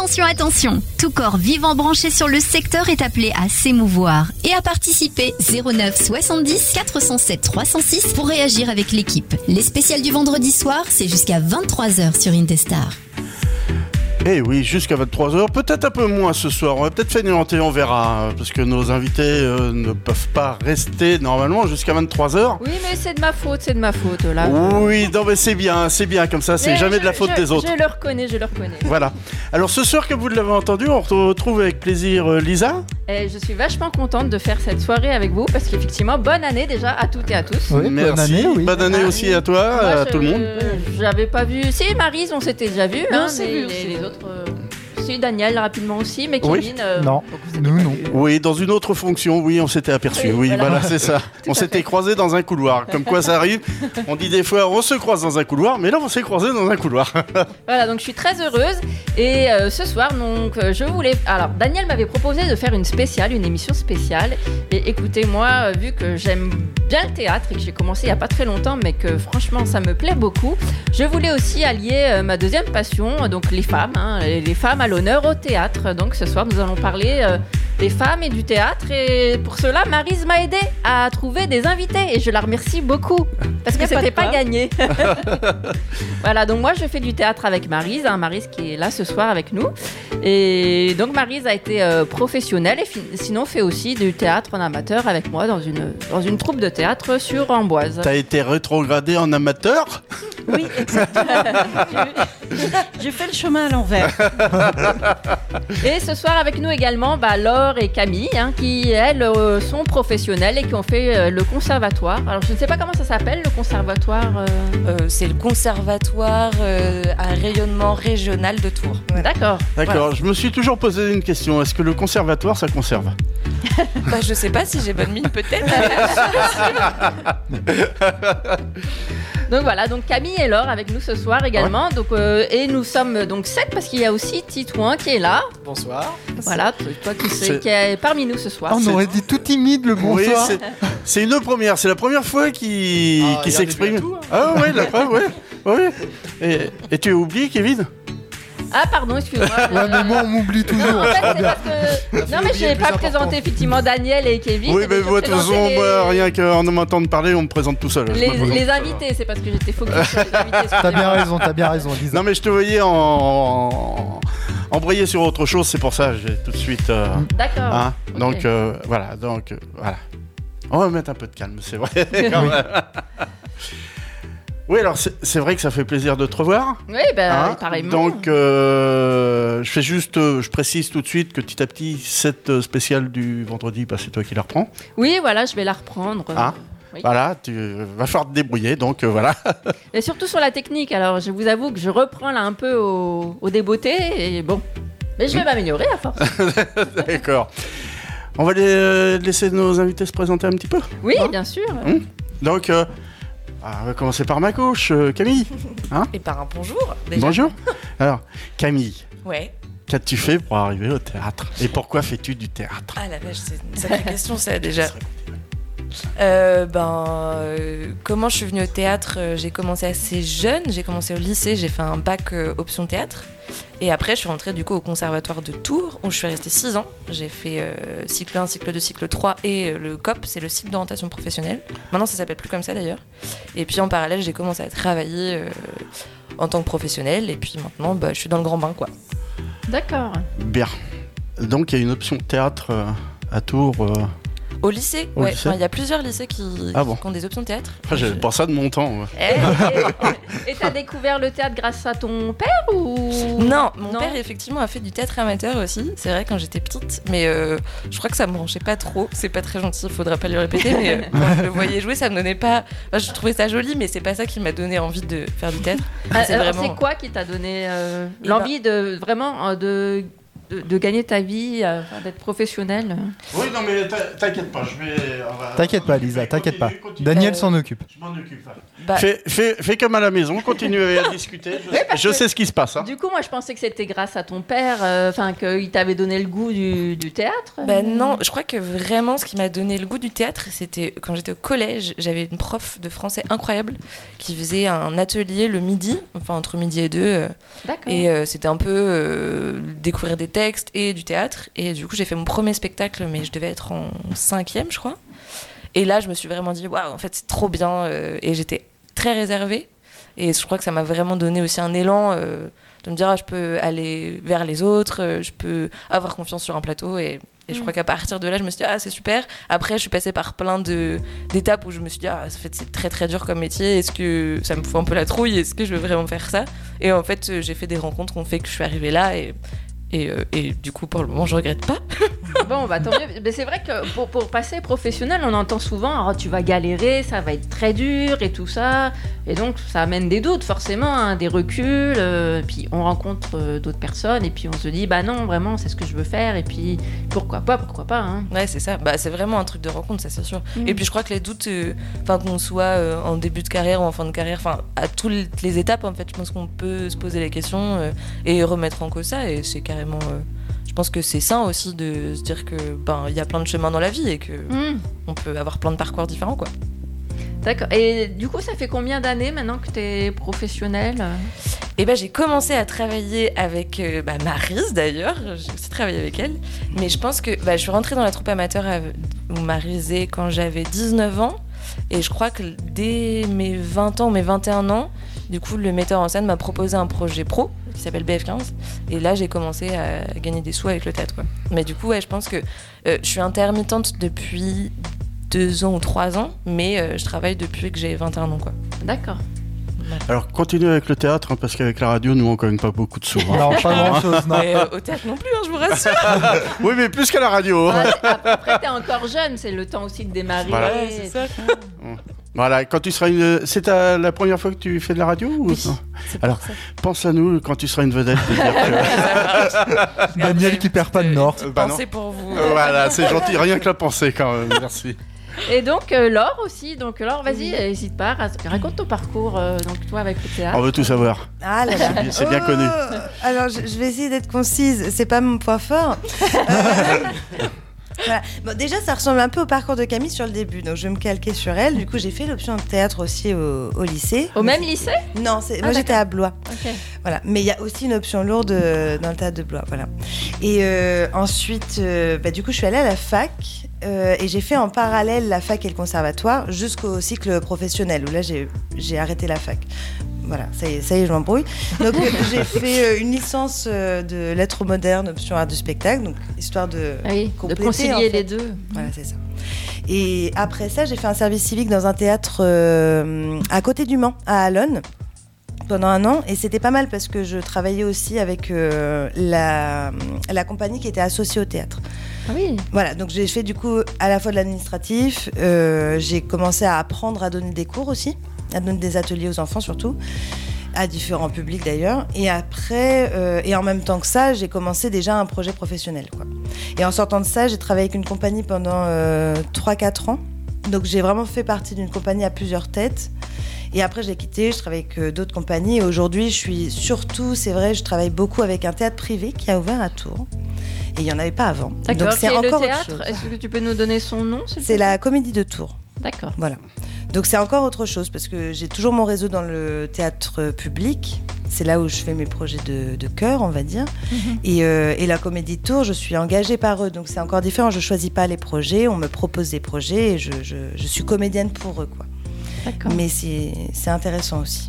Attention, attention Tout corps vivant branché sur le secteur est appelé à s'émouvoir et à participer 09 70 407 306 pour réagir avec l'équipe. Les spéciales du vendredi soir, c'est jusqu'à 23h sur Indestar. Eh oui, jusqu'à 23h, peut-être un peu moins ce soir. On va peut-être fainéanter, on verra. Parce que nos invités euh, ne peuvent pas rester normalement jusqu'à 23h. Oui, mais c'est de ma faute, c'est de ma faute là. Oui, non, mais c'est bien, c'est bien comme ça, c'est Mais jamais je- de la faute je- des autres. Je le reconnais, je le reconnais. Voilà. Alors ce soir, comme vous l'avez entendu, on retrouve avec plaisir euh, Lisa. Et je suis vachement contente de faire cette soirée avec vous parce qu'effectivement, bonne année déjà à toutes et à tous. Oui, Merci. bonne année, oui. Bonne année aussi à toi, Moi, à je- tout le monde. J'avais pas vu. Si, Marise, on s'était déjà vu. Mais on hein, mais vu, les, les autres. Euh, Si, Daniel rapidement aussi, mais Oui. Kevin. euh, Non, nous non. Oui, dans une autre fonction, oui, on s'était aperçu. Oui, Oui, voilà. voilà, c'est ça. on s'était croisés dans un couloir. Comme quoi ça arrive. On dit des fois, on se croise dans un couloir, mais là, on s'est croisés dans un couloir. Voilà, donc je suis très heureuse. Et euh, ce soir, donc, euh, je voulais. Alors, Daniel m'avait proposé de faire une spéciale, une émission spéciale. Et écoutez, moi, euh, vu que j'aime bien le théâtre et que j'ai commencé il n'y a pas très longtemps, mais que franchement, ça me plaît beaucoup, je voulais aussi allier euh, ma deuxième passion, donc les femmes, hein, les les femmes à l'honneur au théâtre. Donc, ce soir, nous allons parler euh, des femmes et du théâtre. Et pour cela, Marise m'a aidé à trouver des invités. Et je la remercie beaucoup. Parce que pas c'était pas quoi. gagné. Voilà, donc moi je fais du théâtre avec Marise, hein, Marise qui est là ce soir avec nous. Et donc Marise a été euh, professionnelle et fi- sinon fait aussi du théâtre en amateur avec moi dans une, dans une troupe de théâtre sur Amboise. T'as été rétrogradé en amateur? Oui, exact. J'ai fait le chemin à l'envers. Et ce soir avec nous également bah, Laure et Camille hein, qui elles euh, sont professionnelles et qui ont fait euh, le conservatoire. Alors je ne sais pas comment ça s'appelle le conservatoire. euh, Euh, c'est le conservatoire euh, à rayonnement régional de Tours. D'accord. D'accord, je me suis toujours posé une question. Est-ce que le conservatoire, ça conserve? Bah, je sais pas si j'ai bonne mine, peut-être. Donc voilà, donc Camille et Laure avec nous ce soir également. Donc, euh, et nous sommes donc sept parce qu'il y a aussi Titouan qui est là. Bonsoir. Voilà, toi qui, sais, qui est parmi nous ce soir. On aurait dit tout timide le Oui, bonsoir. c'est- c'est une première. C'est la première fois qu'il Ah, s'exprime. hein. Ah ouais, la preuve, ouais. ouais. Et, et tu as oublié, Kevin? Ah pardon, excuse-moi. Ouais, mais moi, on m'oublie toujours. En fait, c'est bien. parce que. Non, mais je n'ai pas présenté important. effectivement Daniel et Kevin. Oui, mais de toute façon, les- rien qu'en m'entendant parler, on me présente tout seul. Les, invités, c'est parce que j'étais focus sur les invités. T'as bien raison, t'as bien raison, Lisa. Non, mais je te voyais en, embrayé sur autre chose, c'est pour ça, j'ai tout de suite. euh, D'accord. hein. Donc, euh, voilà, donc, euh, voilà. On va mettre un peu de calme, c'est vrai. quand même. Oui, alors c'est vrai que ça fait plaisir de te revoir. Oui, ben, hein. pareillement. Donc, euh, je fais juste, euh, je précise tout de suite que petit à petit, cette euh, spéciale du vendredi, bah, c'est toi qui la reprends. Oui, voilà, je vais la reprendre. Ah. Oui. Voilà, tu vas falloir te débrouiller, donc euh, voilà. Et surtout sur la technique. Alors, je vous avoue que je reprends là un peu au, au débeauté et bon. Mais je vais m'améliorer à force. D'accord. On va les- euh, laisser nos invités se présenter un petit peu. Oui, Hein bien sûr. Donc, euh, ah, on va commencer par ma gauche, euh, Camille. Et par un bonjour, déjà. Bonjour. Alors, Camille, Ouais. qu'as-tu fait pour arriver au théâtre? Et pourquoi fais-tu du théâtre? Ah la vache, c'est une sacrée question, ça, déjà. Euh, ben, euh, comment je suis venue au théâtre euh, J'ai commencé assez jeune, j'ai commencé au lycée, j'ai fait un bac euh, option théâtre. Et après, je suis rentrée du coup au conservatoire de Tours, où je suis restée 6 ans. J'ai fait euh, cycle 1, cycle 2, cycle 3 et euh, le COP, c'est le cycle d'orientation professionnelle. Maintenant, ça s'appelle plus comme ça d'ailleurs. Et puis en parallèle, j'ai commencé à travailler euh, en tant que professionnelle. Et puis maintenant, bah, je suis dans le grand bain, quoi. D'accord. Bien. Donc, il y a une option théâtre euh, à Tours. Au lycée, Au ouais. lycée Enfin, Il y a plusieurs lycées qui, Ah bon qui ont des options théâtre. Ah, J'avais pas ça de mon temps. moi. Et et- et t'as découvert le théâtre grâce à ton père ou? Non, mon Non. père effectivement a fait du théâtre amateur aussi, c'est vrai quand j'étais petite, mais euh, je crois que ça me branchait pas trop, c'est pas très gentil, faudra pas lui répéter, mais euh, quand je le voyais jouer, ça me donnait pas... Enfin, je trouvais ça joli, mais c'est pas ça qui m'a donné envie de faire du théâtre. Ah, c'est alors, vraiment- c'est quoi qui t'a donné euh, Eh l'envie de vraiment euh, de de, de gagner ta vie, euh, d'être professionnel Oui, non, mais t'in- t'inquiète pas, je vais. on va- T'inquiète pas, Lisa, t'inquiète pas. Continue. Daniel Euh, s'en occupe. Je m'en occupe. Bah, Fais, fais- fais comme à la maison, continue à discuter. Je, sais- je sais ce qui se passe. hein. Du coup, moi, je pensais que c'était grâce à ton père, euh, enfin, qu'il t'avait donné le goût du, du théâtre. Bah non, je crois que vraiment ce qui m'a donné le goût du théâtre, c'était quand j'étais au collège, j'avais une prof de français incroyable qui faisait un atelier le midi, enfin entre midi et deux, euh, D'accord. et euh, c'était un peu euh, découvrir des et du théâtre. Et du coup, j'ai fait mon premier spectacle, mais je devais être en cinquième, je crois. Et là, je me suis vraiment dit, waouh, en fait, c'est trop bien. euh, et j'étais très réservée. Et je crois que ça m'a vraiment donné aussi un élan euh, de me dire, ah, je peux aller vers les autres, euh, je peux avoir confiance sur un plateau. Et, et je Mm. crois qu'à partir de là, je me suis dit, ah, c'est super. Après, je suis passée par plein d'étapes où je me suis dit, ah, en fait, c'est très très dur comme métier. Est-ce que ça me fout un peu la trouille? Est-ce que je veux vraiment faire ça? Et en fait, j'ai fait des rencontres qui ont fait que je suis arrivée là. Et, et, euh, et du coup, pour le moment, je regrette pas. Bon, bah tant mieux. Mais c'est vrai que pour, pour passer professionnel, on entend souvent oh, tu vas galérer, ça va être très dur et tout ça. Et donc, ça amène des doutes, forcément, hein, des reculs. euh, puis on rencontre euh, d'autres personnes et puis on se dit bah non, vraiment, c'est ce que je veux faire. Et puis pourquoi pas, pourquoi pas. hein. Ouais, c'est ça. Bah, c'est vraiment un truc de rencontre, ça c'est sûr. Mm. Et puis je crois que les doutes, euh, enfin qu'on soit euh, en début de carrière ou en fin de carrière, enfin à toutes les étapes, en fait, je pense qu'on peut se poser les questions euh, et remettre en cause ça. Et c'est carrément, euh, je pense que c'est sain aussi de se dire que ben il y a plein de chemins dans la vie et que Hmm, on peut avoir plein de parcours différents, quoi. D'accord. Et du coup, ça fait combien d'années maintenant que tu es professionnel Et ben j'ai commencé à travailler avec euh, bah, Maryse d'ailleurs, j'ai aussi travaillé avec elle. Mais je pense que bah, je suis rentrée dans la troupe amateur où Maryse est quand j'avais 19 ans. Et je crois que dès mes 20 ans mes 21 ans, du coup le metteur en scène m'a proposé un projet pro qui s'appelle BF15. Et là j'ai commencé à gagner des sous avec le théâtre. Quoi. Mais du coup ouais, je pense que euh, je suis intermittente depuis deux ans ou trois ans, mais euh, je travaille depuis que j'ai 21 ans. Quoi. D'accord. Alors, continue avec le théâtre, hein, parce qu'avec la radio, nous, on gagne pas beaucoup de sous. hein. Non, pas grand chose, non. Mais euh, au théâtre non plus, hein, je vous rassure. oui, mais plus qu'à la radio. Ah, Après, tu es encore jeune, c'est le temps aussi de démarrer. Voilà. Ouais, c'est ça. Voilà, quand tu seras une. C'est ta- la première fois que tu fais de la radio ou... Oui, Alors, pense à nous quand tu seras une vedette. que- Daniel qui perd pas de nord. Euh, bah. Pensez pour vous. Euh, voilà, c'est gentil, rien que la pensée quand même. Merci. Et donc euh, Laure aussi, donc Laure, vas-y, n'hésite pas, ra- raconte ton parcours, euh, donc toi avec le théâtre. On veut tout savoir. Ah là là. C'est bien Oh connu. Alors, je, je vais essayer d'être concise. C'est pas mon point fort. Euh, voilà. Bon, déjà, ça ressemble un peu au parcours de Camille sur le début. Donc, je vais me calquer sur elle. Du coup, j'ai fait l'option de théâtre aussi au, au lycée. Au même lycée? Non, c'est- Ah, moi j'étais à Blois. Voilà. Mais il y a aussi une option lourde euh, dans le théâtre de Blois. Voilà. Et euh, ensuite, euh, bah, du coup, je suis allée à la fac. et j'ai fait en parallèle la fac et le conservatoire jusqu'au cycle professionnel où là j'ai arrêté la fac. Voilà, ça y est, ça y est je m'embrouille. Donc euh, j'ai fait euh, une licence euh, de lettres modernes, option art du spectacle, donc histoire de Ah oui, de compléter, concilier en fait. les deux. voilà, c'est ça. Et après ça, j'ai fait un service civique dans un théâtre euh, à côté du Mans, à Alonne, pendant un an. Et c'était pas mal parce que je travaillais aussi avec euh, la, la compagnie qui était associée au théâtre. Ah oui. Voilà, donc j'ai fait du coup à la fois de l'administratif, euh, j'ai commencé à apprendre à donner des cours aussi, à donner des ateliers aux enfants surtout, à différents publics d'ailleurs. Et après, euh, et en même temps que ça, j'ai commencé déjà un projet professionnel. Quoi. Et en sortant de ça, j'ai travaillé avec une compagnie pendant euh, 3-4 ans. Donc j'ai vraiment fait partie d'une compagnie à plusieurs têtes. Et après, j'ai quitté, je travaille avec euh, d'autres compagnies. Et aujourd'hui, je suis surtout, c'est vrai, je travaille beaucoup avec un théâtre privé qui a ouvert à Tours. Et il n'y en avait pas avant. Donc c'est le encore autre théâtre. Est-ce que tu peux nous donner son nom C'est la comédie de Tours. D'accord. Voilà. Donc c'est encore autre chose parce que j'ai toujours mon réseau dans le théâtre public. C'est là où je fais mes projets de, de chœur, on va dire. et, euh, et la comédie de Tours, je suis engagée par eux. Donc c'est encore différent. Je choisis pas les projets. On me propose des projets et je, je- je suis comédienne pour eux. Quoi. Mais c'est intéressant aussi.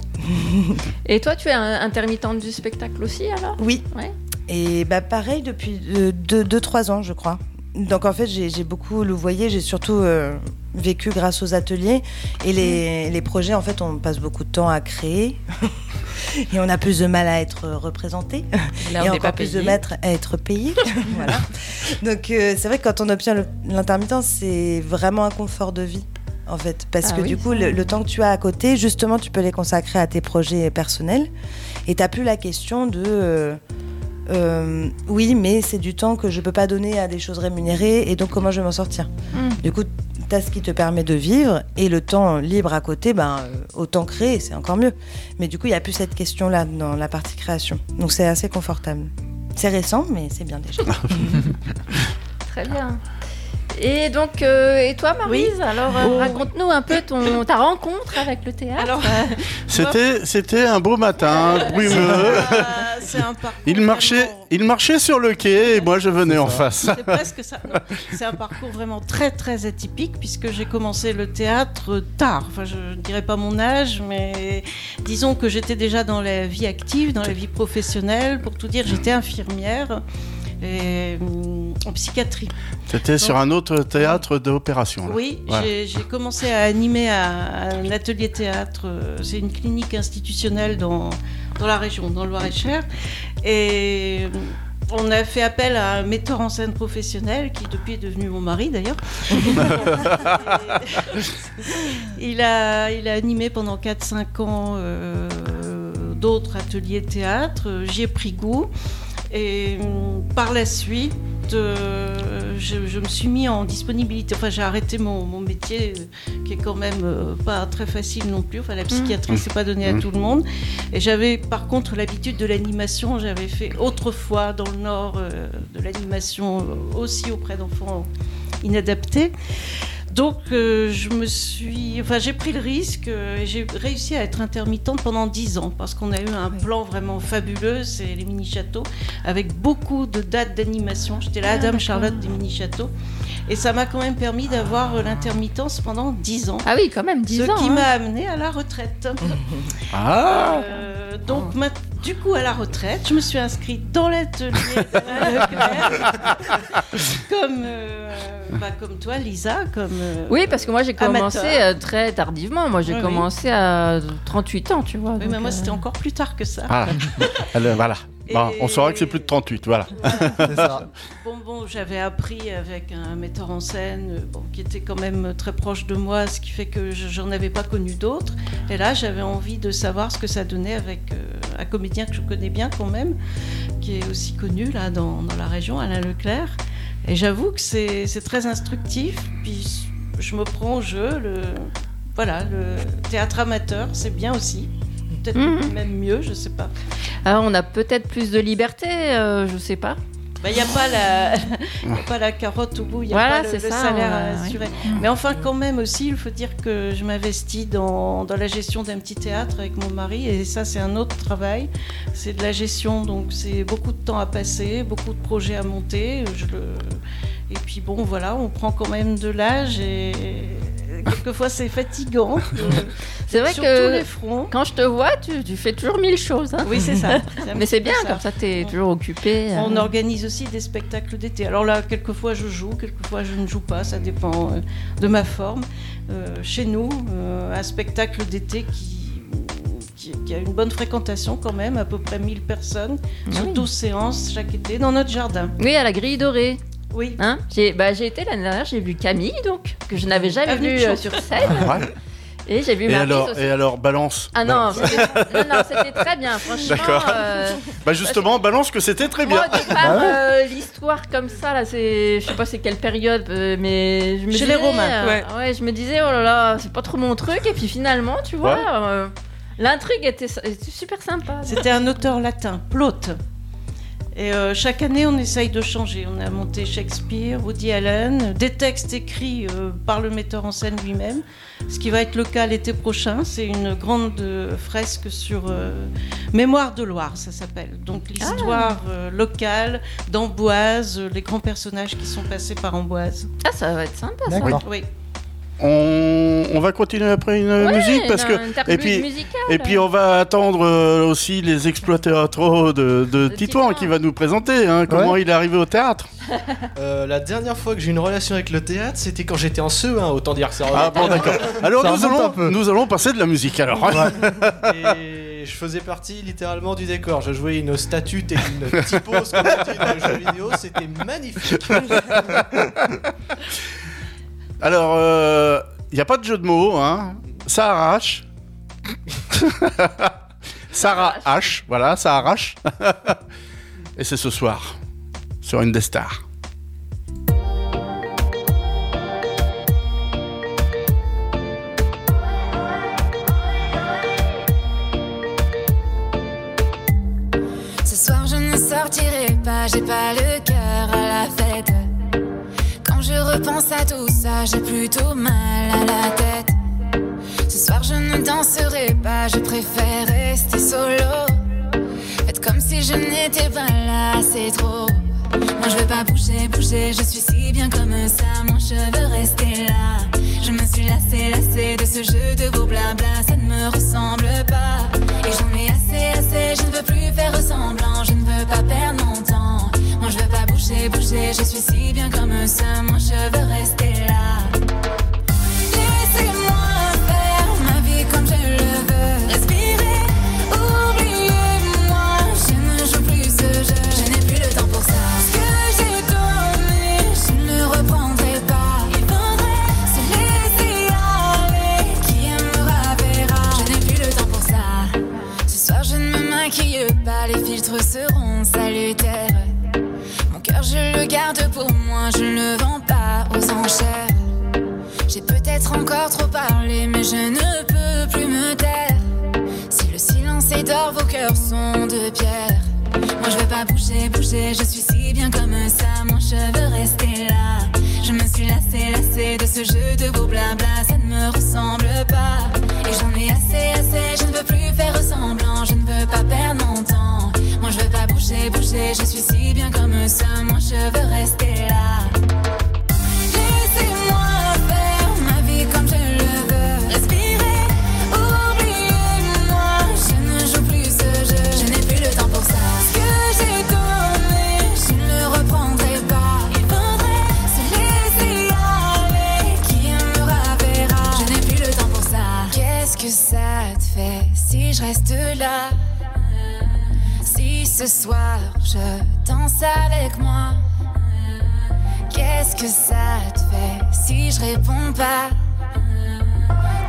Et toi, tu es un intermittente du spectacle aussi alors? Oui. Ouais. Et bah pareil depuis 2-3 ans, je crois. Donc en fait, j'ai beaucoup, vous voyez, j'ai surtout euh, vécu grâce aux ateliers et les, les projets. En fait, on passe beaucoup de temps à créer et on a plus de mal à être représenté Là, et on encore pas plus payé. de maîtres à être payé. voilà. Donc euh, c'est vrai que quand on obtient l'intermittence, c'est vraiment un confort de vie. En fait, parce Ah que oui, du coup, le, le temps que tu as à côté, justement, tu peux les consacrer à tes projets personnels et t'as plus la question de euh, euh, oui, mais c'est du temps que je peux pas donner à des choses rémunérées et donc comment je vais m'en sortir Mm. Du coup, tu as ce qui te permet de vivre et le temps libre à côté, ben, euh, autant créer, c'est encore mieux. Mais du coup, il n'y a plus cette question-là dans la partie création. Donc c'est assez confortable. C'est récent, mais c'est bien déjà. Très bien. Et donc, euh, et toi, Marise, alors euh, Oh. raconte-nous un peu ton, ta rencontre avec le théâtre. Alors, C'était, c'était un beau matin, brumeux. Ah, c'est un parcours. Il marchait, vraiment- il marchait sur le quai et moi je venais en face. C'est presque ça. C'est un parcours vraiment très très atypique puisque j'ai commencé le théâtre tard. Enfin, je ne dirais pas mon âge, mais disons que j'étais déjà dans la vie active, dans la vie professionnelle. Pour tout dire, j'étais infirmière et, hum, en psychiatrie. C'était sur un autre théâtre d'opération. Oui, Ouais. j'ai- commencé à animer à- un atelier théâtre. euh, C'est une clinique institutionnelle dans, dans la région, dans le Loir-et-Cher. Et on a fait appel à un metteur en scène professionnel qui depuis est devenu mon mari d'ailleurs. Il, a, il a animé pendant 4-5 ans euh, d'autres ateliers théâtre. J'y ai pris goût. Et hum, par la suite, euh, je, je me suis mis en disponibilité. Enfin, j'ai arrêté mon, mon métier, euh, qui est quand même euh, pas très facile non plus. Enfin, la psychiatrie, c'est pas donné à Mmh. tout le monde. Et j'avais par contre l'habitude de l'animation. J'avais fait autrefois dans le Nord de l'animation aussi auprès d'enfants inadaptés. Donc, euh, je me suis, enfin, j'ai pris le risque euh, et j'ai réussi à être intermittente pendant 10 ans parce qu'on a eu un plan vraiment fabuleux, c'est les mini-châteaux, avec beaucoup de dates d'animation. J'étais la Dame Charlotte des mini-châteaux et ça m'a quand même permis d'avoir l'intermittence pendant 10 ans. Ah oui, quand même, 10 Ce ans. qui hein. m'a amené à la retraite. Ah Euh, donc, ma- du coup, à la retraite, je me suis inscrite dans l'atelier comme, euh, bah, comme toi, Lisa, comme. euh, Oui, parce que moi j'ai commencé amateur. euh, très tardivement. Moi j'ai Oui, oui. commencé à 38 ans, tu vois. Oui, mais moi, euh, c'était encore plus tard que ça. Voilà. Alors, voilà. Bon, Et- on saura que c'est plus de 38, voilà. Ça. Bon, bon, j'avais appris avec un metteur en scène euh, bon, qui était quand même très proche de moi, ce qui fait que je- j'en avais pas connu d'autres. Et là, j'avais envie de savoir ce que ça donnait avec euh, un comédien que je connais bien quand même, qui est aussi connu là dans, dans la région, Alain Leclerc. Et j'avoue que c'est c'est très instructif. Puis je me prends au jeu. Le, voilà, le théâtre amateur, c'est bien aussi. Peut-être Mhm. même mieux, je sais pas. ah, on a peut-être plus de liberté, euh, je sais pas. Il n'y a, pas la- y a pas la carotte au bout, il n'y a Voilà, pas le, c'est le ça, salaire a- assuré. Mais enfin, quand même aussi, il faut dire que je m'investis dans, dans la gestion d'un petit théâtre avec mon mari, et ça, c'est un autre travail. C'est de la gestion, donc c'est beaucoup de temps à passer, beaucoup de projets à monter. Je le... Et puis bon, voilà, on prend quand même de l'âge, et quelquefois, c'est fatigant. C'est vrai sur que- tous les fronts. Quand je te vois, tu, tu fais toujours mille choses. hein. Oui, c'est ça. Mais c'est bien, ça. comme ça t'es toujours occupé. On organise aussi des spectacles d'été. Alors là, quelquefois je joue, quelquefois je ne joue pas, ça dépend euh, de ma forme. Euh, chez nous, euh, un spectacle d'été qui, a une bonne fréquentation quand même, à peu près 1000 personnes, Ah sur oui. 12 séances chaque été, dans notre jardin. Oui, à la grille dorée. Oui. Hein j'ai bah, j'ai été l'année dernière, j'ai vu Camille, donc, que je n'avais jamais de vue euh, sur scène. Ouais. Et j'ai vu Et alors, aussi. et alors, balance. Ah non, c'était non, non, c'était très bien, franchement. D'accord. euh, Bah justement, balance que c'était très bien. Moi, au départ, euh, l'histoire comme ça, là, c'est, je sais pas c'est quelle période, mais je me Chez disais, les Romains, euh, ouais. je me disais, oh là là, c'est pas trop mon truc, et puis finalement, tu vois, Ouais. euh, l'intrigue était, était super sympa. C'était un auteur latin, Plaute. Et euh, chaque année, on essaye de changer. On a monté Shakespeare, Woody Allen, des textes écrits euh, par le metteur en scène lui-même. Ce qui va être le cas l'été prochain, c'est une grande euh, fresque sur euh, Mémoire de Loire, ça s'appelle. Donc l'histoire euh, locale d'Amboise, euh, les grands personnages qui sont passés par Amboise. Ah, ça va être sympa, ça. Oui. On, on va continuer après une Ouais, musique parce que et puis et puis on va attendre euh, aussi les exploitateurs de, de De Titouan Titouan. qui va nous présenter hein, comment il est arrivé au théâtre. Euh, la dernière fois que j'ai eu une relation avec le théâtre, c'était quand j'étais en CE1, autant dire que ça Ah bon d'accord. Alors nous allons nous allons passer de la musique alors. Et je faisais partie littéralement du décor. Je jouais une statue et une typose comme on dit dans les jeux vidéo, c'était magnifique. Alors il n'y a pas de jeu de mots hein. Ça arrache. Sarah H, voilà, ça arrache. Et c'est ce soir, sur une des stars. Ce soir je ne sortirai pas, j'ai pas le cœur à la fête. Je repense à tout ça, j'ai plutôt mal à la tête. Ce soir je ne danserai pas, je préfère rester solo. Faites comme si je n'étais pas là, c'est trop. Moi je veux pas bouger, bouger, je suis si bien comme ça, moi je veux rester là. Je me suis lassée, lassée de ce jeu de vos blabla, ça ne me ressemble pas. Et j'en ai assez, assez, je ne veux plus faire semblant, je ne veux pas perdre mon temps. Bouger, bouger, je suis si bien comme ça, moi je veux rester là. Laissez-moi faire ma vie comme je le veux. Respirer, oubliez-moi, je ne joue plus ce jeu, je n'ai plus le temps pour ça. Ce que j'ai donné, je ne reprendrai pas. Il faudrait se laisser aller, qui aimera verra. Je n'ai plus le temps pour ça. Ce soir je ne me maquille pas, les filtres seront trop parlé, mais je ne peux plus me taire. Si le silence est d'or, vos cœurs sont de pierre. Moi je veux pas bouger, bouger, je suis si bien comme ça, moi je veux rester là. Je me suis lassée, lassée de ce jeu de vos blabla, ça ne me ressemble pas. Et j'en ai assez, assez, je ne veux plus faire semblant, je ne veux pas perdre mon temps. Moi je veux pas bouger, bouger, je suis si bien comme ça, moi je veux rester là. Si je reste là? Si ce soir je danse avec moi, qu'est-ce que ça te fait si je réponds pas?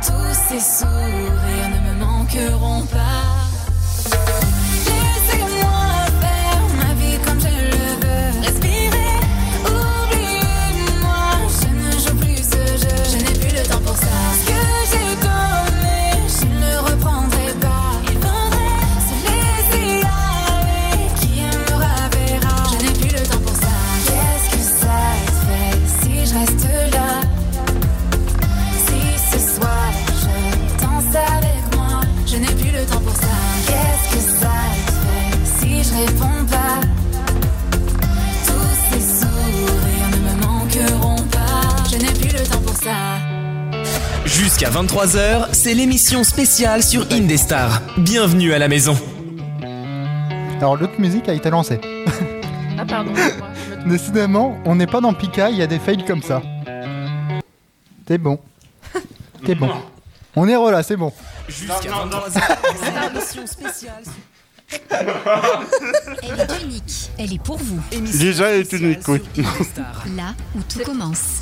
Tous ces sourires ne me manqueront pas. Jusqu'à 23h, c'est l'émission spéciale sur Indestar. Bienvenue à la maison. Alors l'autre musique a été lancée. Ah, pardon. moi. Décidément, on n'est pas dans Pika, il y a des fails comme ça. T'es bon. T'es bon. On est là, c'est bon. Jusqu'à 23h, c'est l'émission spéciale. Elle est unique. Elle est pour vous. Émission Lisa est spéciale unique, oui. Là où tout commence.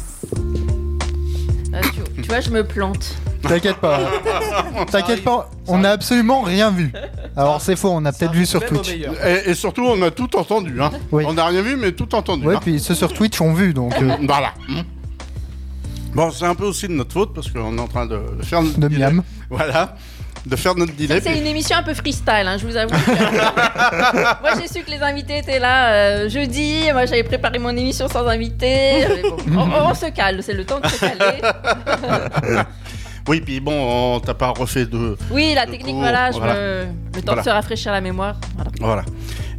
Ah, tu, tu vois, je me plante. T'inquiète pas. T'inquiète pas, on n'a absolument rien vu. Alors c'est faux, on a peut-être vu sur Twitch. Et, et surtout, on a tout entendu. Hein. Oui. On n'a rien vu, mais tout entendu. Ouais, hein. puis ceux sur Twitch ont vu, donc euh, Voilà. Bon, c'est un peu aussi de notre faute parce qu'on est en train de de faire de miam. Voilà. De faire notre delay. C'est une émission un peu freestyle, hein, je vous avoue. moi, j'ai su que les invités étaient là euh, jeudi. Moi, j'avais préparé mon émission sans invité. Bon, on, on se cale, c'est le temps de se caler. Oui, puis bon, on t'a pas refait de. Oui, la technique, cours, voilà, je voilà. me... le temps Voilà. de se rafraîchir la mémoire. Voilà. Voilà.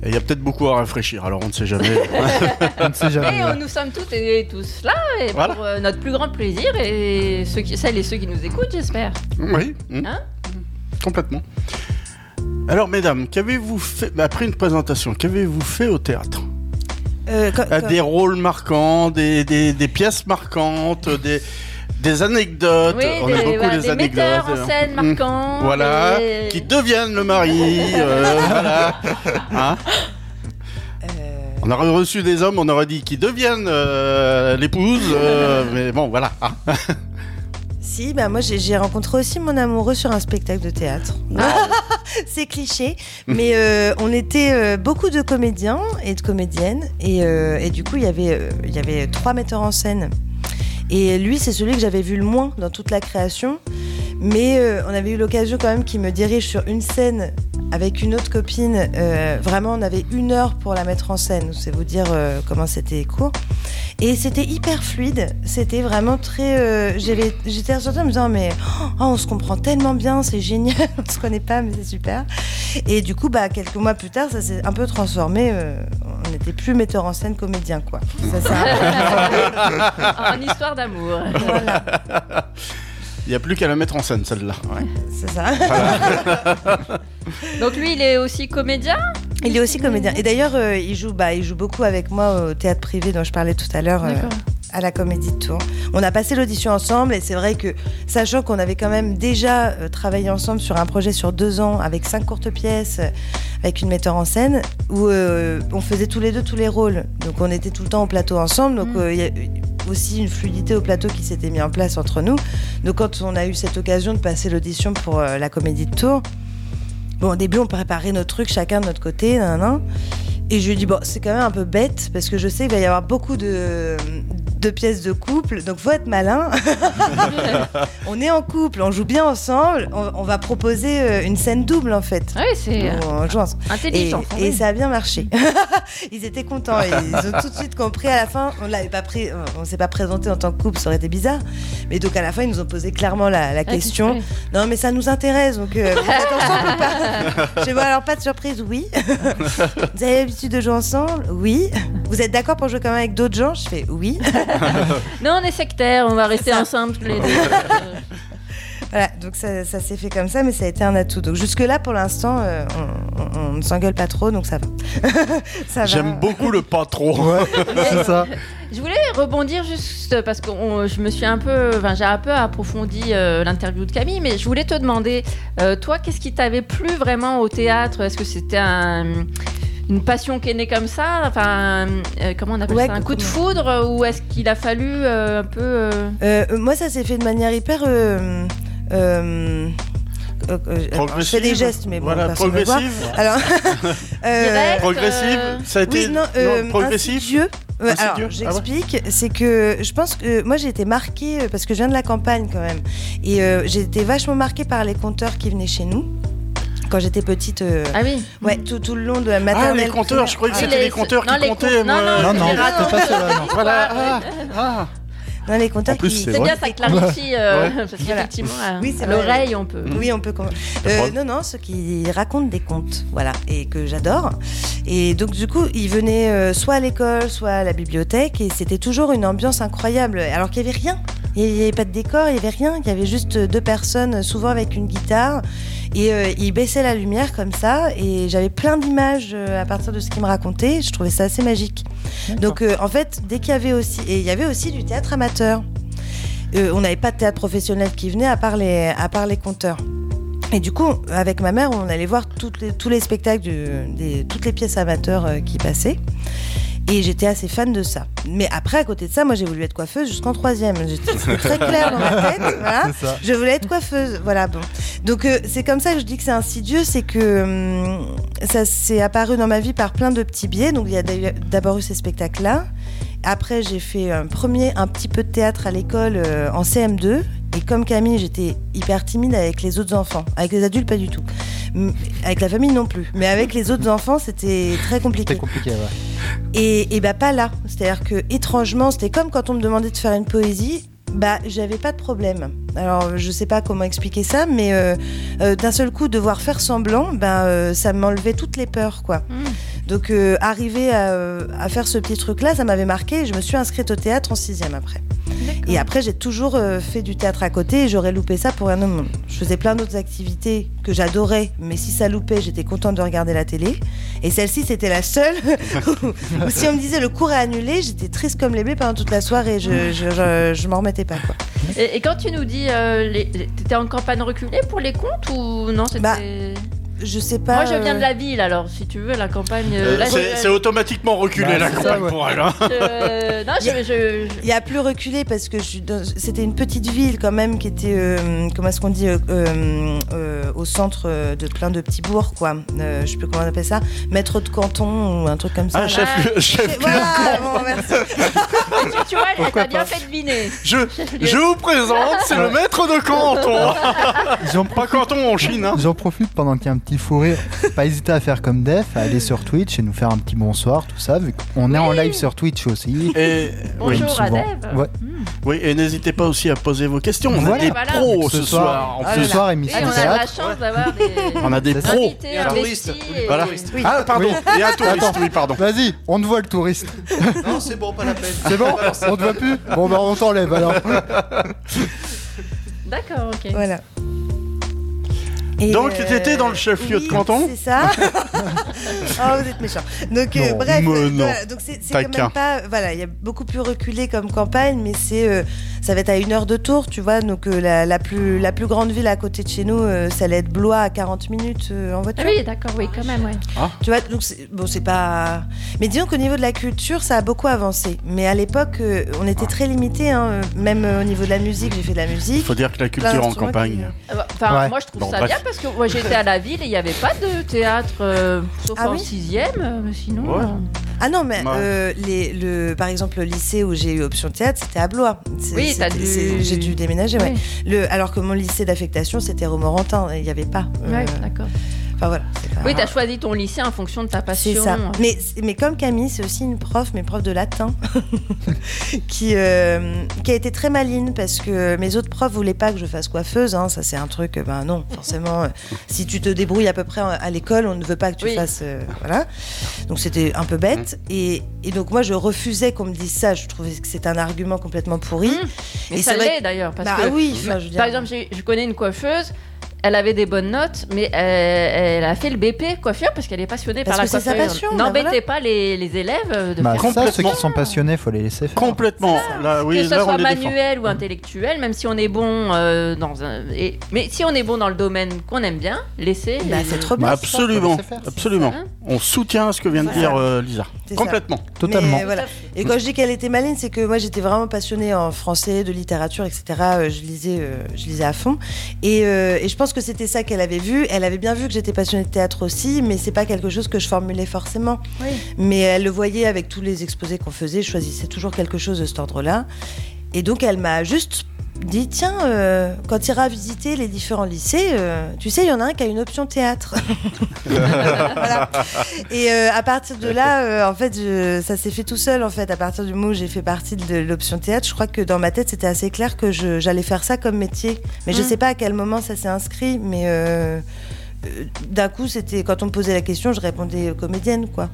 Et il y a peut-être beaucoup à réfléchir, alors on ne sait jamais. On ne sait jamais. Et euh, nous sommes toutes et tous là, et Voilà. pour euh, notre plus grand plaisir, et ceux qui, celles et ceux qui nous écoutent, j'espère. oui. Hein? Complètement. Alors, mesdames, qu'avez-vous fait bah, Après une présentation, qu'avez-vous fait au théâtre? Euh, Ah, Des rôles marquants, des, des, des pièces marquantes, des, des anecdotes. Oui, on des, aime beaucoup voilà, les des anecdotes. metteurs en scène Hmm. marquants. Voilà, et- qui deviennent le mari. euh, voilà. Hein? Euh, on aurait reçu des hommes, on aurait dit qui deviennent euh, l'épouse. euh, mais bon, voilà. Si, bah moi j'ai rencontré aussi mon amoureux sur un spectacle de théâtre. Ah, c'est cliché, mais euh, on était euh, beaucoup de comédiens et de comédiennes, et, euh, et du coup, il y avait, il y avait trois metteurs en scène. Et lui, c'est celui que j'avais vu le moins dans toute la création. Mais on avait eu l'occasion quand même qu'il me dirige sur une scène avec une autre copine. Euh, vraiment, on avait une heure pour la mettre en scène. C'est vous dire euh, comment c'était court. Et c'était hyper fluide. C'était vraiment très. euh, J'étais ressortie en me disant, mais oh, on se comprend tellement bien, c'est génial. on se connaît pas, mais c'est super. Et du coup, bah, quelques mois plus tard, ça s'est un peu transformé. euh, on n'était plus metteur en scène, comédien, quoi. Ça, en histoire d'amour. Il n'y a plus qu'à la mettre en scène, celle-là. Ouais. C'est ça. Donc lui, il est aussi comédien? Il est aussi comédien. Et d'ailleurs, euh, il, joue, bah, il joue beaucoup avec moi au théâtre privé dont je parlais tout à l'heure, euh, à la Comédie de Tours. On a passé l'audition ensemble et c'est vrai que, sachant qu'on avait quand même déjà euh, travaillé ensemble sur un projet sur deux ans avec cinq courtes pièces, euh, avec une metteur en scène, où euh, on faisait tous les deux tous les rôles. Donc on était tout le temps au plateau ensemble. Donc euh, il y a eu aussi une fluidité au plateau qui s'était mis en place entre nous. Donc quand on a eu cette occasion de passer l'audition pour euh, la Comédie de Tours, Bon, au début, on préparait nos trucs chacun de notre côté. Et je lui ai dit, bon, c'est quand même un peu bête, parce que je sais qu'il va y avoir beaucoup de, de pièces de couple, donc faut être malin. on est en couple, on joue bien ensemble, on, on va proposer euh, une scène double, en fait. Ah Oui, c'est intelligent. Et, et ça a bien marché. ils étaient contents. Ils ont tout de suite compris à la fin. On l'avait pas pris, on s'est pas présenté en tant que couple, ça aurait été bizarre. Mais donc à la fin, ils nous ont posé clairement la, la question. Non, mais ça nous intéresse. Donc euh, vous êtes ensemble ou pas? Je dis bon, alors pas de surprise, oui. vous avez de jouer ensemble, oui. Vous êtes d'accord pour jouer quand même avec d'autres gens? Je fais oui. Non, on est sectaires, on va rester ensemble tous les deux. Voilà, donc ça, ça s'est fait comme ça, mais ça a été un atout. Donc jusque-là, pour l'instant, euh, on, on- on ne s'engueule pas trop, donc ça va. ça. J'aime beaucoup le pas trop. C'est ça. Je voulais rebondir juste parce que on- je me suis un peu, enfin, j'ai un peu approfondi euh, l'interview de Camille, mais je voulais te demander, euh, toi, qu'est-ce qui t'avait plu vraiment au théâtre? Est-ce que c'était un- une passion qui est née comme ça Enfin, euh, comment on appelle Ouais, ça Un coup de foudre Ou est-ce qu'il a fallu euh, un peu. euh, Euh, moi, ça s'est fait de manière hyper. euh, euh, euh, euh, je Progressive. fais des gestes, mais bon, Voilà, progressive. Alors, euh, Direct, Progressive, ça a été oui, non, euh. Ouais, Insidieux, alors, ah ouais. j'explique. C'est que je pense que moi, j'ai été marquée parce que je viens de la campagne quand même, et euh, j'ai été vachement marquée par les conteurs qui venaient chez nous. Quand j'étais petite, euh, Ah oui. ouais, tout, tout le long de la Ah, maternelle. les compteurs, je croyais que Ah, c'était les- les compteurs non, qui les comptaient. non, moi. non, Non, non, c'est pas cela, non. Voilà. Ah, ah. Non, les compteurs plus, qui. c'est bien, ça clarifie, euh, Ouais. parce qu'effectivement, à- Oui, c'est à l'oreille, on peut. Oui, on peut. Euh, non, non, ceux qui racontent des contes, voilà, et que j'adore. Et donc, du coup, ils venaient euh, soit à l'école, soit à la bibliothèque, et c'était toujours une ambiance incroyable. Alors qu'il n'y avait rien. Il n'y avait pas de décor, il n'y avait rien. Il y avait juste deux personnes, souvent avec une guitare, et euh, ils baissaient la lumière comme ça. Et j'avais plein d'images euh, à partir de ce qu'ils me racontaient. Je trouvais ça assez magique. Donc, euh, en fait, dès qu'il y avait aussi, et il y avait aussi du théâtre amateur. Euh, on n'avait pas de théâtre professionnel qui venait à part les, à part les conteurs. Et du coup, avec ma mère, on allait voir toutes les- tous les spectacles, du- des, toutes les pièces amateurs qui passaient. Et j'étais assez fan de ça. Mais après, à côté de ça, moi, j'ai voulu être coiffeuse jusqu'en troisième. C'était très clair dans ma tête. Voilà. Je voulais être coiffeuse. Voilà, bon. Donc, euh, c'est comme ça que je dis que c'est insidieux. C'est que hum, ça s'est apparu dans ma vie par plein de petits biais. Donc, il y a d'abord eu ces spectacles-là. Après, j'ai fait un premier, un petit peu de théâtre à l'école euh, en CM2. Et comme Camille, j'étais hyper timide avec les autres enfants. Avec les adultes, pas du tout. M- Avec la famille non plus. Mais avec les autres enfants, c'était très compliqué. C'était compliqué, ouais. Et, et bah pas là. C'est-à-dire que étrangement, c'était comme quand on me demandait de faire une poésie. Bah, j'avais pas de problème. Alors, je sais pas comment expliquer ça, mais euh, euh, d'un seul coup, devoir faire semblant, bah, euh, ça m'enlevait toutes les peurs, quoi. Mm. Donc, arriver à, à faire ce petit truc-là, ça m'avait marqué. et Je me suis inscrite au théâtre en sixième après. Et après, j'ai toujours fait du théâtre à côté et j'aurais loupé ça pour rien au monde. Je faisais plein d'autres activités que j'adorais, mais si ça loupait, j'étais contente de regarder la télé. Et celle-ci, c'était la seule où, où si on me disait le cours est annulé, j'étais triste comme les blés pendant toute la soirée. Je, je, je, je m'en remettais pas, quoi. Et, et quand tu nous dis, euh, les- les- t'étais en campagne reculée pour les contes ou non c'était... Bah, je sais pas. Moi, je viens euh, de la ville, alors si tu veux, la campagne. euh, Euh, là, c'est automatiquement reculé Bah, la campagne ça, ouais. pour elle. hein. je- Non, je- je- je- Il y a plus reculé parce que je suis dans- c'était une petite ville quand même qui était, euh, comment est-ce qu'on dit, euh, euh, euh, au centre euh, de plein de petits bourgs, quoi. Euh, je sais plus comment on appelle ça, maître de canton ou un truc comme ça. Ah, chef, chef Voilà, bon, merci. tu vois, elle t'a bien fait deviner. Je, je vous présente, c'est le maître de canton. J'en Pas canton en Chine, hein. J'en profite pendant qu'il y a un petit fou rire. Pas hésiter à faire comme Def, à aller sur Twitch et nous faire un petit bonsoir, tout ça, vu qu'on est en live sur Twitch aussi. Et oui, Bonjour à. Dave. Ouais. oui, et n'hésitez pas aussi à poser vos questions. On a des Voilà. pros Ce ce soir. Ah Ce soir, Et émission on de a la chance d'avoir des On a des pros. Et un touriste. et- Voilà. Oui. Ah, pardon. Oui. Il y a un touriste, Attends. oui, pardon. Vas-y, on te voit le touriste. Non, c'est bon, pas la peine. C'est bon On te voit plus Bon, bah on t'enlève alors. D'accord, ok. Voilà. Et, Donc, t'étais dans le chef-lieu de canton C'est ça. oh, vous êtes méchant. Donc, euh, Non, bref, euh, non. voilà, donc c'est quand même pas. Voilà, il y a beaucoup plus reculé comme campagne, mais c'est, euh, ça va être à une heure de tour, tu vois. Donc, euh, la, la plus, la plus grande ville à côté de chez nous, euh, ça allait être Blois à 40 minutes euh, en Ah voiture. oui, d'accord, oui, quand même, ouais. Tu vois, donc bon, c'est pas. Mais disons qu'au niveau de la culture, ça a beaucoup avancé. Mais à l'époque, euh, on était très limité, hein, même euh, au niveau de la musique. J'ai fait de la Il musique. faut dire que la culture en campagne. Euh, Enfin, Ouais. moi je trouve Bon, ça bref. bien parce que moi j'étais à la ville et il n'y avait pas de théâtre, euh, sauf Ah en oui sixième, euh, mais sinon. Ouais. euh, Ah non, mais Ouais. euh, les, le, par exemple, le lycée où j'ai eu option théâtre, c'était à Blois. Oui, dû- J'ai dû déménager, ouais. oui. Le, alors que mon lycée d'affectation, c'était Romorantin. Il n'y avait pas. euh, Ouais, d'accord. Enfin voilà. c'est pas- Oui, t'as choisi ton lycée en fonction de ta passion. C'est ça. Mais, mais comme Camille, c'est aussi une prof, mais prof de latin, qui, euh, qui a été très maline parce que mes autres profs voulaient pas que je fasse coiffeuse. hein. Ça, c'est un truc, euh, ben non, forcément. euh, si tu te débrouilles à peu près à l'école, on ne veut pas que tu Oui. fasses. euh, voilà. Donc c'était un peu bête. Et, et donc moi, je refusais qu'on me dise ça. Je trouvais que c'était un argument complètement pourri. Mmh. Mais Et ça c'est vrai l'est d'ailleurs. Parce Bah que, oui, enfin, je veux dire- par exemple, je connais une coiffeuse. Elle avait des bonnes notes, mais elle, elle a fait le BP coiffure parce qu'elle est passionnée Parce par la que c'est sa coiffure. passion, bah N'embêtez voilà. pas les, les élèves euh, de Bah, faire ça, ceux complètement. qui sont passionnés, faut les laisser faire. Complètement. Là, oui, que ce là, on soit les manuel ou intellectuel, même si on est bon euh, dans un. et- mais si on est bon dans le domaine qu'on aime bien, laissez. Bah, c'est trop bien. Bah, absolument, laisser faire. absolument. Hein On soutient ce que vient de Voilà. dire euh, Lisa. Ça. Complètement. Totalement. Mais voilà. Et quand je dis qu'elle était maline, c'est que moi j'étais vraiment passionnée en français, de littérature, etc. Euh, Je lisais, euh, je lisais à fond. Et, euh, et je pense que c'était ça qu'elle avait vu. Elle avait bien vu que j'étais passionnée de théâtre aussi, mais c'est pas quelque chose que je formulais forcément. Oui. Mais elle le voyait avec tous les exposés qu'on faisait. Je choisissais toujours quelque chose de cet ordre-là. Et donc elle m'a juste dit tiens, euh, quand tu iras visiter les différents lycées, euh, tu sais, il y en a un qui a une option théâtre. voilà. Et euh, à partir de là, euh, en fait, je- ça s'est fait tout seul. En fait, à partir du moment où j'ai fait partie de l'option théâtre, je crois que dans ma tête, c'était assez clair que je- j'allais faire ça comme métier. Mais je Mm. sais pas à quel moment ça s'est inscrit, mais d'un coup, c'était quand on me posait la question, je répondais comédienne, quoi.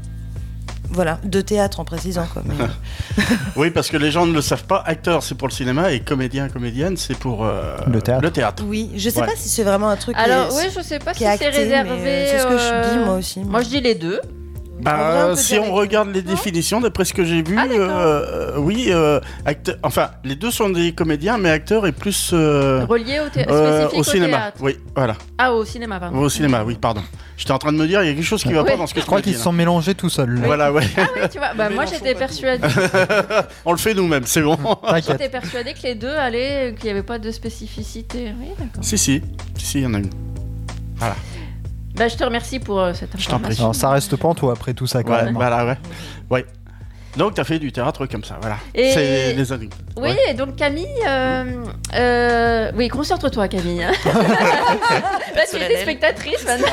Voilà, de théâtre en précisant. Quoi. Mais- Oui, parce que les gens ne le savent pas. Acteur, c'est pour le cinéma et comédien, comédienne, c'est pour euh, Le théâtre. Le théâtre. oui, je sais Ouais. pas si c'est vraiment un truc. qui Alors, est- oui, je sais pas qui si est c'est acté, réservé. euh, C'est ce que je dis euh, moi aussi. Moi, je dis les deux. Bah, si on regarde les définitions, d'après ce que j'ai vu, Ah, euh, oui, euh, acteur, enfin, les deux sont des comédiens, mais acteur est plus euh, Relié au, thé- euh, au cinéma. Oui, voilà, Ah, au cinéma, pardon. au cinéma, oui, pardon. J'étais en train de me dire, il y a quelque chose qui va Oui. pas dans ce que Je crois qu'ils se sont mélangés tout seuls. là. Voilà, ouais. Ah oui, tu vois, bah, moi j'étais persuadée, on le fait nous-mêmes, c'est bon. T'inquiète. j'étais persuadée que les deux allaient, qu'il n'y avait pas de spécificité. Oui, d'accord. si, si, si, il y en a une. Bah, je te remercie pour euh, cette Je t'en prie. information. Alors ça reste pas en toi après tout ça quand Ouais, même. hein. voilà, ouais. ouais. Donc, t'as fait du théâtre comme ça, voilà. Et- C'est des années. Oui, Ouais. et donc Camille, euh, euh, oui, concentre-toi Camille. Là, tu es spectatrice maintenant.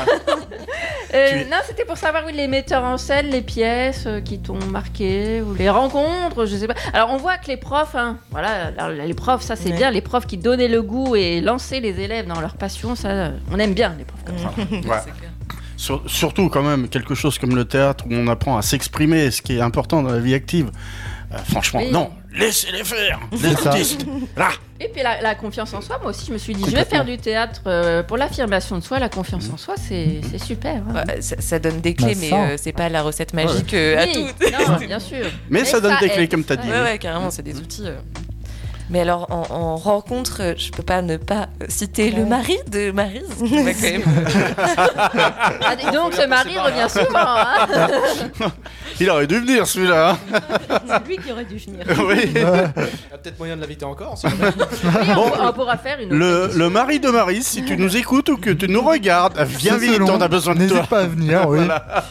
Euh, Tu Non, c'était pour savoir oui, les metteurs en scène, les pièces euh, qui t'ont marqué, ou les rencontres, je sais pas. Alors on voit que les profs, hein, voilà, les profs, ça c'est Ouais. bien, les profs qui donnaient le goût et lançaient les élèves dans leur passion, ça, euh, on aime bien les profs comme ça. Ouais. Sur- surtout quand même quelque chose comme le théâtre où on apprend à s'exprimer, ce qui est important dans la vie active. Euh, franchement, Oui. non, laissez-les faire, les artistes. Là, Et puis la, la confiance en soi, moi aussi je me suis dit, je vais faire du théâtre euh, pour l'affirmation de soi, la confiance en soi, c'est c'est super. hein. Ouais, ça, ça donne des clés, Bah, mais euh, c'est pas la recette magique euh, à Oui, tout. non, bien sûr. mais ça donne des clés aide, comme t'as ça dit. Ouais, oui. ouais, carrément, c'est des outils. Mais alors, en, en rencontre, je peux pas ne pas citer le mari de Marise, qui m'a quand même. Ah, dis donc, ce mari revient souvent. hein. Il aurait dû venir celui-là. hein. C'est lui qui aurait dû venir. Oui. Il y a peut-être moyen de l'inviter encore. si jamais. Oui, on, pour- on pourra faire une autre Le, mari de Marie, si tu nous écoutes ou que tu nous regardes, viens vite, on a besoin de N'hésite toi. pas à venir, oui. Voilà.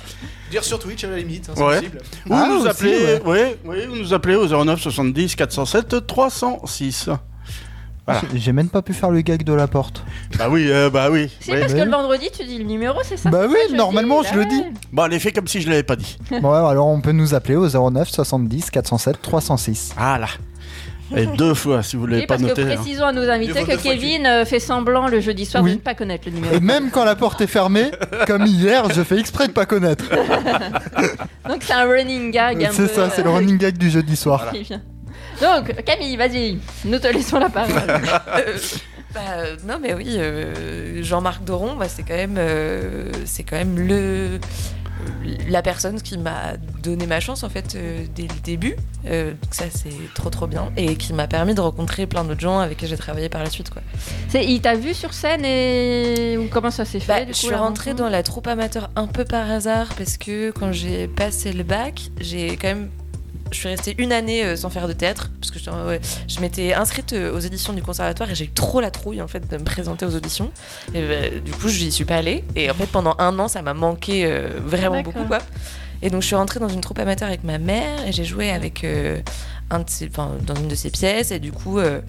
Dire sur Twitch à la limite, hein, c'est Ouais. possible. Ou Ah, nous aussi, appeler, ouais. oui, vous nous appelez au 09 70 407 306. Voilà. J'ai- même pas pu faire le gag de la porte. Bah oui, euh, bah oui. C'est oui. parce que oui. le vendredi, tu dis le numéro, c'est ça Bah c'est oui, ça, normalement, dis, je le ouais. dis. Bon, allez, fais comme si je l'avais pas dit. Bon, ouais, alors on peut nous appeler au 09 70 407 306. Voilà. Et deux fois, si vous l'avez Oui, pas parce noté. que hein. précisons à nos invités que fois Kevin euh, fait semblant le jeudi soir Oui. de ne pas connaître le numéro. Et même quand la porte est fermée, comme hier, je fais exprès de pas connaître. Donc c'est un running gag. un C'est ça, c'est le euh, running gag du jeudi soir. Donc Camille, vas-y, nous te laissons la parole. Euh, bah, non, mais oui, euh, Jean-Marc Doron, bah, c'est quand même, euh, c'est quand même le la personne qui m'a donné ma chance en fait euh, dès le début. Euh, donc ça c'est trop trop bien et qui m'a permis de rencontrer plein d'autres gens avec qui j'ai travaillé par la suite quoi. C'est- il t'a vu sur scène et ou comment ça s'est fait Bah, du je suis rentrée dans la troupe amateur un peu par hasard parce que quand j'ai passé le bac, j'ai quand même. Je suis restée une année euh, sans faire de théâtre parce que je, ouais, je m'étais inscrite euh, aux auditions du conservatoire et j'ai eu trop la trouille en fait de me présenter aux auditions. Et bah, du coup, je n'y suis pas allée et en fait pendant un an, ça m'a manqué euh, vraiment D'accord. beaucoup quoi. Et donc je suis rentrée dans une troupe amateur avec ma mère et j'ai joué avec euh, un de ses- enfin, dans une de ses pièces et du coup euh,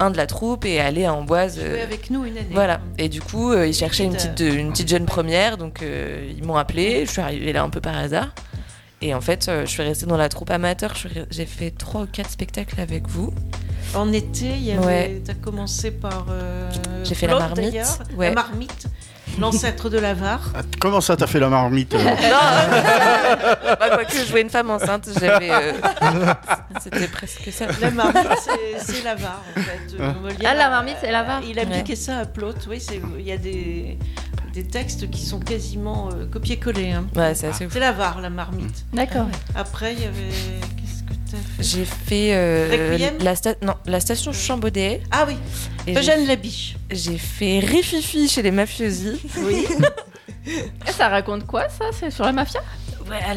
un de la troupe est allé à Amboise. Joué euh, avec nous une année. voilà. Et du coup, euh, ils cherchaient une Petite, une petite jeune première, donc euh, ils m'ont appelé. Je suis arrivée là un peu par hasard. Et en fait, euh, je suis restée dans la troupe amateur. J'ai fait trois ou quatre spectacles avec vous. En été, il y avait. Ouais. T'as commencé par. euh, J'ai fait la marmite, ouais. La marmite, l'ancêtre de la VAR. Ah, Comment ça, t'as fait la marmite euh non, euh, bah, quoique je jouais une femme enceinte, j'avais. euh, C'était presque ça. La marmite, c'est- c'est la VAR en fait. Molière Ah, la marmite, c'est la VAR. Il a appliqué ça à Plot. Oui, c'est- il y a des, des textes qui sont quasiment euh, copiés-collés. hein. Ouais, c'est assez ouf. C'est la VAR, la marmite. D'accord. Après, il y avait. Qu'est-ce que t'as fait J'ai fait euh, la, sta- non, la station Chambaudet. Ah oui, Et Eugène Labiche. J'ai fait Rififi chez les mafiosi. Oui. Et ça raconte quoi ça C'est sur la mafia?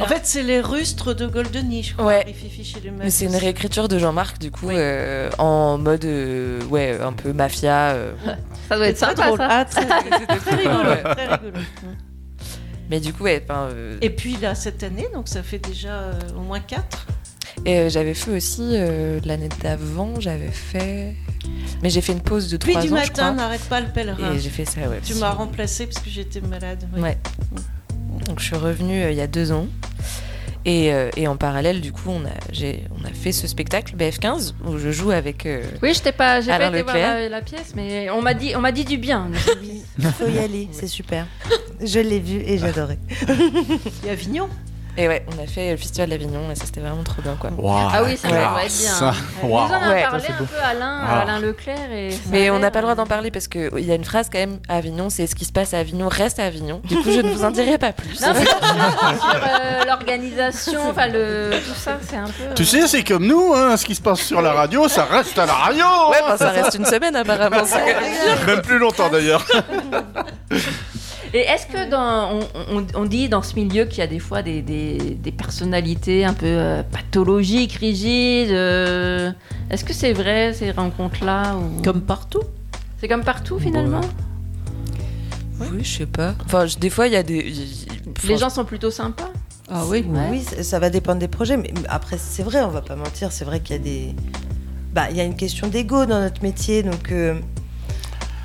En fait, c'est les rustres de Goldeny, je crois. Ouais. Rififi chez les Mais c'est une réécriture de Jean-Marc, du coup, Oui. euh, en mode euh, ouais, un peu mafia. euh. Ça doit être sympa drôle. ça. Ah, très, très rigolo. Ouais. très rigolo. Mais du coup, ouais, euh, Et puis là, cette année, donc ça fait déjà euh, au moins 4. et euh, j'avais fait aussi euh, l'année d'avant, j'avais fait. Mais j'ai fait une pause de Puis 3 du ans, je matin, n'arrête pas le pèlerin. Et j'ai fait ça, ouais. Tu m'as remplacé parce que j'étais malade. Ouais. Donc je suis revenue euh, il y a deux ans. Et, euh, et en parallèle, du coup, on a, j'ai, on a fait ce spectacle BF15 où je joue avec. euh, Oui, je t'ai pas, j'ai pas été voir la, la pièce, mais on m'a dit, on m'a dit du bien. Il faut y aller, c'est super. Je l'ai vu et j'adorais. Et Avignon. Et ouais, on a fait le Festival d'Avignon et ça c'était vraiment trop bien quoi. Ah oui, ça doit être bien. Il nous en a Ouais, parlé un peu Alain, Ah. Alain Leclerc. Et Mais on n'a pas le droit d'en parler parce qu'il y a une phrase quand même à Avignon, c'est ce qui se passe à Avignon reste à Avignon. Du coup, je ne vous en dirai pas plus. Non, mais sur, euh, l'organisation, enfin le tout ça, c'est un peu. Tu sais, c'est comme nous, hein, ce qui se passe sur la radio, ça reste à la radio Ouais, bah, ça reste une semaine apparemment. Même plus longtemps d'ailleurs. Et est-ce que dans, on, on- on dit dans ce milieu qu'il y a des fois des, des- des personnalités un peu euh, pathologiques, rigides euh, Est-ce que c'est vrai ces rencontres-là ou... Comme partout. C'est comme partout finalement? Oui, je sais pas. Enfin, je- des fois, il y a des. Les gens sont plutôt sympas Ah oui. Ouais. Oui, ça- ça va dépendre des projets. Mais après, c'est vrai, on va pas mentir. C'est vrai qu'il y a des. Bah, il y a une question d'ego dans notre métier, donc. euh,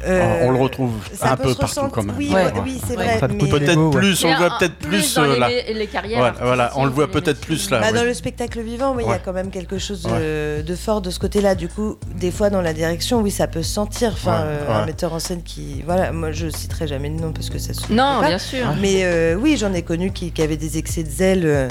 euh, on le retrouve un peu partout quand même. Oui, Ouais. ouais, oui, c'est vrai. Le mais- Peut-être plus, on le voit peut-être plus, dans euh, les, là. les carrières. Ouais, voilà, on le voit peut-être les plus là. Bah. Dans le spectacle vivant, oui, il y a quand même quelque chose de, de fort de ce côté-là. Du coup, des fois dans la direction, oui, ça peut se sentir. Enfin, Ouais, euh, ouais. un metteur en scène qui, voilà, moi je citerai jamais de nom parce que ça se. Non, pas. bien sûr. Mais euh, oui, j'en ai connu qui, qui avaient des excès de zèle, euh,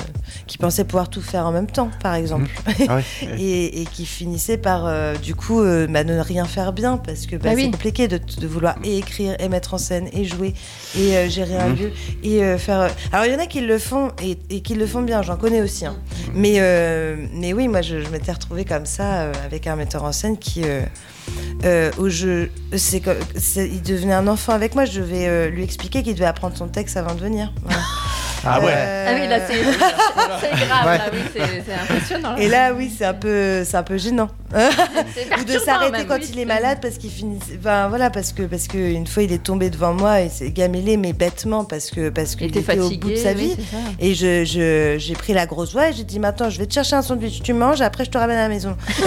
qui pensaient pouvoir tout faire en même temps, par exemple, Ah ouais. et, qui finissaient par, euh, du coup, euh, bah, ne rien faire bien parce que bah, c'est compliqué de fait de vouloir et écrire et mettre en scène et jouer et euh, gérer un Mhm. lieu et euh, faire. Alors il y en a qui le font et, et qui le font bien, j'en connais aussi. hein. Mais euh, mais oui, moi je, je m'étais retrouvée comme ça avec un metteur en scène qui euh, euh, où je c'est il devenait un enfant avec moi. Je devais euh, lui expliquer qu'il devait apprendre son texte avant de venir. Voilà. Ah ouais. Euh, Ah oui, là, c'est c'est grave, Ouais. là, oui, c'est c'est impressionnant. Et là, oui, c'est un peu, c'est un peu gênant. C'est Ou de s'arrêter même, quand oui, il est malade parce qu'il finit. Enfin voilà, parce que parce que une fois il est tombé devant moi et c'est gamellé, mais bêtement parce que parce qu'il était était au bout de sa vie. oui, et je je- j'ai pris la grosse voix et j'ai dit maintenant je vais te chercher un sandwich, tu manges, après je te ramène à la maison.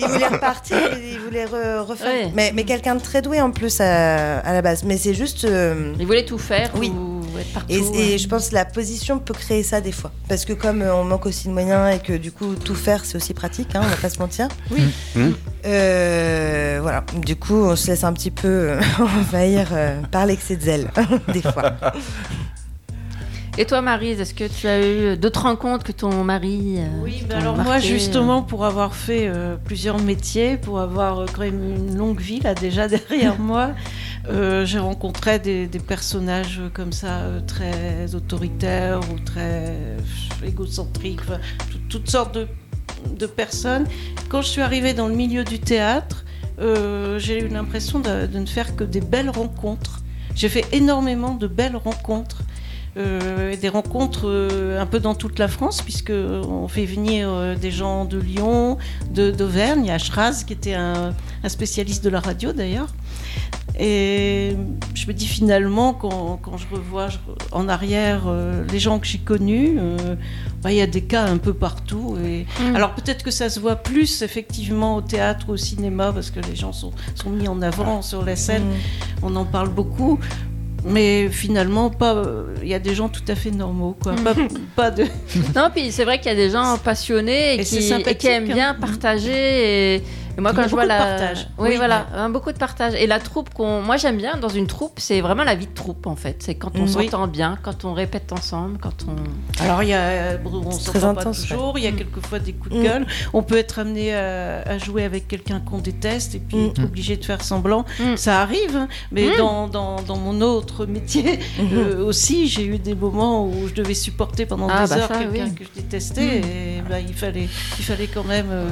il voulait repartir, il voulait re- refaire. Ouais. Mais mais quelqu'un de très doué en plus à, à la base. Mais c'est juste. euh, Il voulait tout faire Oui. ou être partout. et, je pense que la position peut créer ça des fois. Parce que comme euh, on manque aussi de moyens et que du coup tout faire c'est aussi pratique, hein, on va pas se mentir. Oui. Mmh. Euh, voilà. Du coup on se laisse un petit peu euh, envahir euh, par l'excès de zèle des fois. Et toi, Marise, est-ce que tu as eu d'autres rencontres que ton mari euh, Oui, bah t'ont alors moi marqué, justement pour avoir fait euh, plusieurs métiers, pour avoir euh, quand même une longue vie là déjà derrière moi, euh, j'ai rencontré des, des personnages comme ça euh, très autoritaires ou très euh, égocentriques, toutes sortes de, de personnes. Quand je suis arrivée dans le milieu du théâtre, euh, j'ai eu l'impression de, de ne faire que des belles rencontres. J'ai fait énormément de belles rencontres. Euh, des rencontres euh, un peu dans toute la France, puisque on fait venir euh, des gens de Lyon, d'Auvergne, il y a Schraz qui était un, un spécialiste de la radio d'ailleurs. Et je me dis finalement, quand, quand je revois je- en arrière euh, les gens que j'ai connus, euh, bah, il y a des cas un peu partout. Et... Mm. Alors peut-être que ça se voit plus effectivement au théâtre ou au cinéma, parce que les gens sont, sont mis en avant sur la scène, on en parle beaucoup. Mais finalement, pas. euh, Il y a des gens tout à fait normaux, quoi. Pas, pas de. Non, puis c'est vrai qu'il y a des gens passionnés et, qui, et qui aiment bien hein. partager. Et, et moi, Il y quand a je vois beaucoup de la. partage. Oui, Oui. voilà, hein, beaucoup de partage. Et la troupe qu'on. Moi, j'aime bien dans une troupe, c'est vraiment la vie de troupe, en fait. C'est quand on Mm. Oui. s'entend bien, quand on répète ensemble, quand on. Alors, il y a. bon, on s'entend pas toujours. Il y a quelquefois des coups de Mm. gueule. On peut être amené à, à jouer avec quelqu'un qu'on déteste et puis Mm. être obligé de faire semblant. Mm. Ça arrive, hein. mais Mm. dans, dans, dans mon autre métier euh, aussi, j'ai eu des moments où je devais supporter pendant Ah, des bah heures quelqu'un oui. que je détestais. Mm. Et bah, il, fallait, il fallait quand même euh,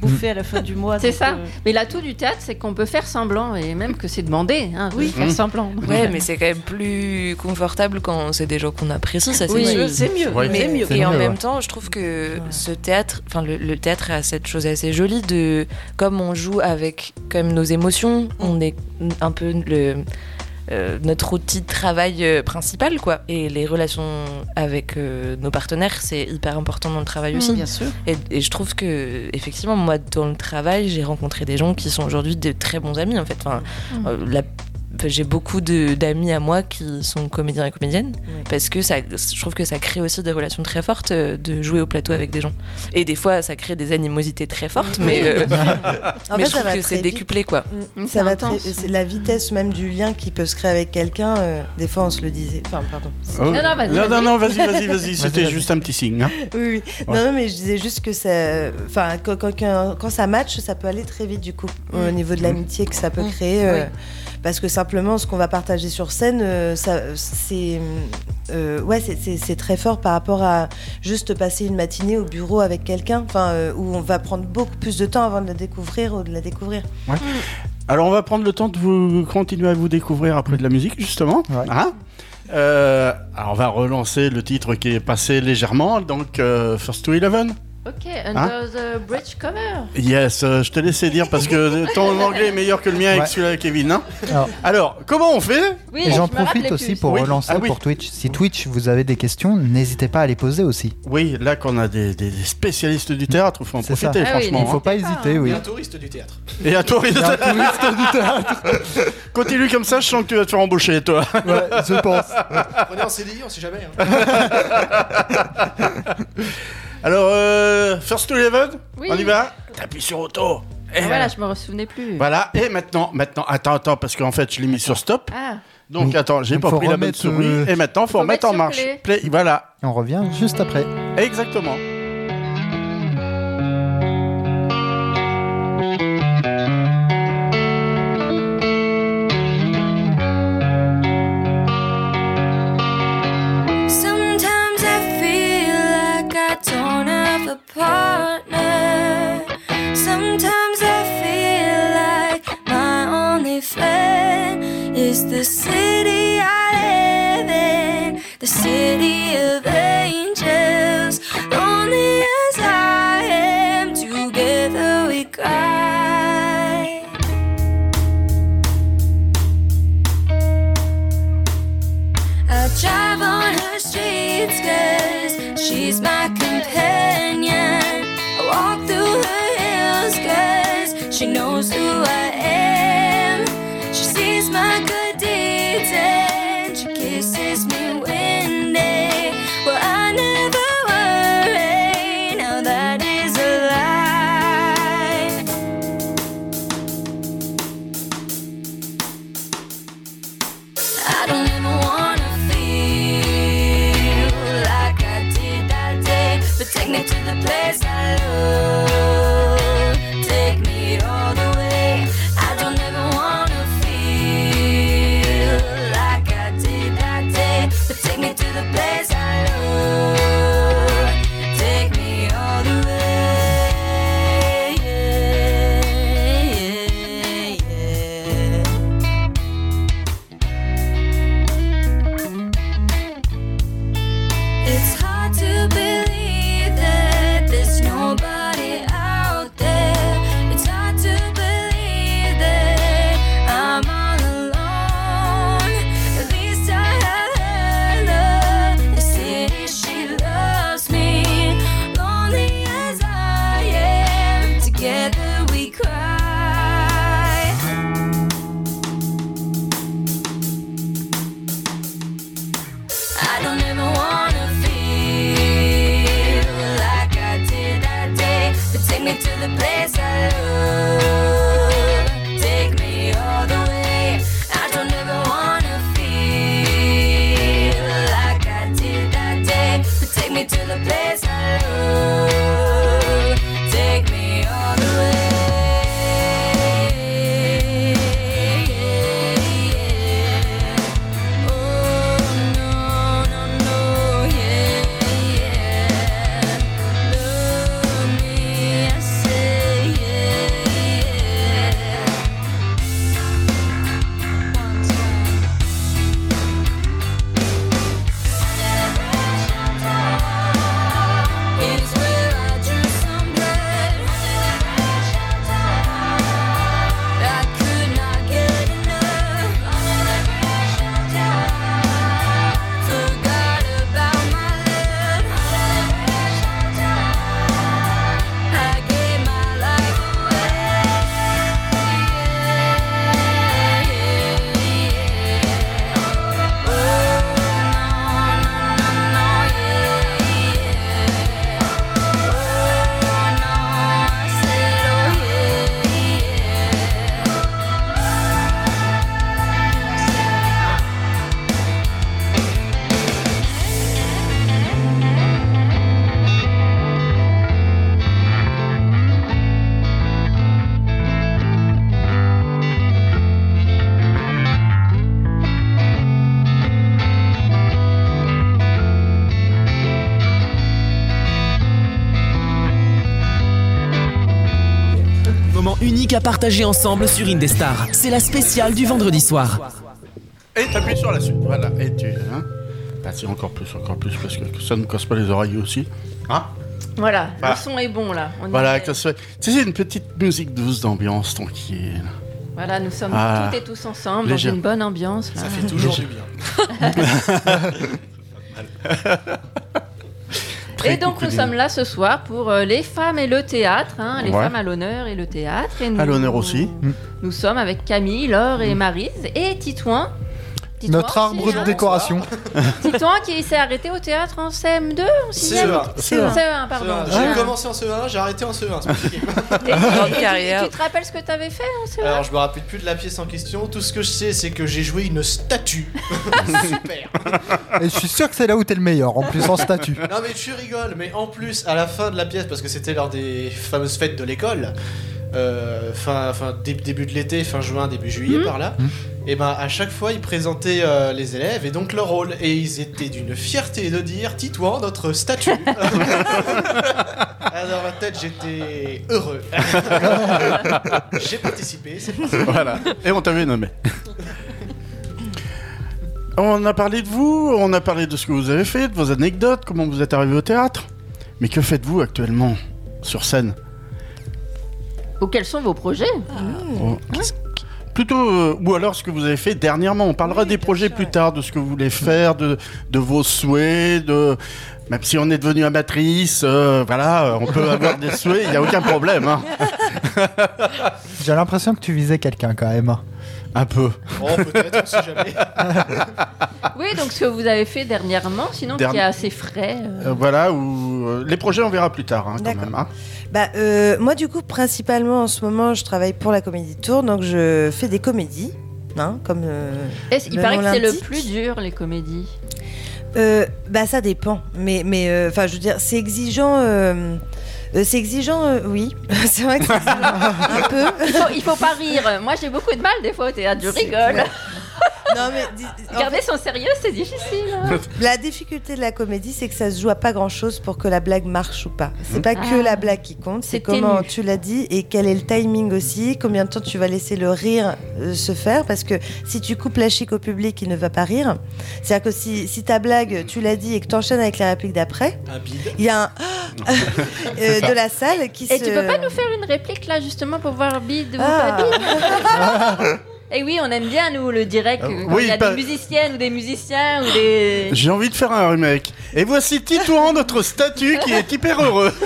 bouffer à la fin du mois. C'est ça. euh, Mais l'atout du théâtre, c'est qu'on peut faire semblant et même que c'est demandé hein, de Oui. faire semblant. Ouais, mais c'est quand même plus confortable quand c'est des gens qu'on apprécie, ça c'est Oui. sûr. c'est mieux. Ouais. C'est mieux. C'est Et en mieux, même ouais. temps, je trouve que ce théâtre, enfin le, le théâtre a cette chose assez jolie de, comme on joue avec quand même nos émotions, on est un peu le euh, notre outil de travail euh, principal, quoi. Et les relations avec euh, nos partenaires, c'est hyper important dans le travail aussi. Bien sûr. Et, et je trouve que, effectivement, moi, dans le travail, j'ai rencontré des gens qui sont aujourd'hui de très bons amis, en fait. Enfin, Mm. la- j'ai beaucoup de- d'amis à moi qui sont comédiens et comédiennes parce que ça, je trouve que ça crée aussi des relations très fortes euh, de jouer au plateau avec des gens. Et des fois, ça crée des animosités très fortes, mais, euh, En mais fait, je trouve que c'est décuplé, quoi. Mm. Ça va très, la vitesse même du lien qui peut se créer avec quelqu'un. euh, des fois, on se le disait. Enfin, pardon. Oh. Non, non, vas-y, non, non, vas-y. non, vas-y, vas-y, vas-y. C'était juste un petit signe. hein. Oui, oui. Ouais. Non, non, mais je disais juste que ça. Enfin, quand, quand, quand- quand ça match, ça peut aller très vite, du coup, au niveau de l'amitié que ça peut Mm. créer. euh, Oui. Parce que simplement, ce qu'on va partager sur scène, euh, c'est. euh, ouais, c'est- très fort par rapport à juste passer une matinée au bureau avec quelqu'un, enfin, euh, où on va prendre beaucoup plus de temps avant de la découvrir ou de la découvrir. Alors, on va prendre le temps de vous continuer à vous découvrir après de la musique, justement. Ouais. Hein Euh, alors, on va relancer le titre qui est passé légèrement. Donc, euh, First to Eleven. Ok, Under the Bridge Cover. Yes, euh, je te laissais dire parce que ton anglais est meilleur que le mien avec Ouais. celui-là de Kevin. hein. Alors, Alors, comment on fait? Oui, et je j'en profite aussi pour Oui. relancer Ah oui. pour Twitch. Si Twitch, vous avez des questions, n'hésitez pas à les poser aussi. Oui, là qu'on a des, spécialistes du théâtre, il faut en ça. profiter, Ah oui, franchement. Il ne faut hein. pas hésiter, oui. Et un touriste du théâtre. Et Il y a un touriste du théâtre. continue comme ça, je sens que tu vas te faire embaucher, toi. Ouais, je pense. Prenez en CDI, on sait jamais. Alors, euh, First to Eleven, Oui. on y va T'appuies sur auto. Et Ah, voilà, je me souvenais plus. Voilà, et maintenant, maintenant, attends, attends, parce qu'en fait, je l'ai mis sur stop. Ah, Donc, Oui. attends, j'ai pas pris la bonne souris. euh, Et maintenant, faut, Faut remettre en marche. play. Play, voilà, Et on revient juste après. exactement. The city partager ensemble sur Indestar. C'est la spéciale du vendredi soir. Et t'appuies sur la suite. Voilà. Et tu. Hein Vas-y, encore plus, encore plus, parce que ça ne casse pas les oreilles aussi. Hein? Voilà, Voilà. le son est bon là. On Voilà, est. que ça soit- Tu sais, c'est une petite musique douce d'ambiance, tranquille. Voilà, nous sommes Ah. toutes et tous ensemble Léger. dans une bonne ambiance. Là. Ça fait toujours du bien. Et donc nous sommes là ce soir pour euh, les femmes et le théâtre, hein, les Ouais. femmes à l'honneur et le théâtre. Et nous, À l'honneur aussi. Nous sommes avec Camille, Laure et Marise et Titouan. Notre arbre aussi, de hein. décoration. Titouan qui s'est arrêté au théâtre en CM2 en sixième CE1. CE1, CE1, pardon. J'ai commencé en CE1, j'ai arrêté en CE1. et- carrière. Tu te rappelles ce que tu avais fait en CE1 Alors je me rappelle plus de la pièce en question. Tout ce que je sais, c'est que j'ai joué une statue. Super. Et je suis sûr que c'est là où t'es le meilleur, en plus en statut. Non mais tu rigoles, mais en plus à la fin de la pièce, parce que c'était lors des fameuses fêtes de l'école, euh, fin, fin dé- début de l'été, fin juin, début juillet Mhm. par là, et ben à chaque fois ils présentaient euh, les élèves et donc leur rôle, et ils étaient d'une fierté de dire Titouan, notre statue. Ah, dans ma tête j'étais heureux. J'ai participé. Voilà. Et on t'avait nommé. On a parlé de vous, on a parlé de ce que vous avez fait, de vos anecdotes, comment vous êtes arrivé au théâtre. Mais que faites-vous actuellement sur scène? Ou quels sont vos projets? Oh, qu'est-ce- Plutôt, euh, ou alors ce que vous avez fait dernièrement. On parlera Oui, des projets sûr, plus ouais. tard, de ce que vous voulez faire, de, de vos souhaits, de... Même si on est devenu amatrice, euh, voilà, on peut avoir des souhaits, il n'y a aucun problème. hein. J'ai l'impression que tu visais quelqu'un quand même. Un peu. Oh, peut-être, on sait jamais. Oui, donc ce que vous avez fait dernièrement, sinon Derni- qui est assez frais. euh. Euh, voilà, où euh, les projets on verra plus tard hein, quand même. hein. Bah, euh, moi, du coup, principalement en ce moment, je travaille pour la Comédie Tour, donc je fais des comédies, hein, comme. euh, Est-ce- il paraît que c'est le plus dur, les comédies? Euh, bah, ça dépend, mais, mais, euh, enfin, je veux dire, c'est exigeant. Euh, c'est exigeant, euh, oui. c'est vrai que c'est exigeant un peu. Il faut, il faut pas rire. Moi, j'ai beaucoup de mal des fois au théâtre. Je rigole. Non, mais dis- en Garder son sérieux, c'est difficile. hein. La difficulté de la comédie, c'est que ça se joue à pas grand chose pour que la blague marche ou pas. C'est pas que Ah. la blague qui compte, c'est C'est comment ténu. tu l'as dit et quel est le timing aussi, combien de temps tu vas laisser le rire euh, se faire. Parce que si tu coupes la chic au public, il ne va pas rire. C'est-à-dire que si, si ta blague, tu l'as dit et que tu enchaînes avec la réplique d'après, Un bide. il y a un euh, de la salle qui Et se. tu peux pas nous faire une réplique là, justement, pour voir bide ou Ah. pas bide? Et oui, on aime bien, nous, le direct. Euh, quand oui, il y a pas- des musiciennes ou des musiciens ou des. J'ai envie de faire un remake. Et voici Titouan, notre statut qui est hyper heureux.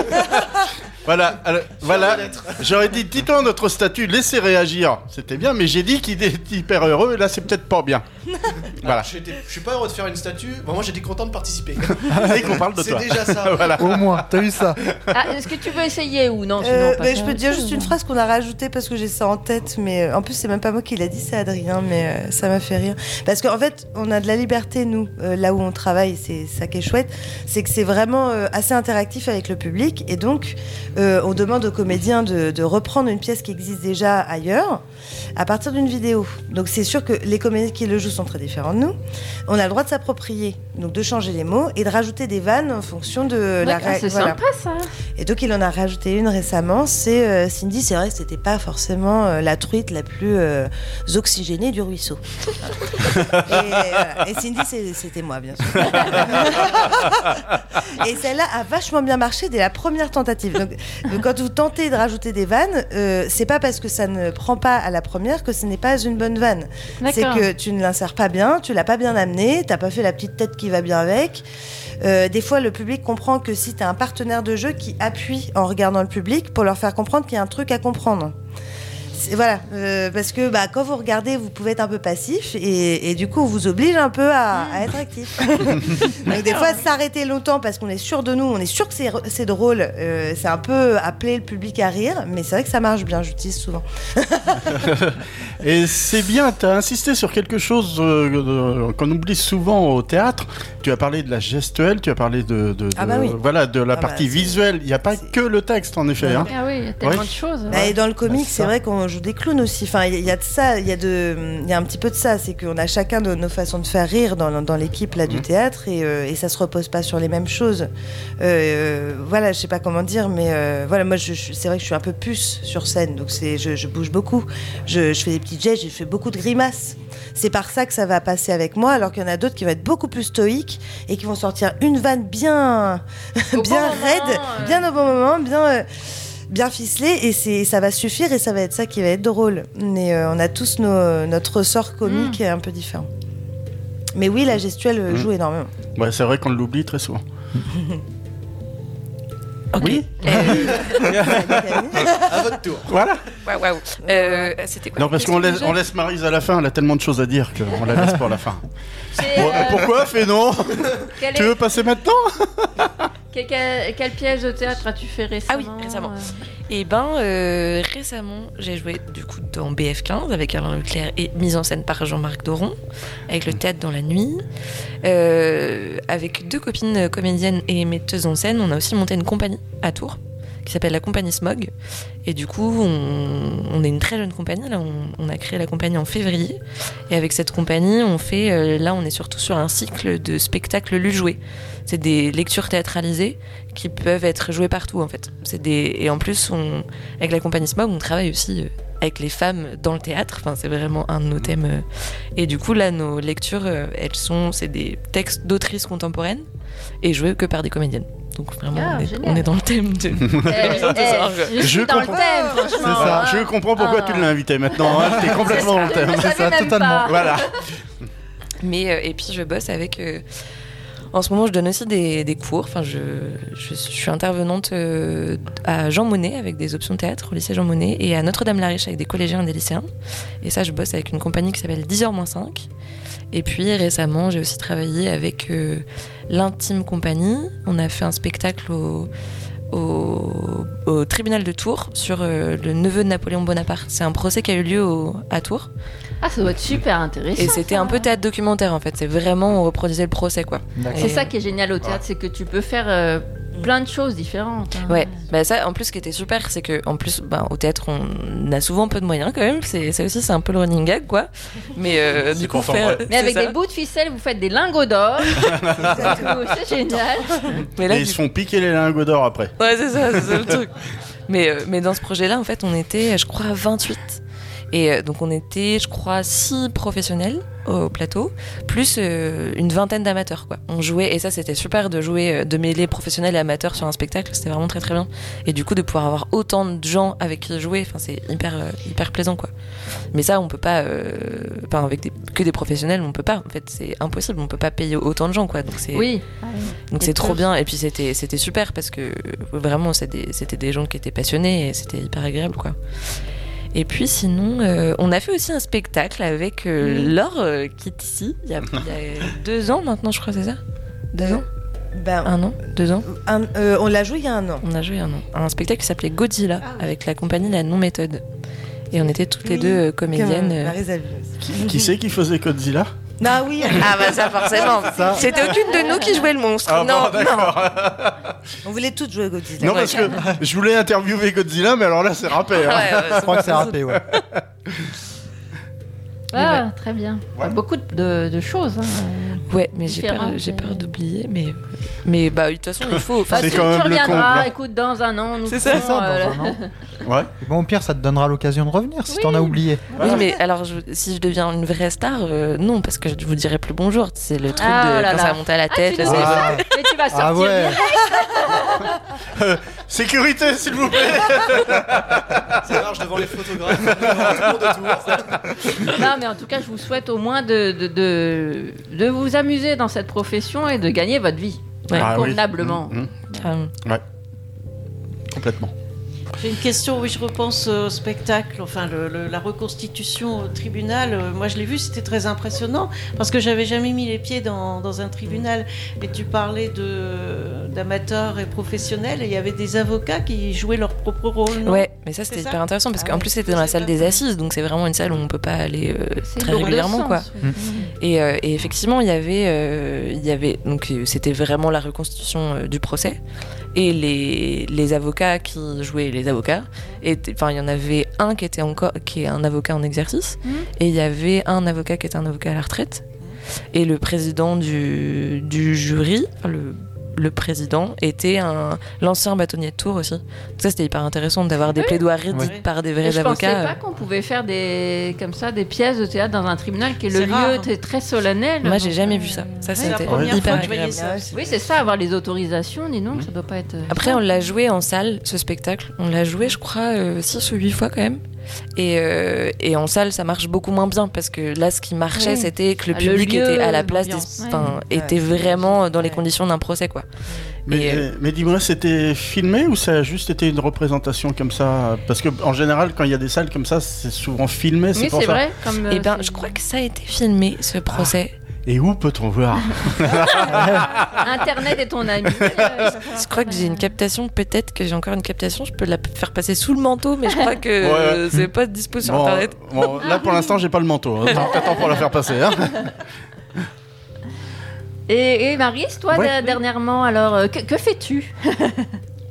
Voilà, alors, voilà. J'aurais dit Titouan, notre statut, laissez réagir. C'était bien, mais j'ai dit qu'il était hyper heureux et là c'est peut-être pas bien. Voilà. Je j'étais- je suis pas heureux de faire une statue. Bon, moi, j'étais content de participer. Et qu'on parle de C'est toi. déjà ça. voilà. Au moins, t'as eu ça. Ah, est-ce que tu veux essayer ou non, sinon, Euh, pas je peux te dire juste une phrase qu'on a rajoutée parce que j'ai ça en tête, mais euh, en plus c'est même pas moi qui l'a dit, c'est Adrien, mais euh, ça m'a fait rire. Parce qu'en fait, on a de la liberté nous, euh, là où on travaille, c'est ça qui est chouette, c'est que c'est vraiment euh, assez interactif avec le public et donc euh, on demande aux comédiens de, de reprendre une pièce qui existe déjà ailleurs à partir d'une vidéo. Donc c'est sûr que les comédiens qui le jouent sont très différents de nous. On a le droit de s'approprier, donc de changer les mots et de rajouter des vannes en fonction de la D'accord, ré- C'est sympa ça. Et donc il en a rajouté une récemment, c'est euh, Cindy, c'est vrai que c'était pas forcément euh, la truite la plus oxygénée du ruisseau. Et, Cindy, c'était moi, bien sûr. et celle-là a vachement bien marché dès la première tentative. Donc, donc, quand vous tentez de rajouter des vannes, euh, c'est pas parce que ça ne prend pas à la première que ce n'est pas une bonne vanne. C'est que tu ne l'insères pas bien, tu l'as pas bien amené, t'as pas fait la petite tête qui va bien avec. Euh, des fois, le public comprend que si tu as un partenaire de jeu qui appuie en regardant le public pour leur faire comprendre qu'il y a un truc à comprendre. Voilà, euh, parce que bah, quand vous regardez, vous pouvez être un peu passif et, et du coup, on vous oblige un peu à, à être actif. Donc, des fois, s'arrêter longtemps parce qu'on est sûr de nous, on est sûr que c'est c'est drôle, euh, c'est un peu appeler le public à rire, mais c'est vrai que ça marche bien, j'utilise souvent. Et c'est bien, tu as insisté sur quelque chose euh, qu'on oublie souvent au théâtre. Tu as parlé de la gestuelle, tu as parlé de, de- Ah bah oui. voilà, de la Ah bah, partie visuelle. Il n'y a pas que le texte, en effet. hein. Ah oui, il y a tellement Ouais. de choses. Bah, et dans le comique, c'est vrai qu'on joue des clowns aussi. Enfin, il y, a- il y a de ça, il y a de, il y a un petit peu de ça. C'est qu'on a chacun de nos façons de faire rire dans, dans l'équipe là du Mhm. théâtre et, euh, et ça se repose pas sur les mêmes choses. Euh, voilà, je sais pas comment dire, mais euh, voilà, moi, je, je- c'est vrai que je suis un peu puce sur scène, donc c'est, je, je bouge beaucoup. Je, je fais des petits gestes, j'ai fait beaucoup de grimaces. C'est par ça que ça va passer avec moi, alors qu'il y en a d'autres qui vont être beaucoup plus stoïques et qui vont sortir une vanne bien, bien bon raide, moment, euh. bien au bon moment, bien. Euh, bien ficelé et c'est ça va suffire et ça va être ça qui va être drôle. Mais euh, on a tous nos- notre ressort comique Mm. qui est un peu différent. Mais oui, la gestuelle euh, Mm. joue énormément. Ouais, c'est vrai qu'on l'oublie très souvent. Oui. À votre tour. Voilà. Waouh, waouh. Euh, C'était quoi Non, parce qu'on laisse, on laisse Marise à la fin, elle a tellement de choses à dire qu'on la laisse pour la fin. Bon, euh, pourquoi Fais non quelle, Tu est- veux passer maintenant? Quelle- pièce de théâtre as-tu fait récemment Ah oui, récemment. euh Et ben, euh, récemment, j'ai joué du coup dans BF15 avec Alain Leclerc et mise en scène par Jean-Marc Doron, avec le théâtre dans la nuit. Euh, avec deux copines comédiennes et metteuses en scène, on a aussi monté une compagnie à Tours qui s'appelle la compagnie Smog. Et du coup, on, on est une très jeune compagnie. Là, on, on a créé la compagnie en février. Et avec cette compagnie, on fait. euh, là, on est surtout sur un cycle de spectacles lus joués. C'est des lectures théâtralisées qui peuvent être jouées partout en fait. C'est des et en plus, on, avec la compagnie Smog, on travaille aussi euh, avec les femmes dans le théâtre. Enfin, c'est vraiment un de nos thèmes. euh. Et du coup, là, nos lectures, elles sont, c'est des textes d'autrices contemporaines et joués que par des comédiennes. Donc vraiment, Ah, on, est, on est dans le thème de. Eh, eh, je Je dans le comprends. thème, franchement. Ça. hein. Je comprends pourquoi Ah. tu l'as invité maintenant. Hein. T'es complètement dans le thème. Je C'est ça, totalement. pas. Voilà. Mais euh, et puis je bosse avec. euh, En ce moment, je donne aussi des, cours. Enfin, je, je, suis intervenante euh, à Jean Monnet avec des options théâtre au lycée Jean Monnet et à Notre-Dame-la-Riche avec des collégiens et des lycéens. Et ça, je bosse avec une compagnie qui s'appelle 10h-5. Et puis récemment, j'ai aussi travaillé avec euh, l'Intime Compagnie. On a fait un spectacle au, au, au tribunal de Tours sur euh, le neveu de Napoléon Bonaparte. C'est un procès qui a eu lieu au- à Tours. Ah, ça doit être super intéressant. Et c'était un peu théâtre documentaire en fait. C'est vraiment, on reproduisait le procès quoi. C'est ça qui est génial au théâtre, c'est que tu peux faire euh, plein de choses différentes. hein. Ouais, bah ça, en plus, ce qui était super, c'est que en plus, bah, au théâtre, on a souvent peu de moyens quand même. C'est ça aussi, c'est un peu le running gag, quoi. Mais euh, du coup, pourtant faire. vrai. Mais avec ça. des bouts de ficelle, vous faites des lingots d'or. c'est génial. Mais là, Et ils du- se font piquer les lingots d'or après. Ouais, c'est ça, c'est ça le truc. Mais, euh, mais dans ce projet-là, en fait, on était, je crois, 28. Et euh, donc, on était, je crois, 6 professionnels au plateau, plus euh, une vingtaine d'amateurs, quoi. On jouait, et ça, c'était super de jouer, euh, de mêler professionnels et amateurs sur un spectacle. C'était vraiment très, très bien. Et du coup, de pouvoir avoir autant de gens avec qui jouer, c'est hyper, hyper plaisant, quoi. Mais ça, on peut pas, euh, enfin, avec des- que des professionnels, on peut pas. En fait, c'est impossible. On peut pas payer autant de gens, quoi. Donc, c'est. Oui. Donc c'est trop bien. Et puis c'était c'était super parce que vraiment c'était des, c'était des gens qui étaient passionnés et c'était hyper agréable quoi. Et puis sinon, euh, on a fait aussi un spectacle avec euh, Mhm. Laure euh, qui est ici il y, a, il y a deux ans maintenant je crois c'est ça Deux ans Ben, Un an Deux ans un- euh, on l'a joué il y a un an. On a joué un an. Un spectacle qui s'appelait Godzilla avec la compagnie La Non Méthode. Et on était toutes les deux euh, comédiennes. Euh, euh, a vu. Qui c'est qui faisait Godzilla? Ah oui. Ah bah ça forcément. C'était aucune de nous qui jouait le monstre. Ah non, bon, d'accord. On voulait toutes jouer Godzilla. Non, parce que je voulais interviewer Godzilla, mais alors là, c'est râpé. hein. Ouais, ouais, Je crois que c'est râpé, ouais. Ah, très bien. Beaucoup de, de choses. hein. Ouais, mais j'ai peur, j'ai euh. peur d'oublier. Mais, mais bah, de toute façon, il faut. enfin, C'est tu, quand tu même le reviendras, comble. écoute, dans un an. nous C'est ça, dans euh, un an. Ouais. Bon, au pire, ça te donnera l'occasion de revenir si Oui. t'en as oublié. Oui, mais alors je- si je deviens une vraie star, euh, non, parce que je vous dirai plus bonjour. C'est le truc Ah de là quand là. ça monte à la tête. tu Ah, Mais tu vas sortir. ah ouais. Sécurité, s'il vous plaît. Ça marche devant les photographes, devant tout le monde autour. Non, mais en tout cas, je vous souhaite au moins de, de, de, de vous amuser dans cette profession et de gagner votre vie. Ouais. Ah oui. convenablement. Mmh, mmh. Carrément. Complètement. J'ai une question, oui, je repense au spectacle, enfin le- le- la reconstitution au tribunal. Euh, Moi, je l'ai vu, c'était très impressionnant parce que j'avais jamais mis les pieds dans, dans un tribunal. Et tu parlais d'amateurs et professionnels, et il y avait des avocats qui jouaient leur propre rôle. non? Ouais, mais ça c'était hyper intéressant parce Ah qu'en plus c'était dans la salle des assises, donc c'est vraiment une salle où on peut pas aller euh, très régulièrement, sens, quoi. oui. Et, euh, et effectivement, il y avait, euh, y avait donc c'était vraiment la reconstitution du procès et les, les avocats qui jouaient les avocats. Enfin, il y en avait un qui était encore qui est un avocat en exercice Mhm. et il y avait un avocat qui était un avocat à la retraite et le président du, du jury, le le président était un l'ancien bâtonnier de Tours aussi. Donc ça c'était hyper intéressant d'avoir des plaidoiries Ouais. dites par des Et vrais je pensais avocats. pas qu'on pouvait faire des comme ça des pièces de théâtre dans un tribunal qui est le rare, lieu très solennel. Moi j'ai jamais euh, vu ça. Ça la c'était hyper je agréable. ça. Oui, c'est ça, avoir les autorisations, dis donc, ça doit pas être. euh, Après, on l'a joué en salle, ce spectacle. On l'a joué, je crois, 6 ou 8 fois quand même. Et, euh, et en salle, ça marche beaucoup moins bien parce que là, ce qui marchait, Oui. c'était que le Ah, le public lieu, était à la place, des, l'ambiance, ouais. enfin, Ouais. était vraiment dans les conditions d'un procès, quoi. Mais, Et, euh, euh, mais dis-moi, c'était filmé ou ça a juste été une représentation comme ça? Parce que en général, quand il y a des salles comme ça, c'est souvent filmé. C'est Oui, pour c'est ça. vrai. Comme, Et euh, ben, c'est- je crois que ça a été filmé, ce procès. Et où peut-on voir Internet est ton ami. Euh, Je crois que j'ai une captation, peut-être que j'ai encore une captation, je peux la faire passer sous le manteau, mais je crois que Ouais, c'est pas dispo sur Bon, internet. bon, là pour l'instant, j'ai pas le manteau. Hein. T'attends pour la faire passer. Hein. Et, et Maryse, toi, Ouais. dernièrement, alors, euh, que, que fais-tu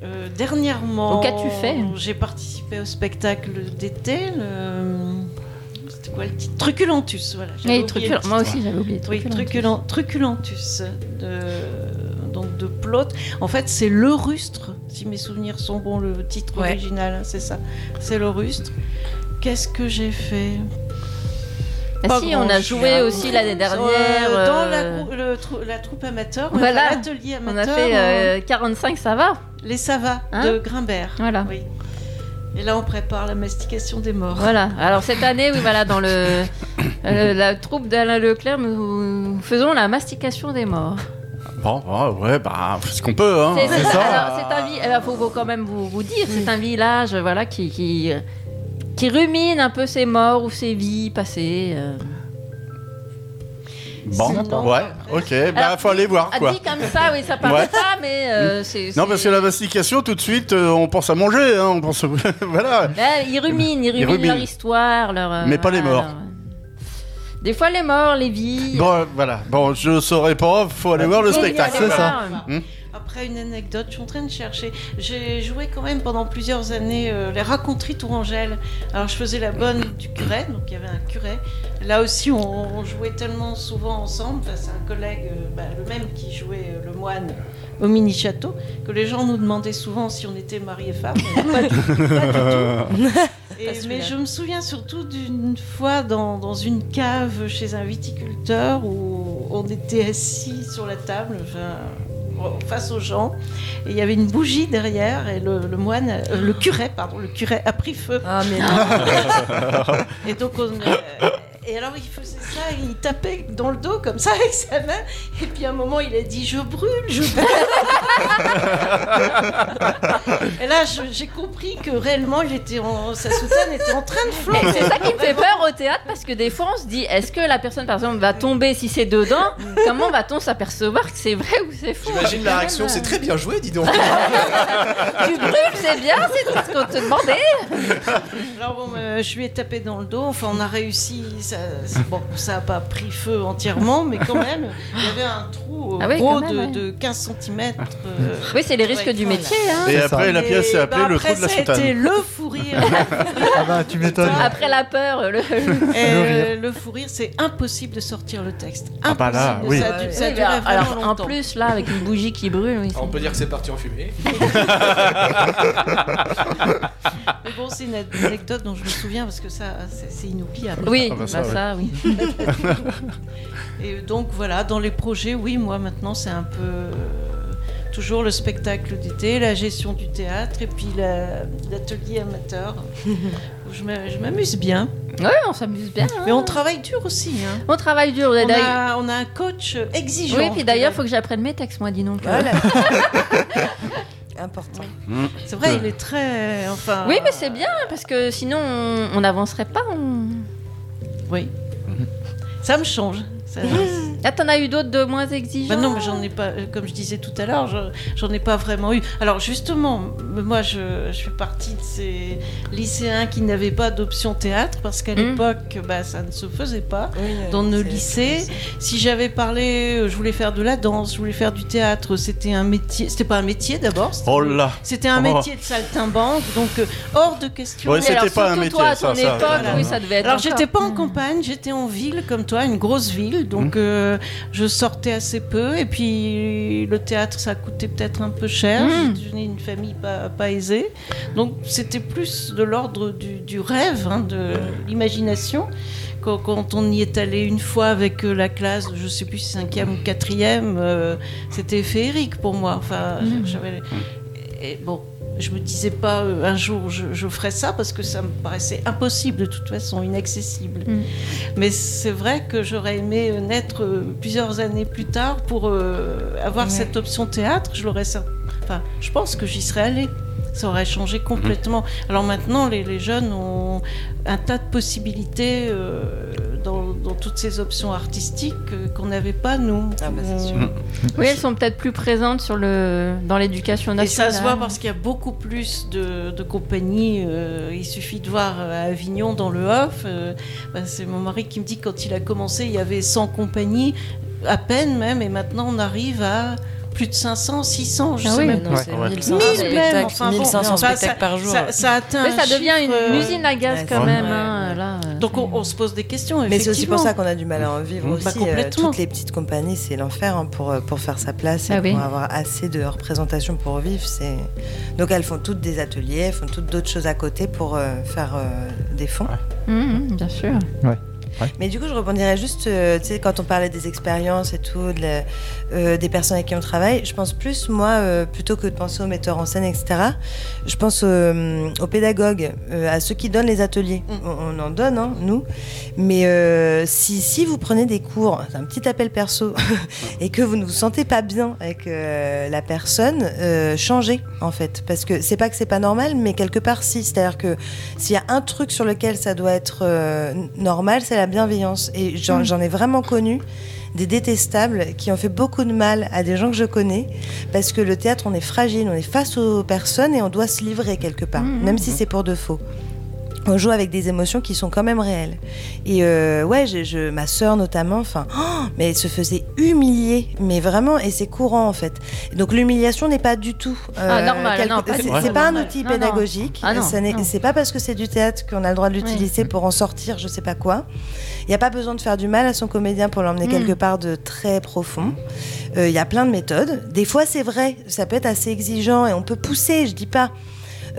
Euh, dernièrement, qu'as-tu fait J'ai participé au spectacle d'été. Le... Quoi le titre Truculentus, voilà. Oui, le titre. Moi aussi, j'avais oublié. Oui, truculent. truculent, truculentus de, donc de Plot. En fait, c'est le rustre, si mes souvenirs sont bons, le titre Ouais. original, hein, c'est ça. C'est le rustre. Qu'est-ce que j'ai fait? Ah si, on a joué aussi l'année dernière. Euh, Dans la, euh, le la troupe amateur, on Voilà. a fait l'atelier On a amateur, fait euh, euh, 45, ça va les savas Hein de Grimbert. Voilà. Oui. Et là, on prépare la mastication des morts. Voilà. Alors cette année, oui, voilà, dans le euh, la troupe d'Alain Leclerc, nous faisons la mastication des morts. Bon, ouais, bah, ce qu'on peut, hein. C'est- ça. alors, c'est un vi- ben, faut, faut quand même vous, vous dire, c'est un village, voilà, qui, qui, qui rumine un peu ses morts ou ses vies passées. euh. Bon, ouais, ok, bah, Alors, faut aller voir, quoi. dit comme ça, oui, ça paraît Ouais. pas, mais euh, c'est. Non, c'est- parce que la mastication, tout de suite, euh, on pense à manger, hein, on pense... voilà. Ben, ils ruminent, ils ruminent ruminent. leur histoire, leur. euh, Mais pas les morts. leur- Des fois les morts, les vies. Bon, voilà. Bon, je saurais pas, faut aller voir le spectacle. aller voir. Hmm Après une anecdote, je suis en train de chercher. J'ai joué quand même pendant plusieurs années euh, les raconteries Tourangelle. Alors je faisais la bonne du curé, donc il y avait un curé. Là aussi, on, on jouait tellement souvent ensemble. Enfin, c'est un collègue, euh, bah, le même qui jouait euh, le moine au mini château, que les gens nous demandaient souvent si on était mari et femme. Mais Pas du, pas du tout. Et- Pas mais je me souviens surtout d'une fois dans, dans une cave chez un viticulteur où on était assis sur la table, enfin, face aux gens, et il y avait une bougie derrière, et le, le moine, euh, le curé, pardon, le curé a pris feu. Ah, mais non. et donc on, euh, et alors il faisait ça, il tapait dans le dos comme ça avec sa main, et puis à un moment il a dit je brûle, je brûle. et là j'ai compris que réellement il était en, sa soutane était en train de flamber. c'est ça qui me fait peur au théâtre parce que des fois on se dit est-ce que la personne par exemple va tomber si c'est dedans? Comment va-t-on s'apercevoir que c'est vrai ou c'est faux? J'imagine la réaction, c'est très bien joué, dis donc. Tu brûles, c'est bien, c'est tout ce qu'on te demandait. Alors bon, euh, je lui ai tapé dans le dos. Enfin, on a réussi. Ça, c'est- bon, ça n'a pas pris feu entièrement, mais quand même, il y avait un trou euh, Ah oui, gros quand même, de, ouais. de 15 cm. Oui, c'est les risques du métier. Hein. Et après, la pièce s'est appelée le trou de la Ça a soutane. le fou rire. Ah bah, tu m'étonnes. Après la peur, le. Et, Le euh, le fou rire, c'est impossible de sortir le texte. Ah bah là, Impossible. oui. Ça, a du- ça a Oui, mais vraiment alors, en plus, là, avec une bougie qui brûle, oui, On peut dire que c'est parti en fumée. Mais bon, c'est une anecdote dont je me souviens parce que ça, c'est inoubliable. Oui, Ah bah bah ça, ça, oui. Et donc voilà, dans les projets, oui, moi maintenant c'est un peu euh, toujours le spectacle d'été, la gestion du théâtre et puis la- l'atelier amateur où je m'a- je m'amuse bien. Ouais, on s'amuse bien. hein. Mais on travaille dur aussi. hein. On travaille dur. On d'ailleurs. a, on a un coach exigeant. Oui, puis d'ailleurs, il faut que j'apprenne mes textes, moi, dis donc. Voilà. Important. C'est vrai, il est très. Enfin. Oui, mais c'est bien, parce que sinon, on on n'avancerait pas. on- Oui. Ça me change. Ça- Ah, t'en as eu d'autres de moins exigeants Bah non, mais j'en ai pas, euh, comme je disais tout à l'heure, je- j'en ai pas vraiment eu. Alors justement, moi je, je fais partie de ces lycéens qui n'avaient pas d'option théâtre parce qu'à Mm. l'époque, bah, ça ne se faisait pas. Oui, Dans nos lycées, si j'avais parlé, euh, je voulais faire de la danse, je voulais faire du théâtre, c'était un métier. C'était pas un métier d'abord. c'était- Oh là C'était un Oh. métier de saltimbanque, donc euh, hors de question. Oui, c'était pas un métier, toi, à ça, ton ça, époque, voilà. oui, ça devait être. Alors j'étais pas en Mm. campagne, j'étais en ville comme toi, une grosse ville, donc euh, je sortais assez peu et puis le théâtre ça coûtait peut-être un peu cher. Mm. Je venais d'une famille pas, pas aisée, donc c'était plus de l'ordre du, du rêve, hein, de l'imagination. Quand, on y est allé une fois avec euh, la classe, je sais plus si cinquième ou quatrième, euh, c'était féerique pour moi. Enfin, Mm. j'avais et bon. Je me disais pas euh, un jour je, je ferais ça parce que ça me paraissait impossible de toute façon, inaccessible. Mm. Mais c'est vrai que j'aurais aimé euh, naître euh, plusieurs années plus tard pour euh, avoir Ouais. cette option théâtre. Je l'aurais, enfin, je pense que j'y serais allée. Ça aurait changé complètement. Alors maintenant, les, les jeunes ont un tas de possibilités dans, dans toutes ces options artistiques euh, qu'on n'avait pas nous. Ah bah, c'est sûr. Oui, elles sont peut-être plus présentes sur le... dans l'éducation Et nationale. ça se voit parce qu'il y a beaucoup plus de, de compagnies. euh, il suffit de voir euh, à Avignon dans le off. euh, bah, c'est mon mari qui me dit que quand il a commencé, il y avait 100 compagnies, à peine même, et maintenant on arrive à plus de 500, 600, je Ah sais oui. même Non, Ouais, c'est ouais. 1500 1000 spectacles, même, enfin bon, 1500 enfin, spectacles ça- par jour. Ça, ça atteint Oui, ça un devient une, chiffre, euh, usine à gaz ouais, quand même. hein, là, Donc on, on se pose des questions. Mais c'est aussi pour ça qu'on a du mal à en vivre Bah, aussi. euh, complètement. toutes les petites compagnies, c'est l'enfer hein, pour, euh, pour faire sa place et Ah oui. pour avoir assez de représentation pour vivre. C'est... Donc elles font toutes des ateliers, elles font toutes d'autres choses à côté pour euh, faire euh, des fonds. Mhm, bien sûr. Ouais. Mais du coup, je rebondirais juste, euh, tu sais, quand on parlait des expériences et tout, de la- euh, des personnes avec qui on travaille, je pense plus, moi, euh, plutôt que de penser aux metteurs en scène, etc., je pense euh, aux pédagogues, euh, à ceux qui donnent les ateliers. On, on en donne, hein, nous. Mais euh, si, si vous prenez des cours, c'est un petit appel perso, et que vous ne vous sentez pas bien avec euh, la personne, euh, changez, en fait. Parce que c'est pas que c'est pas normal, mais quelque part, si. C'est-à-dire que s'il y a un truc sur lequel ça doit être euh, normal, c'est la bienveillance. Et j'en j'en ai vraiment connu des détestables qui ont fait beaucoup de mal à des gens que je connais parce que le théâtre on est fragile, on est face aux personnes et on doit se livrer quelque part, même si c'est pour de faux. On joue avec des émotions qui sont quand même réelles. Et euh, ouais, je, je- ma sœur notamment, enfin, oh, mais elle se faisait humilier, mais vraiment, et c'est courant en fait. Donc l'humiliation n'est pas du tout. euh, Ah, normal, quelque- non, pas c'est pas un outil Non, non. pédagogique. Ah non, Ça n'est- c'est pas parce que c'est du théâtre qu'on a le droit de l'utiliser pour en sortir, je sais pas quoi. Il n'y a pas besoin de faire du mal à son comédien pour l'emmener Mm. quelque part de très profond. Euh, Il y a plein de méthodes. Des fois, c'est vrai, ça peut être assez exigeant et on peut pousser, je dis pas.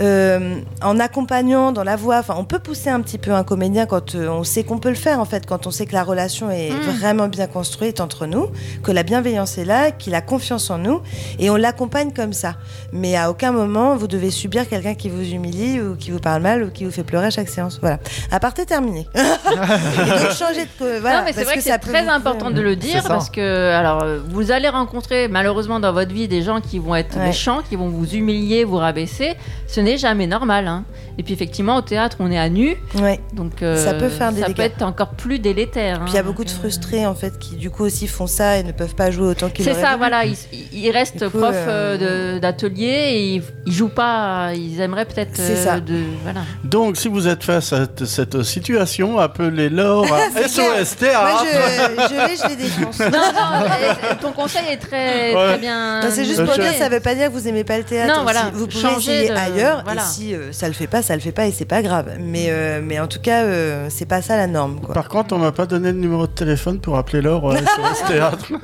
Euh, en accompagnant dans la voix, enfin, on peut pousser un petit peu un comédien quand euh, on sait qu'on peut le faire, en fait, quand on sait que la relation est Mm. vraiment bien construite entre nous, que la bienveillance est là, qu'il a confiance en nous, et on l'accompagne comme ça. Mais à aucun moment, vous devez subir quelqu'un qui vous humilie ou qui vous parle mal ou qui vous fait pleurer à chaque séance. Voilà. À partir terminé. et donc, changer de. Voilà, non, mais c'est vrai que, c'est très important de le dire parce que alors euh, vous allez rencontrer malheureusement dans votre vie des gens qui vont être Ouais. méchants, qui vont vous humilier, vous rabaisser. Ce n'est jamais normal. hein. Et puis effectivement au théâtre on est à nu, Ouais. donc euh, Ça peut faire des ça peut être encore plus délétère. Puis il y a hein. beaucoup de frustrés en fait qui du coup aussi font ça et ne peuvent pas jouer autant qu'ils C'est ça, voulu. voilà, ils, ils restent coup, profs euh, euh, d'atelier et ils, ils jouent pas, ils aimeraient peut-être C'est euh, ça. de voilà. Donc, si vous êtes face à cette, situation, appelez Laure à. SOS Théâtre. Moi je, je vais, je les défonce. Non, non, euh, ton conseil est très, Ouais. très bien. C'est juste pour dire, ça veut pas dire que vous aimez pas le théâtre. Non, voilà. Vous pouvez Changer essayer de- ailleurs. Voilà. Et si euh, ça le fait pas, ça le fait pas et c'est pas grave. Mais, euh, mais en tout cas, euh, c'est pas ça la norme. Quoi. Par contre, on m'a pas donné le numéro de téléphone pour appeler Laure Théâtre. Non,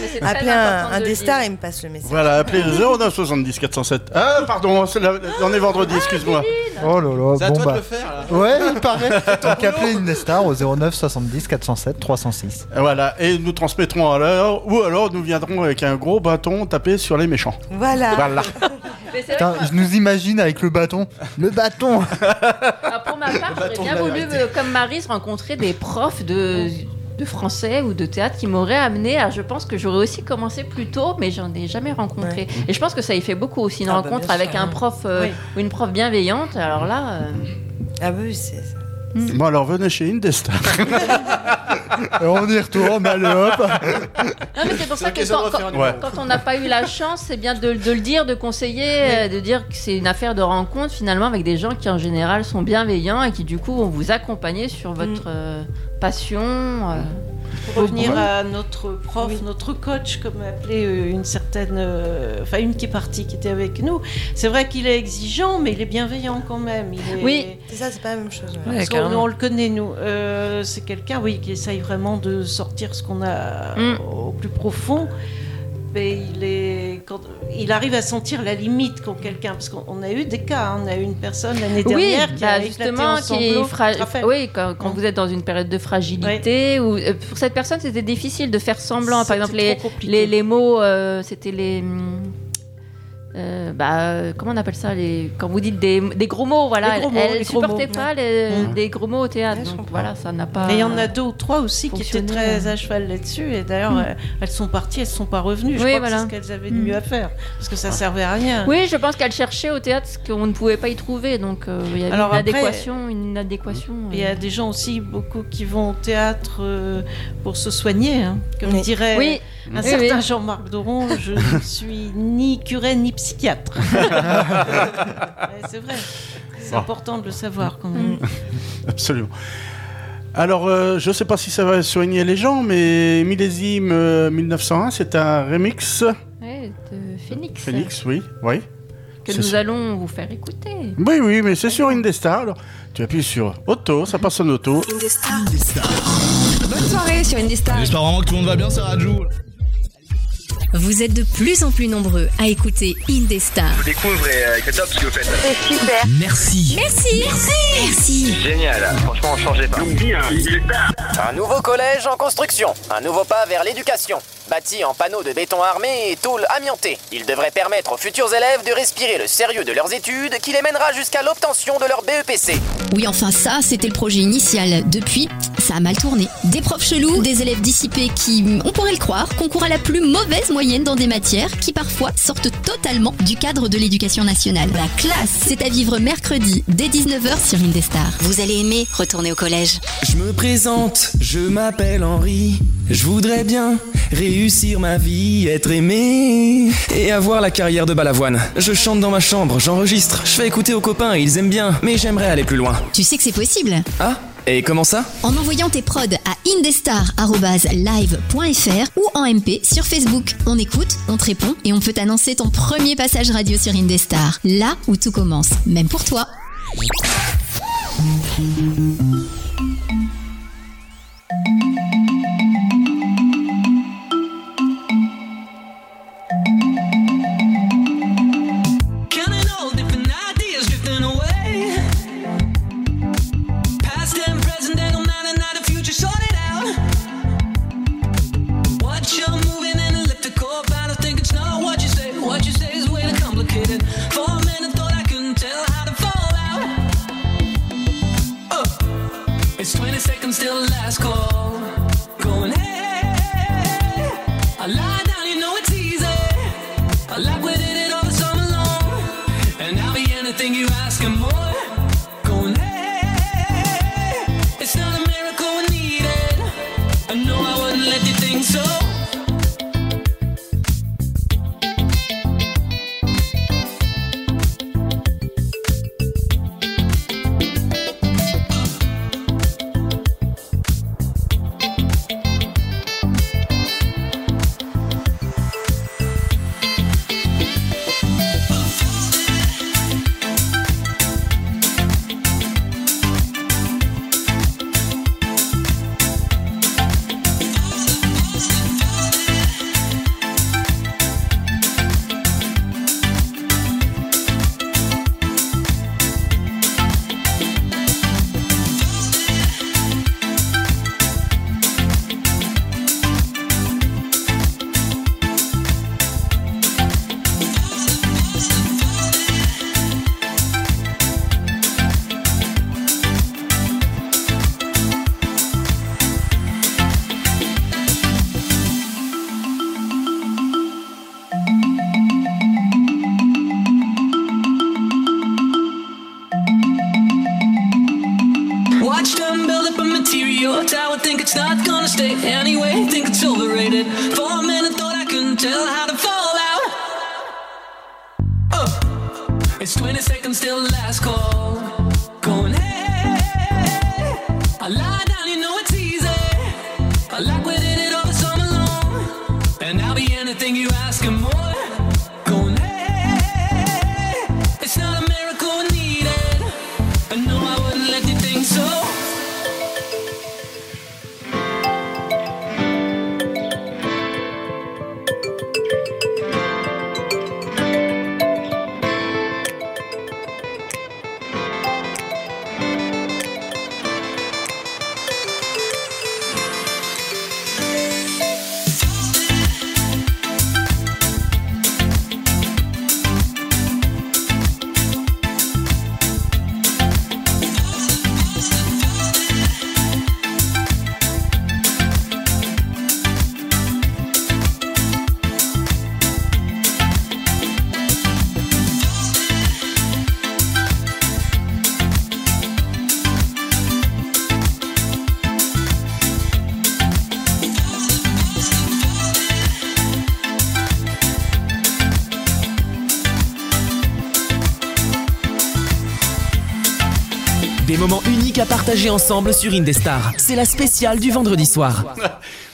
mais c'est très Appelez un, important un de des stars, il me passe le message. Voilà, appelez le 09 70 407. Ah, pardon, la- on est vendredi, excuse-moi. Oh là là, C'est à bon toi bah. de le faire là. Ouais, il paraît. Donc appelez Indestar au 09 70 407 306. Voilà, et nous transmettrons à l'heure, ou alors nous viendrons avec un gros bâton taper sur les méchants. Voilà. Voilà. Mais c'est vrai Putain, que je nous imagine avec le bâton. Le bâton Ah, pour ma part, j'aurais bien voulu, euh, comme Maris, rencontrer des profs de, de français ou de théâtre qui m'auraient amené à. Je pense que j'aurais aussi commencé plus tôt, mais j'en ai jamais rencontré. Et je pense que ça y fait beaucoup aussi une Ah, bah, rencontre bien avec sûr. un prof euh, Oui. ou une prof bienveillante. Alors là, euh, Ah oui, c'est. Bon, alors venez chez Indestar. Et On y retourne, allez hop non, mais c'est pour ça que quand, on n'a pas eu la chance, c'est bien de, de le dire, de conseiller, euh, de dire que c'est une affaire de rencontre finalement avec des gens qui en général sont bienveillants et qui du coup vont vous accompagner sur votre euh, passion. euh. Pour revenir Ouais. à notre prof, notre coach, comme appelait une certaine, euh, enfin une qui est partie, qui était avec nous. C'est vrai qu'il est exigeant, mais il est bienveillant quand même. Il est- Oui. C'est ça, c'est pas la même chose. ouais. Parce on le connaît nous. Euh, c'est quelqu'un, oui, qui essaye vraiment de sortir ce qu'on a Mm. au plus profond. Mais il est, quand, il arrive à sentir la limite quand quelqu'un, parce qu'on on a eu des cas, hein, on a eu une personne l'année Oui, dernière qui bah, a éclaté justement, en qui est fra- Oui, quand, quand Mm. vous êtes dans une période de fragilité, ou euh, pour cette personne, c'était difficile de faire semblant. Par exemple, les, les, les mots, euh, c'était les. Euh, bah, euh, comment on appelle ça les... Quand vous dites des, des gros mots, voilà, gros mots, elle ne supportait mots, pas les, Mm. des gros mots au théâtre. Ouais, donc voilà, ça n'a pas. Et il y en a deux ou trois aussi qui étaient très euh. à cheval là-dessus. Et d'ailleurs, Mm. euh, elles sont parties, elles ne sont pas revenues. Je Oui, crois voilà. que c'est ce qu'elles avaient de Mm. mieux à faire. Parce que ça servait à rien. Oui, je pense qu'elle cherchait au théâtre ce qu'on ne pouvait pas y trouver. Donc euh, il y avait Alors une après, adéquation. Une adéquation Il y a euh. des gens aussi, beaucoup, qui vont au théâtre euh, pour se soigner. hein. Comme Oui. dirait Oui, un Oui, certain oui. Jean-Marc Doron, je ne suis ni curé ni psychiatre. Ouais, c'est vrai. C'est important de le savoir quand même. Absolument. Alors, euh, je sais pas si ça va soigner les gens, mais Millésime euh, 1901, c'est un remix. Ouais, de Phoenix. Phoenix, oui, oui. Que nous allons vous faire écouter. Oui, oui, mais c'est sur Indestar. Alors, tu appuies sur Auto, ça passe en auto. Bonne soirée sur Indestar. J'espère vraiment que tout le monde va bien, c'est Rajou. Vous êtes de plus en plus nombreux à écouter Indestar. Je découvre et euh, c'est top ce que vous faites. C'est super. Merci. Merci. Merci. Génial, franchement, changez pas. Un nouveau collège en construction, un nouveau pas vers l'éducation. Bâti en panneaux de béton armé et tôle amiantée, il devrait permettre aux futurs élèves de respirer le sérieux de leurs études qui les mènera jusqu'à l'obtention de leur BEPC. Oui, enfin ça, c'était le projet initial. Depuis, ça a mal tourné. Des profs chelous, des élèves dissipés qui, on pourrait le croire, concourent à la plus mauvaise moyenne dans des matières qui parfois sortent totalement du cadre de l'éducation nationale. La classe, c'est à vivre mercredi dès 19h sur Indestar. Vous allez aimer retourner au collège. Je me présente, je m'appelle Henri. Je voudrais bien réussir ma vie, être aimé et avoir la carrière de balavoine. Je chante dans ma chambre, j'enregistre, je fais écouter aux copains, ils aiment bien, mais j'aimerais aller plus loin. Tu sais que c'est possible Ah Et comment ça? En envoyant tes prods à indestar.live.fr ou en MP sur Facebook. On écoute, on te répond et on peut t'annoncer ton premier passage radio sur Indestar. Là où tout commence, même pour toi. Des moments uniques à partager ensemble sur Indestar. C'est la spéciale du vendredi soir.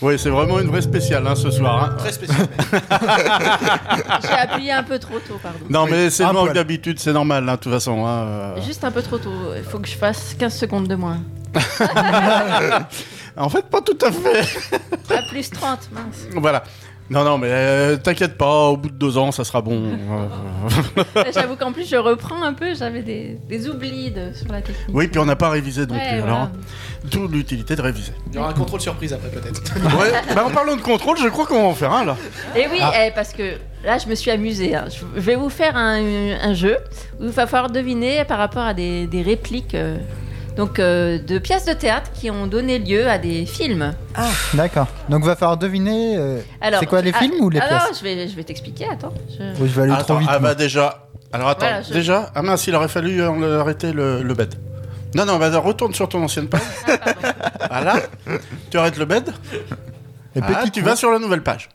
Oui, c'est vraiment une vraie spéciale hein, ce soir. hein. Très spécial. J'ai appuyé un peu trop tôt, pardon. Non, mais c'est le manque poil. d'habitude, c'est normal, hein, de toute façon. hein, euh. Juste un peu trop tôt. Il faut que je fasse 15 secondes de moins. En fait, pas tout à fait. À plus 30, mince. Voilà. Non, non, mais euh, t'inquiète pas, au bout de deux ans, ça sera bon. J'avoue qu'en plus, je reprends un peu, j'avais des, des oublis de- sur la technique. oui, puis on n'a pas révisé non Ouais, plus, voilà. alors. D'où l'utilité de réviser. Il y aura un contrôle surprise après, peut-être. Ouais, bah en parlant de contrôle, je crois qu'on va en faire un là. Et oui, Ah. eh, parce que là, je me suis amusée. hein. Je je vais vous faire un, un jeu où il va falloir deviner par rapport à des, des répliques euh, donc, euh, de pièces de théâtre qui ont donné lieu à des films. D'accord. Donc va falloir deviner. euh, Alors, c'est quoi les ah, films ou les ah pièces je vais, je vais t'expliquer, attends. je- Oui, je vais aller Attends, trop vite. Ah moi. bah déjà. Alors attends, Voilà, je- déjà. Ah mince, il aurait fallu euh, arrêter le, le bed. Non, non, bah retourne sur ton ancienne page. voilà. Tu arrêtes le bed. Et Ah, petit tu vas sur la nouvelle page.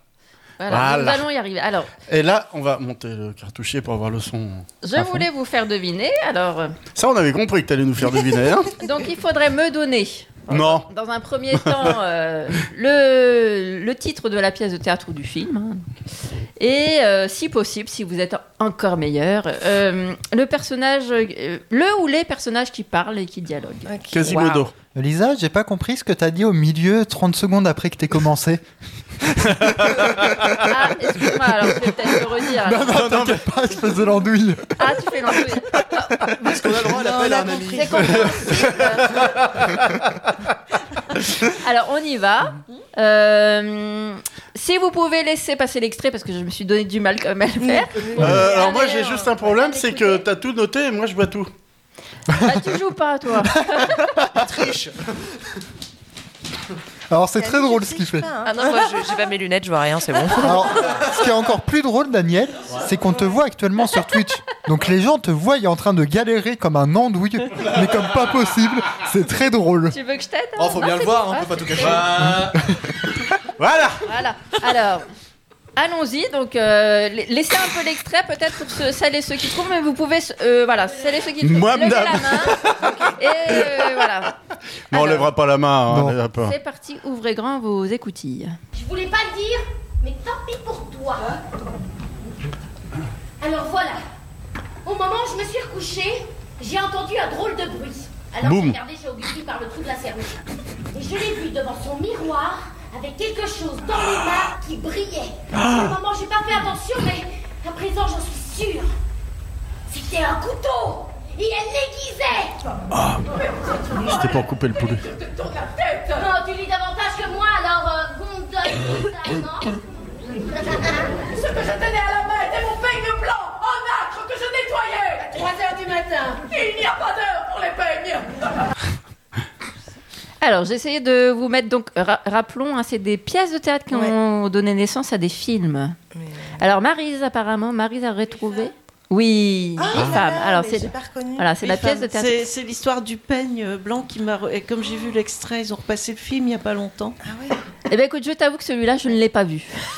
Voilà, nous Voilà. allons y arriver. Alors, Et là, on va monter le cartouchier pour avoir le son. je fond. voulais vous faire deviner. Alors, Ça, on avait compris que t'allais nous faire deviner. Hein donc il faudrait me donner. non. Dans un premier temps, euh, le, le titre de la pièce de théâtre ou du film. hein. Et euh, si possible, si vous êtes encore meilleur, euh, le personnage, euh, le ou les personnages qui parlent et qui dialoguent. Quasimodo. Lisa, j'ai pas compris ce que t'as dit au milieu, 30 secondes après que t'aies commencé. Ah, excuse-moi, alors je vais peut-être le redire. alors. non, non, t'inquiète pas, je faisais l'andouille. Ah, tu fais l'andouille. Est-ce qu'on a le droit à l'appel à un ami C'est compréhensible. Alors, on y va. Euh, si vous pouvez laisser passer l'extrait, parce que je me suis donné du mal quand même à le faire. Euh, alors moi, j'ai juste un problème, c'est que t'as tout noté et moi, je vois tout. Bah, tu joues pas, toi. Triche Alors c'est très drôle ce qu'il fait. Ah non, moi je- j'ai pas mes lunettes, je vois rien, c'est bon. Alors, ce qui est encore plus drôle, Daniel, c'est qu'on te voit actuellement sur Twitch. Donc les gens te voient en train de galérer comme un andouille, mais comme pas possible. C'est très drôle. Tu veux que je t'aide Oh, faut Non, bien le voir, hein, on Ah, peut pas tout cacher. Voilà. Voilà. Alors, allons-y. Donc, euh, la- laissez un peu l'extrait, peut-être pour ceux- celles et ceux qui trouvent, mais vous pouvez, euh, voilà, celles et ceux qui trouvent, Moi, lever la main. Et euh, voilà. On lèvera pas la main. hein, Non. C'est parti. Ouvrez grand vos écoutilles. Je voulais pas le dire, mais tant pis pour toi. Alors voilà. Au moment où je me suis recouchée, j'ai entendu un drôle de bruit. Alors Boum. j'ai regardé par le trou de la serrure. Et je l'ai vu devant son miroir avec quelque chose dans les mains qui brillait. Le moment, j'ai pas fait attention, mais à présent, j'en suis sûre. C'était un couteau. Et elle l'aiguisait. C'était pour couper le poulet. Non, tu lis davantage que moi, alors euh, gondole non? Ce que je tenais à la main était mon peigne blanc en acre que je nettoyais à 3 heures du matin. Il n'y a pas d'heure pour les peignes. Alors, j'ai essayé de vous mettre donc. ra- rappelons, hein, c'est des pièces de théâtre qui ont donné naissance à des films. Alors, Marise, apparemment, Marise a retrouvé. Oui, Ah, les femmes. Alors, c'est voilà, la pièce de théâtre. C'est, l'histoire du peigne blanc qui m'a. re- Et comme j'ai vu l'extrait, ils ont repassé le film il y a pas longtemps. Ah Eh ben écoute, je t'avoue que celui-là, je ne l'ai pas vu.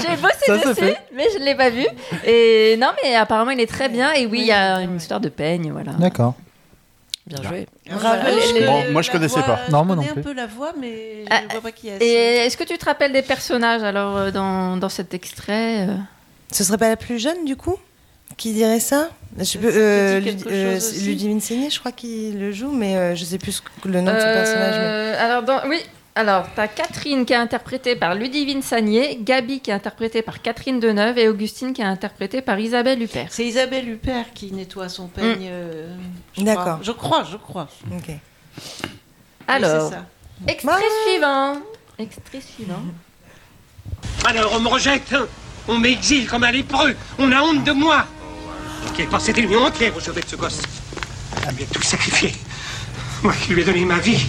J'ai bossé Ça dessus, mais je ne l'ai pas vu. Et non, mais apparemment, il est très bien. Et oui, il y a une histoire de peigne, voilà. D'accord. Bien joué. Bravo. Bon, moi, je connaissais pas. Non, moi non Je connais plus. un peu la voix, mais je Ah, ne vois pas qui est. Et est-ce que tu te rappelles des personnages alors euh, dans, dans cet extrait euh Ce serait pas la plus jeune du coup qui dirait ça? Je Ça te euh, dit quelque Lud- euh, chose aussi? Ludivine Seigné, je crois qu'il le joue, mais euh, je sais plus ce que- le nom de ce Euh, personnage. mais- Alors, dans- oui. Alors, t'as Catherine qui est interprétée par Ludivine Sagné, Gabi qui est interprétée par Catherine Deneuve et Augustine qui est interprétée par Isabelle Huppert. C'est Isabelle Huppert qui nettoie son peigne. euh, je D'accord. crois. Je crois, je crois. Ok. Alors, c'est ça. extrait suivant. Extrait suivant. Alors on me rejette, hein on m'exile comme un lépreux, on a honte de moi. Quelle pensée millions entière au sauver de ce gosse. Ah, bien tout sacrifié. Moi qui lui ai donné ma vie.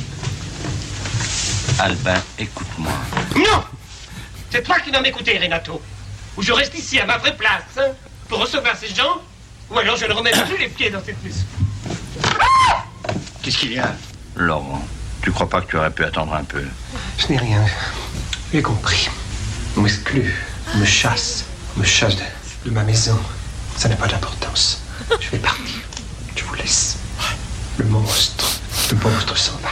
Albin, écoute-moi. Non C'est toi qui dois m'écouter, Renato. Ou je reste ici à ma vraie place, hein, pour recevoir ces gens, ou alors je ne remets plus les pieds dans cette maison. Qu'est-ce qu'il y a? Laurent, tu crois pas que tu aurais pu attendre un peu? Je n'ai rien. J'ai compris. On m'exclut, on me chasse, on me chasse de, de ma maison. Ça n'a pas d'importance. Je vais partir. Je vous laisse. Le monstre, le monstre s'en va.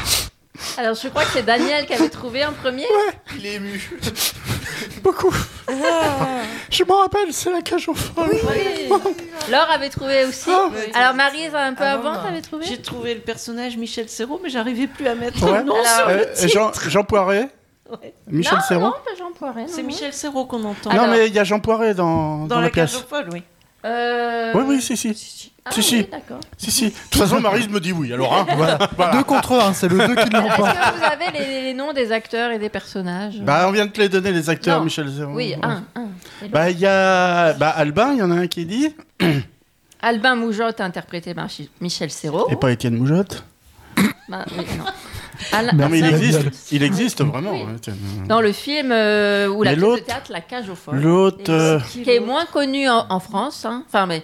Alors, je crois que c'est Daniel qui avait trouvé en premier. Il est ému. Beaucoup. Je m'en rappelle, c'est la cage aux folles. Oui. Laure avait trouvé aussi. Alors, Marise, un peu avant, t'avais trouvé J'ai trouvé le personnage Michel Serrault, mais j'arrivais plus à mettre Ouais. le nom Alors, sur euh, le titre. Jean, Jean Poiret. Michel non, Serrault Non, pas Jean Poiret. C'est. Michel Serrault qu'on entend. Non, mais il y a Jean Poiret dans, Dans, dans la, la cage pièce. aux folles, oui. Euh... Oui, oui, si, si. Ah, si, si. oui, d'accord. Si, si. De toute façon, Marise me dit oui. Alors, hein, Voilà. Deux contre un, c'est le deux qui Est-ce l'emporte. que vous avez les, les noms des acteurs et des personnages? Bah, on vient de te les donner, les acteurs, Non. Michel Serrault. Oui, un, un. Et Bah, il y a. Bah, Albin, il y en a un qui dit. Albin Moujotte, interprété par Chi- Michel Serrault. Et pas Étienne Moujotte. Bah, oui, non. Al- Non, mais il existe. Il existe vraiment. Oui. Dans le film euh, ou la pièce de l'autre- théâtre La Cage aux folles. L'autre. euh, Qui est moins connu en, en France. hein. Enfin, mais.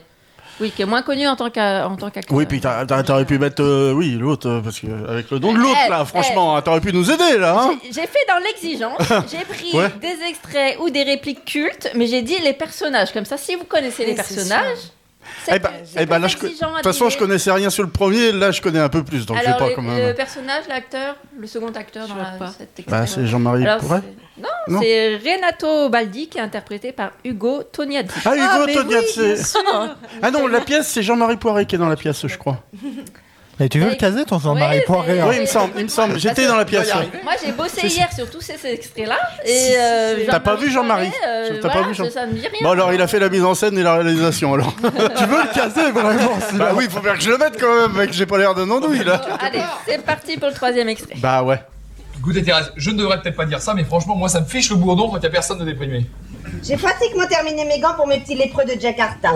Oui, qui est moins connu en tant qu'acteur. Oui, puis t'aurais pu mettre. euh, oui, l'autre, euh, parce que avec le don de l'autre, Eh, là, eh. franchement, hein, t'aurais pu nous aider, là. Hein J'ai- fait dans l'exigence, j'ai pris Ouais. des extraits ou des répliques cultes, mais j'ai dit les personnages. Comme ça, si vous connaissez les personnages, Eh ben, eh ben, là, je co- de toute façon, je connaissais rien sur le premier, là, je connais un peu plus, donc je Alors, pas le, quand le personnage, l'acteur, le second acteur dans la, cet extrait. Bah, c'est Jean-Marie Pourret. Non, Non. c'est Renato Baldi qui est interprété par Hugo Tognazzi. Ah, Hugo Tognazzi. Ah non, la pièce, c'est Jean-Marie Poiret qui est dans la pièce, je crois. Et tu veux le caser, ton Jean-Marie Poiré hein Oui, il me semble, il me semble. J'étais dans la pièce. Moi, j'ai bossé hier sur tous ces extraits-là. Et euh, T'as pas vu Jean-Marie euh, T'as voilà, pas vu Jean ça me dit rien. Bon, alors, il a fait la mise en scène et la réalisation, alors. tu veux le caser, vraiment Bah oui, faut bien que je le mette quand même, mec, j'ai pas l'air d'un andouille, là. Allez, c'est parti pour le troisième extrait. Bah ouais. Écoutez Thérèse, je ne devrais peut-être pas dire ça, mais franchement, moi ça me fiche le bourdon quand il n'y a personne de déprimé. J'ai pratiquement terminé mes gants pour mes petits lépreux de Jakarta.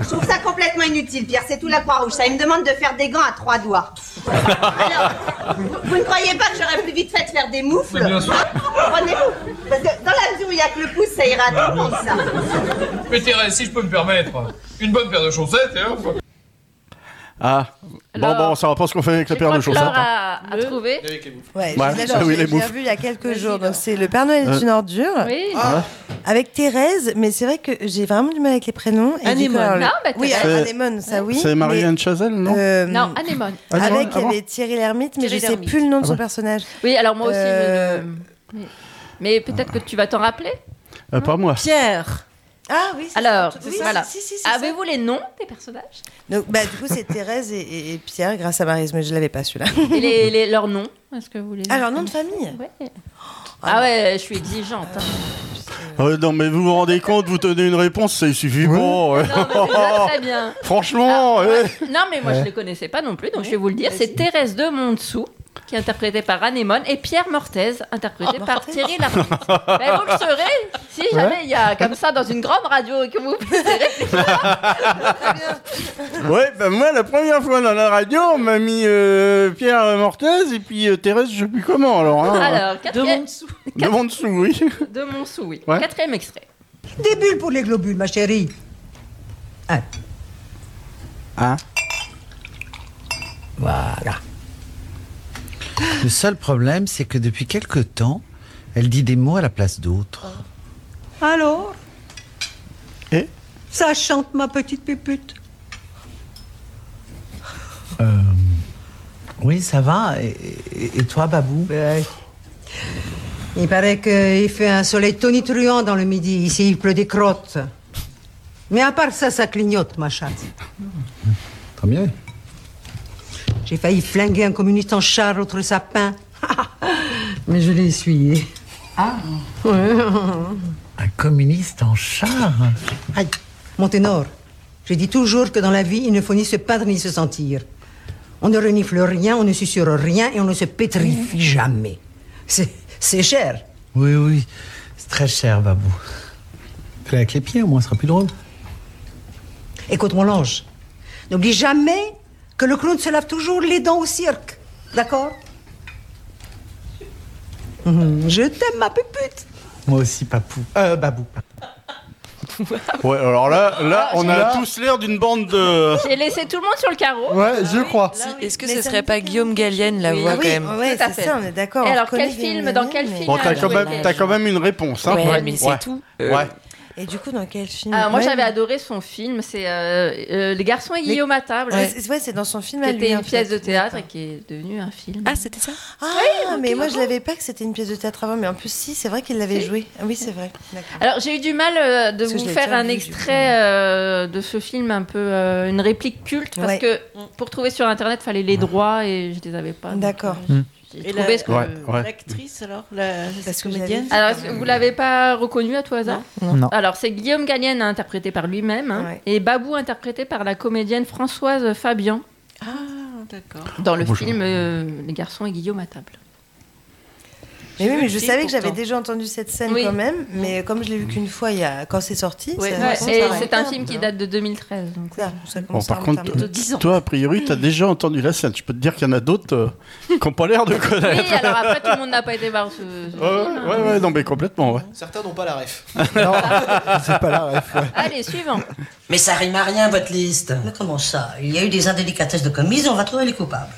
Je trouve ça complètement inutile, Pierre. C'est tout la Croix-Rouge. Ça, il me demande de faire des gants à trois doigts. Alors, vous, vous ne croyez pas que j'aurais plus vite fait de faire des moufles? Mais bien sûr. Prenez-vous. Parce que dans la mesure où il n'y a que le pouce, ça ira à tout le monde, ça. Mais Thérèse, si je peux me permettre, une bonne paire de chaussettes et hop. Ah. Bon, Alors, bon, ça va pas ce qu'on fait avec la paire de chaussettes. Laure hein. a, trouvé. Ouais, Ouais, je l'ai- ah oui, les je l'ai moufles. revu il y a quelques jours. Donc c'est le Père Noël est Euh. une ordure. Oui. Ah. Avec Thérèse, mais c'est vrai que j'ai vraiment du mal avec les prénoms. et du coup, Anémone. alors, le- Non, bah, oui, Thérèse. Anémone, ça oui. C'est Marianne Chazelle, non Euh, Non, Anémone. Avec, ah il y bon avait Thierry Lhermitte, mais Thierry je sais Lhermitte. plus le nom de Ah son ouais. personnage. Oui, alors moi aussi. Euh, je le- Mais, mais peut-être que tu vas t'en rappeler. Euh, Pas moi. Pierre. Ah oui, c'est Alors, oui, voilà. si, si, c'est ça. Avez-vous les noms des personnages? Donc, bah, du coup, c'est Thérèse et, et- et Pierre, grâce à Marise, mais je l'avais pas celui-là. Et les, les- leurs noms Est-ce que vous les Ah, leur nom de famille? Ouais. Ah ouais, je suis exigeante. hein. Euh, non, mais vous vous rendez compte, vous tenez une réponse, suffit pas. ouais. Non, mais c'est déjà très bien. Franchement, Ah, ouais. Non, mais moi je Ouais. les connaissais pas non plus, donc je vais vous le dire. C'est Thérèse de Montsou, qui est interprétée par Anémone, et Pierre Mortaise, interprété Oh, par Thierry Lhermitte. Ben, vous le saurez si jamais il y a comme ça dans une grande radio et que vous Ouais, ben moi, la première fois dans la radio, on m'a mis euh, Pierre Mortaise et puis euh, Thérèse, je sais plus comment, alors. Hein, Alors, quatrième... De Montsou, oui. De Montsou, oui. Ouais. Quatrième extrait. Des bulles pour les globules, ma chérie. Hein Voilà. Le seul problème, c'est que depuis quelque temps, elle dit des mots à la place d'autres. Alors Et Ça chante, ma petite pépute. Euh, oui, ça va. Et, et- et toi, Babou? Il paraît qu'il fait un soleil tonitruant dans le midi. Ici, il pleut des crottes. Mais à part ça, ça clignote, ma chatte. Tant mieux. J'ai failli flinguer un communiste en char entre le sapin. Mais je l'ai essuyé. Ah Un communiste en char Aïe. Mon ténor, je dis toujours que dans la vie, il ne faut ni se peindre ni se sentir. On ne renifle rien, on ne susurre rien et on ne se pétrifie jamais. C'est c'est cher. Oui, oui. C'est très cher, Babou. Fais avec les pieds, au moins, ce sera plus drôle. Écoute, mon ange, n'oublie jamais que le clown se lave toujours les dents au cirque. D'accord Mhm, Je t'aime, ma pupute. Moi aussi, Papou. Euh, Babou. Ouais, alors là, là Ah, on a tous l'air d'une bande de. J'ai laissé tout le monde sur le carreau. Ouais, je crois. Est-ce que Mais ce serait pas Guillaume Gallienne la Oui. voix Ah quand même Ouais, c'est ça, on est d'accord. Alors, quel film, dans quel film Bon, t'as Ah, quand, même, quand une réponse, hein. Ouais, mais c'est Ouais. tout. Ouais. Et du coup, dans quel film Ah, moi, Ouais, j'avais mais- adoré son film. C'est euh, euh, Les garçons et Mais- Guillaume à table. Ouais, c'est ouais, dans son film qui à lui. était en une pièce fait. de théâtre et qui est devenue un film. Ah, c'était ça Ah, mais moi je l'avais pas que c'était une pièce de théâtre avant, mais en plus, si, c'est vrai qu'il l'avait joué. Ah Oui, c'est vrai. D'accord. Alors j'ai eu du mal euh, de vous faire un vu, extrait euh, de ce film un peu euh, une réplique culte parce Ouais. que pour trouver sur internet fallait les droits et je les avais pas. D'accord. euh, Hmm. Et la- ce que... Ouais, ouais. L'actrice, alors, la, comédienne Alors, vous l'avez pas reconnu à tout hasard Non. Non. Alors, c'est Guillaume Gallienne interprété par lui-même hein, et Babou interprété par la comédienne Françoise Fabian Ah, d'accord. dans le Bonjour. film euh, Les garçons et Guillaume à table. Mais oui, mais je savais que j'avais déjà entendu cette scène Oui. quand même, mais comme je l'ai vu qu'une fois il y a... quand c'est sorti, Ouais, ça- Ouais, ça et paraît c'est un film qui date de 2013. Donc. Ça, ça Bon, par contre, remonter un peu. 10 ans. toi, a priori, t'as déjà entendu la scène. Je peux te dire qu'il y en a d'autres euh, qui n'ont pas l'air de Oui, connaître. alors après, tout le monde n'a pas été voir ce, ce Ouais, film. hein. ouais, ouais, non, mais complètement, ouais. Certains n'ont pas la ref. Non, c'est pas la ref. ouais. Allez, suivant. Mais ça rime à rien, votre liste. Mais comment ça? Il y a eu des indélicatesses de commise, on va trouver les coupables.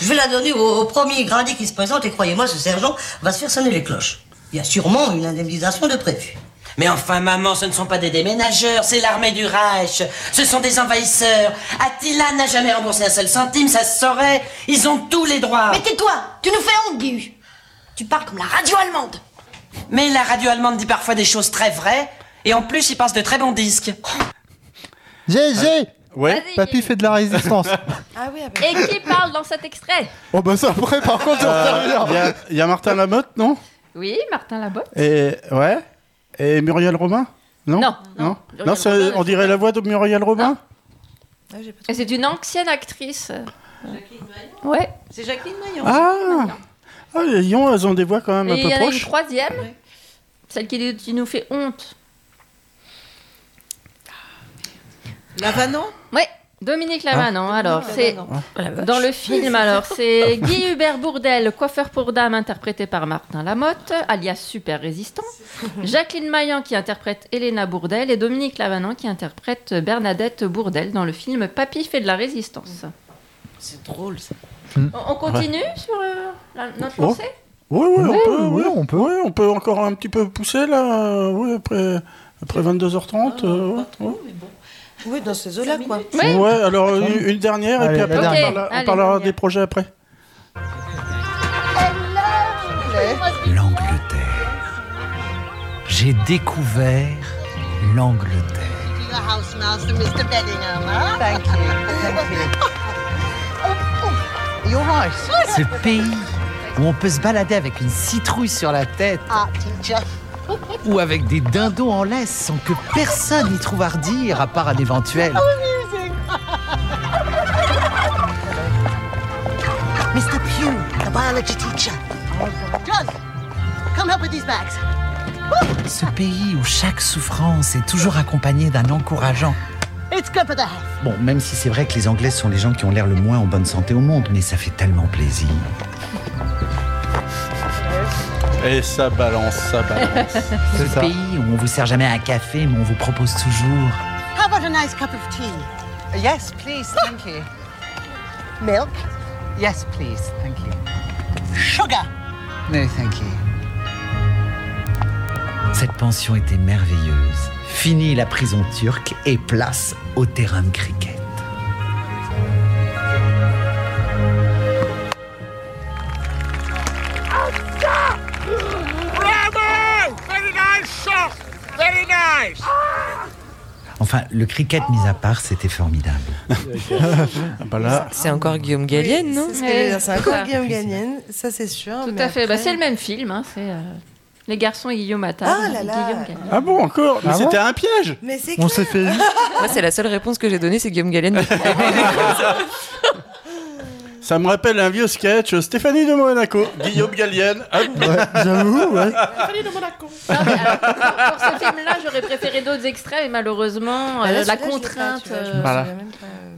Je vais la donner au, au premier gradé qui se présente et croyez-moi, ce sergent va se faire sonner les cloches. Il y a sûrement une indemnisation de prévu. Mais enfin, maman, ce ne sont pas des déménageurs, c'est l'armée du Reich. Ce sont des envahisseurs. Attila n'a jamais remboursé un seul centime, ça se saurait. Ils ont tous les droits. Mais tais-toi Tu nous fais honte, Guy Tu parles comme la radio allemande Mais la radio allemande dit parfois des choses très vraies. Et en plus, il passe de très bons disques. GG Ouais. Papy fait de la résistance. Ah oui, ah bah. Et qui parle dans cet extrait? Oh bah ça après par contre sais Euh. Il y a- il y, a Martin Lamotte, non? Oui, Martin Labotte. Et ouais. Et Muriel Robin? Non? Non, Non. Muriel Non, c'est- Robin, on dirait la voix de Muriel Robin? Ah, j'ai pas Et c'est une ancienne actrice. Ouais. C'est Jacqueline Maillan. Ah. Ah, les Lyon, elles ont des voix quand même Et un il peu y en a une proches. troisième, celle qui, qui nous fait honte. Lavanon? Ouais, Dominique Lavanon. alors, c'est Lavanon. dans le film. Alors, c'est Guy Hubert Bourdel, coiffeur pour dame, interprété par Martin Lamotte, alias Super Résistant. Jacqueline Maillan qui interprète Elena Bourdel et Dominique Lavanon qui interprète Bernadette Bourdel dans le film Papy fait de la résistance. C'est drôle ça. On, on continue sur euh, la- notre Oh. lancée? Oui, oui, Oui, on peut, oui, oui. on peut. Ouais, on peut encore un petit peu pousser là. euh, Oui, après, après 22h30. euh, ouais, ouais. Oui, dans ces eaux-là, quoi. Oui. Ouais, alors une, une dernière Allez, et puis après on, parlera- on des projets après. L'Angleterre. J'ai découvert l'Angleterre. Your housemaster, Mr. Bellingham, huh? Thank you. Thank you. You're right. Ce pays où on peut se balader avec une citrouille sur la tête Ah, teacher. Ou avec des dindons en laisse sans que personne n'y trouve à redire à part un éventuel. Amusing. Mr. Pugh, the biology teacher. John, come help with these bags. Ce pays où chaque souffrance est toujours accompagnée d'un encourageant. It's good for the health. Bon, même si c'est vrai que les Anglais sont les gens qui ont l'air le moins en bonne santé au monde, mais ça fait tellement plaisir. Et ça balance, ça balance. Ce pays où on vous sert jamais un café, mais on vous propose toujours. How about a nice cup of tea? Yes, please, thank you. Milk? Yes, please, thank you. Sugar? No, thank you. Cette pension était merveilleuse. Fini la prison turque et place au terrain de cricket. Enfin, le cricket mis à part, c'était formidable. C'est encore Guillaume Gallienne, non C'est ce encore ça. Guillaume Gallienne, ça c'est sûr. Tout mais à fait. Bah, c'est le même film. hein, c'est euh, Les garçons et Guillaume Attal. Ah là là. Guillaume Gallienne. Ah bon, encore Mais Ah bon c'était un piège Mais c'est On s'est fait. Moi, c'est la seule réponse que j'ai donnée, c'est Guillaume Gallienne. Ça me rappelle un vieux sketch, Stéphanie de Monaco, Guillaume Gallienne. Ouais, J'avoue, ouais. Non, mais alors, pour, pour ce film-là, j'aurais préféré d'autres extraits, mais malheureusement, là, euh, la pas, contrainte euh,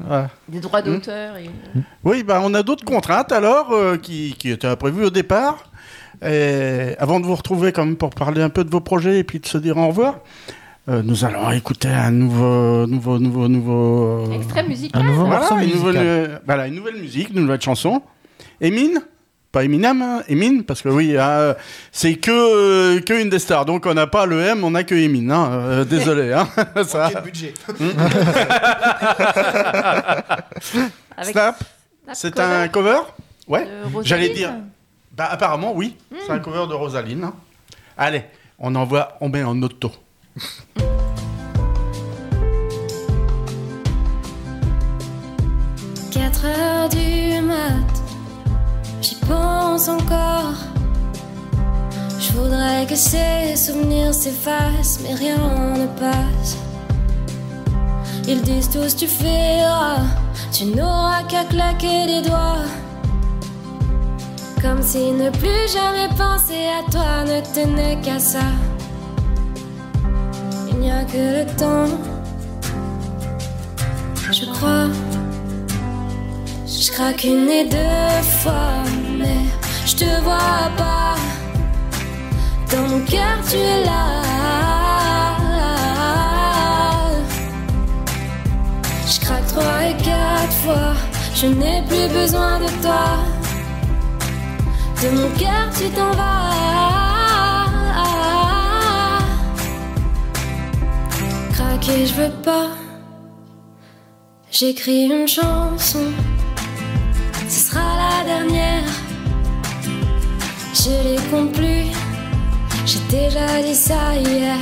Voilà. des droits Hmm. d'auteur. et- Oui, bah, on a d'autres contraintes alors euh, qui, qui étaient prévues au départ. Et avant de vous retrouver quand même pour parler un peu de vos projets et puis de se dire au revoir, euh, nous allons écouter un nouveau, nouveau, nouveau, nouveau. euh, Extrait musical. Un nouveau voilà, morceau une musical. nouvelle, euh, voilà, une nouvelle musique, une nouvelle chanson. Emine pas Eminem, hein, Emine, parce que oui, euh, c'est que, euh, que une des stars, donc on n'a pas le M, on a que Emine. hein, euh, désolé. Hein, ça. Budget Avec Snap, c'est cover un cover? Ouais. J'allais dire. Bah, apparemment, oui. C'est un cover de Rosaline. hein. Allez, on envoie, on met en auto. 4 heures du mat, j'y pense encore. Je voudrais que ces souvenirs s'effacent, mais rien ne passe. Ils disent tous tu feras, tu n'auras qu'à claquer des doigts. Comme si ne plus jamais penser à toi ne tenait qu'à ça. Que le temps, je crois. Je craque une et deux fois, mais je te vois pas. Dans mon cœur, tu es là. Je craque trois et quatre fois, je n'ai plus besoin de toi. De mon cœur, tu t'en vas. Craquer, je veux pas. J'écris une chanson, ce sera la dernière. Je les compte plus, j'ai déjà dit ça hier.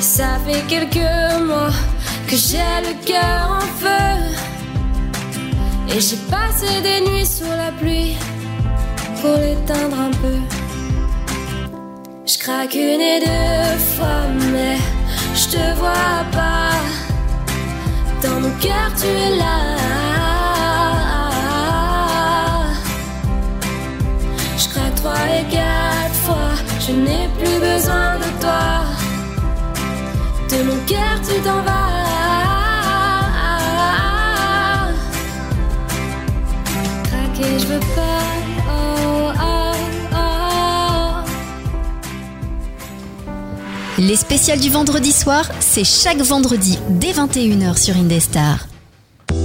Ça fait quelques mois que j'ai le cœur en feu. Et j'ai passé des nuits sous la pluie pour l'éteindre un peu. Je craque une et deux fois, mais je te vois pas. Dans mon cœur, tu es là. Je craque trois et quatre fois, je n'ai plus besoin de toi. De mon cœur, tu t'en vas. Craquer, je veux pas. Les spéciales du vendredi soir, c'est chaque vendredi dès 21h sur Indestar.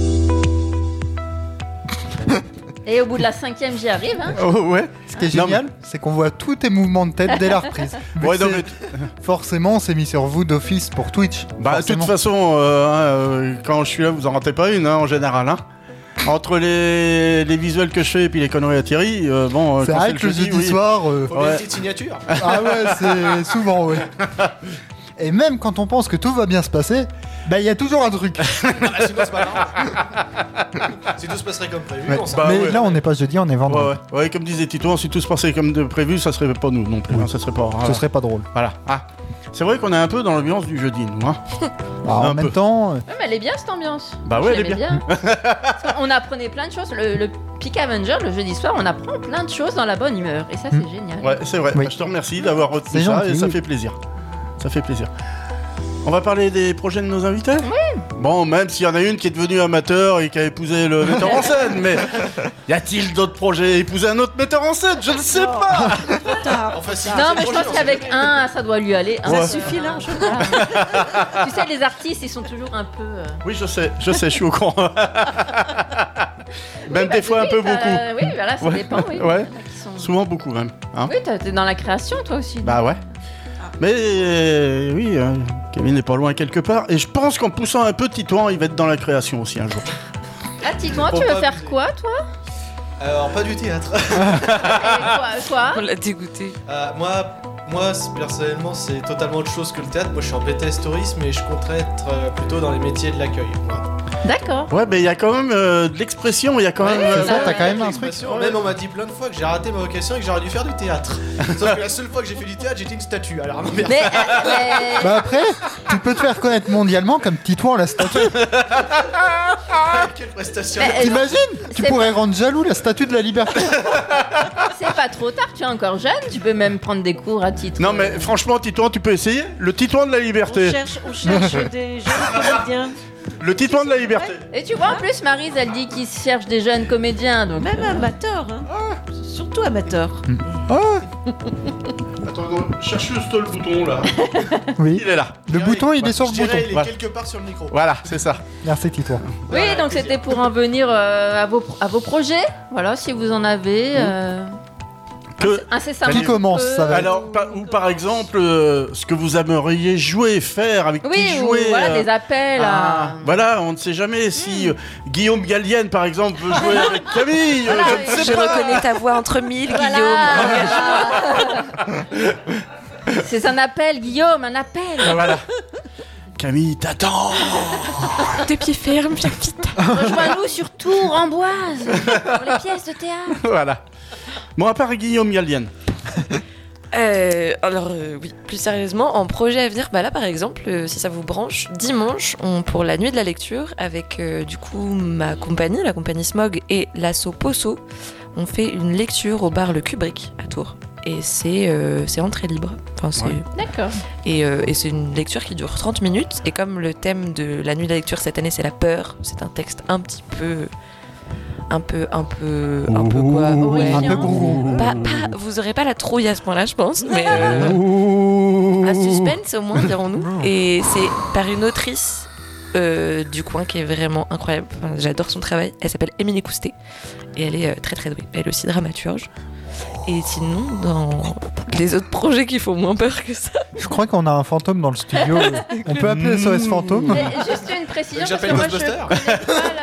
Et au bout de la cinquième, j'y arrive. Hein. Oh, ouais. Ce qui est génial, c'est qu'on voit tous tes mouvements de tête dès la reprise. Vu Ouais, que non, c'est- Forcément, c'est mis sur vous d'office pour Twitch. Bah, de toute façon, euh, hein, euh, quand je suis là, vous en ratez pas une, hein, en général. Hein. Entre les, les visuels que je fais et puis les conneries à Thierry, euh, bon. euh, C'est vrai que le jeudi soir, euh, Faut bien une petite signature. Ah ouais, c'est souvent, ouais. Et même quand on pense que tout va bien se passer, bah il y a toujours un truc. Ah, sinon, c'est pas grave. si tout se passerait comme prévu, Ouais. on s'en- Bah Mais ouais. là, on n'est pas jeudi, on est Ouais, vendredi. ouais. Ouais, comme disait Tito, si tout se passait comme de prévu, ça serait pas nous non plus. hein, ça serait pas. Ce serait pas drôle. Voilà. Ah. C'est vrai qu'on est un peu dans l'ambiance du jeudi, nous. Hein. Bah, en même peu. temps, euh, Ouais, mais elle est bien cette ambiance. Bah ouais, je elle est Parce qu'on apprenait plein de choses. Le, le Peak Avenger, le jeudi soir, on apprend plein de choses dans la bonne humeur. Et ça, c'est génial. Ouais, c'est vrai. Je te remercie d'avoir retenu ça gentil, et ça fait plaisir. Ça fait plaisir. On va parler des projets de nos invités? Oui. Bon, même s'il y en a une qui est devenue amateur et qui a épousé le metteur en scène, mais y a-t-il d'autres projets? Épouser un autre metteur en scène? Je ne sais pas Enfin, si, Non, mais je pense qu'avec un, ça doit lui aller. Un, Ouais. Ça suffit largement. tu sais, les artistes, ils sont toujours un peu. euh, Oui, je sais, je sais, je suis au courant. même bah, des fois un peu bah, beaucoup. oui, voilà, ça dépend, oui. Ouais, sont- souvent beaucoup même. hein. Oui, t'es dans la création, toi aussi. Bah ouais. Mais euh, oui, euh, Kevin n'est pas loin quelque part. Et je pense qu'en poussant un peu Titouan, il va être dans la création aussi un jour. Ah, dis-moi, tu veux faire quoi, toi? Alors, pas du théâtre. quoi, quoi On l'a dégoûté. Euh, moi, moi, personnellement, c'est totalement autre chose que le théâtre. Moi, je suis en BTS tourisme et je compterais être euh, plutôt dans les métiers de l'accueil. moi. D'accord. Ouais, mais il y a quand même euh, de l'expression, il y a quand même. euh, L'expression, Même on m'a dit plein de fois que j'ai raté ma vocation et que j'aurais dû faire du théâtre. Sauf que la seule fois que j'ai fait du théâtre, j'étais une statue. Alors, non, merde. Mais, euh, bah après, tu peux te faire connaître mondialement comme Titouan la statue. Quelle prestation. Mais, euh, T'imagines? Tu c'est pourrais rendre jaloux la statue de la liberté. c'est pas trop tard, tu es encore jeune, tu peux même prendre des cours à titre. Non, mais franchement, Titouan, tu peux essayer Le Titouan de la On liberté. cherche, on cherche des jeunes comédiens. Le Titouan de la liberté. Et tu vois, en plus, Marise, elle dit qu'ils cherchent des jeunes comédiens. Donc, Même amateurs, hein. surtout amateurs. Attends, non, cherche juste le bouton là. Oui. Il est là. Le bouton, il est sur le bouton. il est quelque part sur le micro. Voilà, c'est ça. Merci Titouan. Oui, donc c'était pour en venir euh, à, vos, à vos projets. Voilà, si vous en avez. euh, Que... incessamment. Qui commence, ça va. Alors, par- ou par exemple, euh, ce que vous aimeriez jouer, faire, avec Oui, qui ou jouer. voilà, euh, des appels ah, à. Voilà, on ne sait jamais si euh, Guillaume Gallienne, par exemple, veut jouer avec Camille. Voilà, je ne sais Je pas. reconnais ta voix entre mille, Voilà. Guillaume. C'est un appel, Guillaume, un appel. Ah, Voilà. Camille t'attend. De pied ferme, j'habite. Rejoins-nous sur Tours, Amboise, pour les pièces de théâtre. voilà. Bon, à part Guillaume Gallienne. Euh, alors euh, oui, plus sérieusement, en projet à venir, bah là par exemple, euh, si ça vous branche, dimanche, on, pour la nuit de la lecture, avec euh, du coup ma compagnie, la compagnie Smog et l'asso Posso, on fait une lecture au bar Le Kubrick à Tours. Et c'est euh, c'est entrée libre. Enfin, c'est- Ouais. D'accord. Et, euh, et c'est une lecture qui dure 30 minutes. Et comme le thème de la nuit de la lecture cette année, c'est la peur, c'est un texte un petit peu. Un peu, un peu, un peu quoi ouais. Un peu gourou. Pas, pas- vous aurez pas la trouille à ce point-là, je pense, mais euh, un suspense au moins, dirons-nous. Et c'est par une autrice euh, du coin qui est vraiment incroyable. Enfin, J'adore son travail. Elle s'appelle Émilie Coustet et elle est euh, très très douée. Elle est aussi dramaturge. Et sinon, dans les autres projets qui font moins peur que ça. Je crois qu'on a un fantôme dans le studio. On peut appeler SOS fantôme Juste une précision, parce J'appelle que moi je connais pas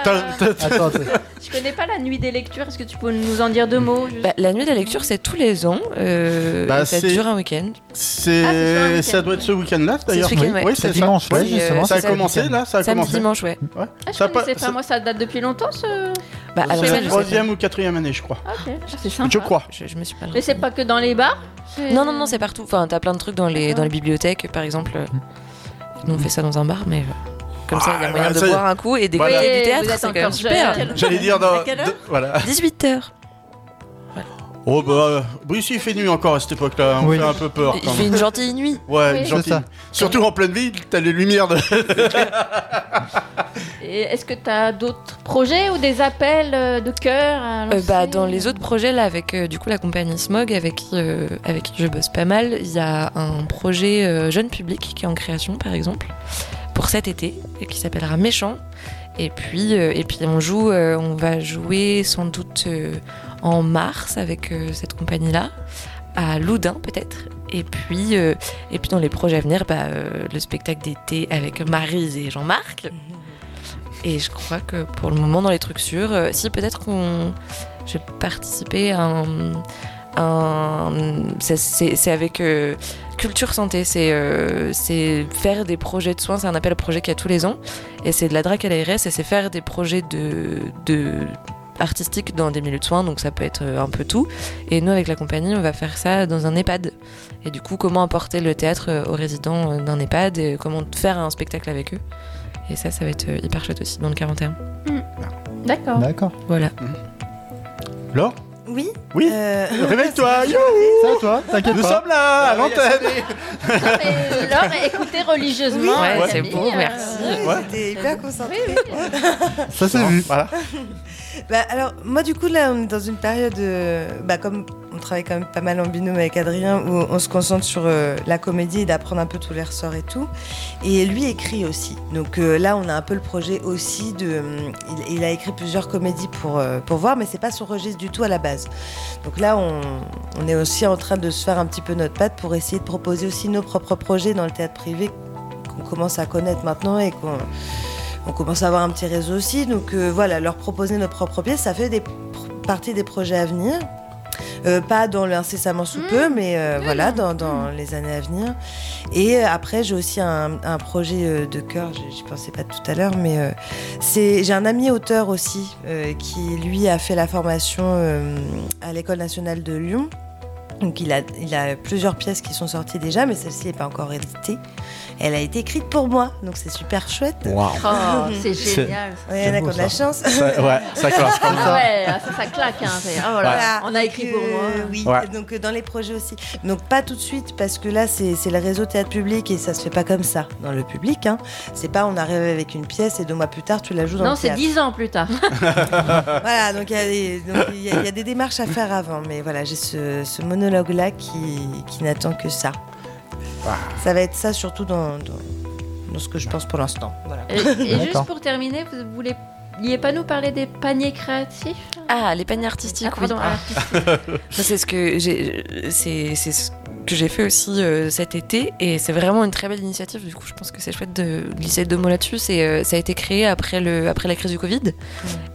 la... Attends, attends. je connais pas la nuit des lectures. Est-ce que tu peux nous en dire deux mots juste? Bah, la nuit de la lecture, c'est tous les ans. euh, Bah, ça c'est- dure un week-end. C'est, Ah, ça doit être ce week-end-là C'est d'ailleurs. ce oui, ouais. oui, C'est c'est ça. dimanche, ouais, Oui, justement, Ça a commencé là, ça a Samedi, commencé. dimanche, ouais. Ah, je Ça connaissais pas. Moi, ça date depuis longtemps ce. Bah, alors, c'est ça, la je sais troisième ou quatrième année, je crois. Ok, c'est sympa. Je crois. Je, je me suis pas. Mais c'est pas que dans les bars Non, non, non, c'est partout. Enfin, t'as plein de trucs dans les, dans les bibliothèques, par exemple. euh, Nous, on fait ça dans un bar, mais euh, comme ça, il y a moyen bah, de ça y est. boire un coup et d'écouter Voilà. du théâtre. vous êtes C'est quand même encore super. jeune. J'allais dire dans. À quelle heure? de- voilà. 18h. Oh bah, Bruce il fait nuit encore à cette époque-là. On Oui. fait un peu peur. Il fait une gentille nuit. Ouais, Oui. une gentille. Ça. Surtout en pleine ville, t'as les lumières de. Et Est-ce que tu as d'autres projets ou des appels euh, de cœur à Euh, bah, dans les autres projets, là, avec euh, du coup la compagnie Smog, avec qui, euh, avec qui je bosse pas mal, il y a un projet euh, jeune public qui est en création, par exemple, pour cet été, et qui s'appellera Méchant. Et puis, euh, et puis on joue, euh, on va jouer sans doute euh, en mars avec euh, cette compagnie-là, à Loudun peut-être. Et puis, euh, et puis dans les projets à venir, bah, euh, le spectacle d'été avec Marise et Jean-Marc. Et je crois que pour le moment, dans les trucs sûrs, si peut-être qu'on. Je vais participer à un. c'est avec Culture Santé. C'est faire des projets de soins. C'est un appel à projet qu'il y a tous les ans. Et c'est de la DRAC à l'ARS. Et c'est faire des projets de artistiques dans des milieux de soins, donc ça peut être euh, un peu tout. Et nous, avec la compagnie, on va faire ça dans un EHPAD. Et du coup, comment apporter le théâtre euh, aux résidents euh, d'un EHPAD et comment faire un spectacle avec eux. Et ça, ça va être hyper chouette aussi dans le 41. D'accord. D'accord. Voilà. Laure? Oui Oui Euh, Réveille-toi, c'est Ça, toi, t'inquiète Nous pas. sommes là, à l'antenne Laure, écoutez religieusement. Ouais, c'est beau, merci. Ouais, J'étais hyper concentrée. Ça s'est vu. Voilà. Bah, alors, moi, du coup, là, on est dans une période, euh, bah, comme on travaille quand même pas mal en binôme avec Adrien, où on se concentre sur euh, la comédie et d'apprendre un peu tous les ressorts et tout. Et lui écrit aussi. Donc euh, là, on a un peu le projet aussi de. il, a écrit plusieurs comédies pour, pour voir, mais c'est pas son registre du tout à la base. Donc là, on est aussi en train de se faire un petit peu notre patte pour essayer de proposer aussi nos propres projets dans le théâtre privé qu'on commence à connaître maintenant et qu'on on commence à avoir un petit réseau aussi. Donc euh, voilà, leur proposer nos propres pièces, ça fait des partie des projets à venir. Euh, pas dans l'incessamment sous peu, mais euh, voilà, dans, dans les années à venir. Et après, j'ai aussi un, un projet de cœur, je n'y pensais pas tout à l'heure, mais euh, c'est j'ai un ami auteur aussi qui, lui, a fait la formation à l'École nationale de Lyon. Donc il a, il a plusieurs pièces qui sont sorties déjà, mais celle-ci n'est pas encore éditée. Elle a été écrite pour moi, donc c'est super chouette. Waouh. Oh, c'est génial. Ouais, il y en a qui ont de la chance. Ça- ouais, ça classe comme Ah ça. ouais, ah, ça, ça claque. Hein. c'est- Oh là, Voilà. On a écrit pour moi. euh, oui, Ouais. donc euh, dans les projets aussi. Donc pas tout de suite parce que là c'est c'est le réseau théâtre public et ça se fait pas comme ça dans le public. Hein. C'est pas on arrive avec une pièce et deux mois plus tard tu la joues dans Non, le c'est théâtre. dix ans plus tard. Voilà, donc il y, a des- y y a démarches à faire avant. Mais voilà, j'ai ce, ce monologue-là qui, qui n'attend que ça. Ça va être ça surtout dans, dans, dans ce que je pense pour l'instant. Voilà. Et, et juste pour terminer, vous voulez vouliez pas nous parler des paniers créatifs? Ah, les paniers artistiques, Ah, pardon, oui. artistiques. Ça, c'est ce que j'ai, c'est, c'est ce que j'ai fait aussi euh, cet été, et c'est vraiment une très belle initiative. Du coup, je pense que c'est chouette de glisser deux mots là-dessus. C'est, euh, ça a été créé après le, après la crise du Covid,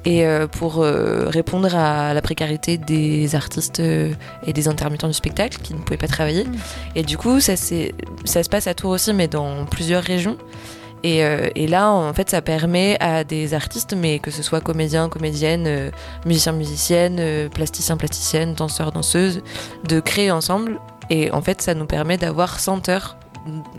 et euh, pour répondre à la précarité des artistes et des intermittents du spectacle qui ne pouvaient pas travailler. Et du coup, ça, c'est, ça se passe à Tours aussi, mais dans plusieurs régions. Et, euh, et là, en fait, ça permet à des artistes, mais que ce soit comédiens, comédiennes, euh, musiciens, musiciennes, euh, plasticiens, plasticiennes, danseurs, danseuses, de créer ensemble. Et en fait, ça nous permet d'avoir 100 heures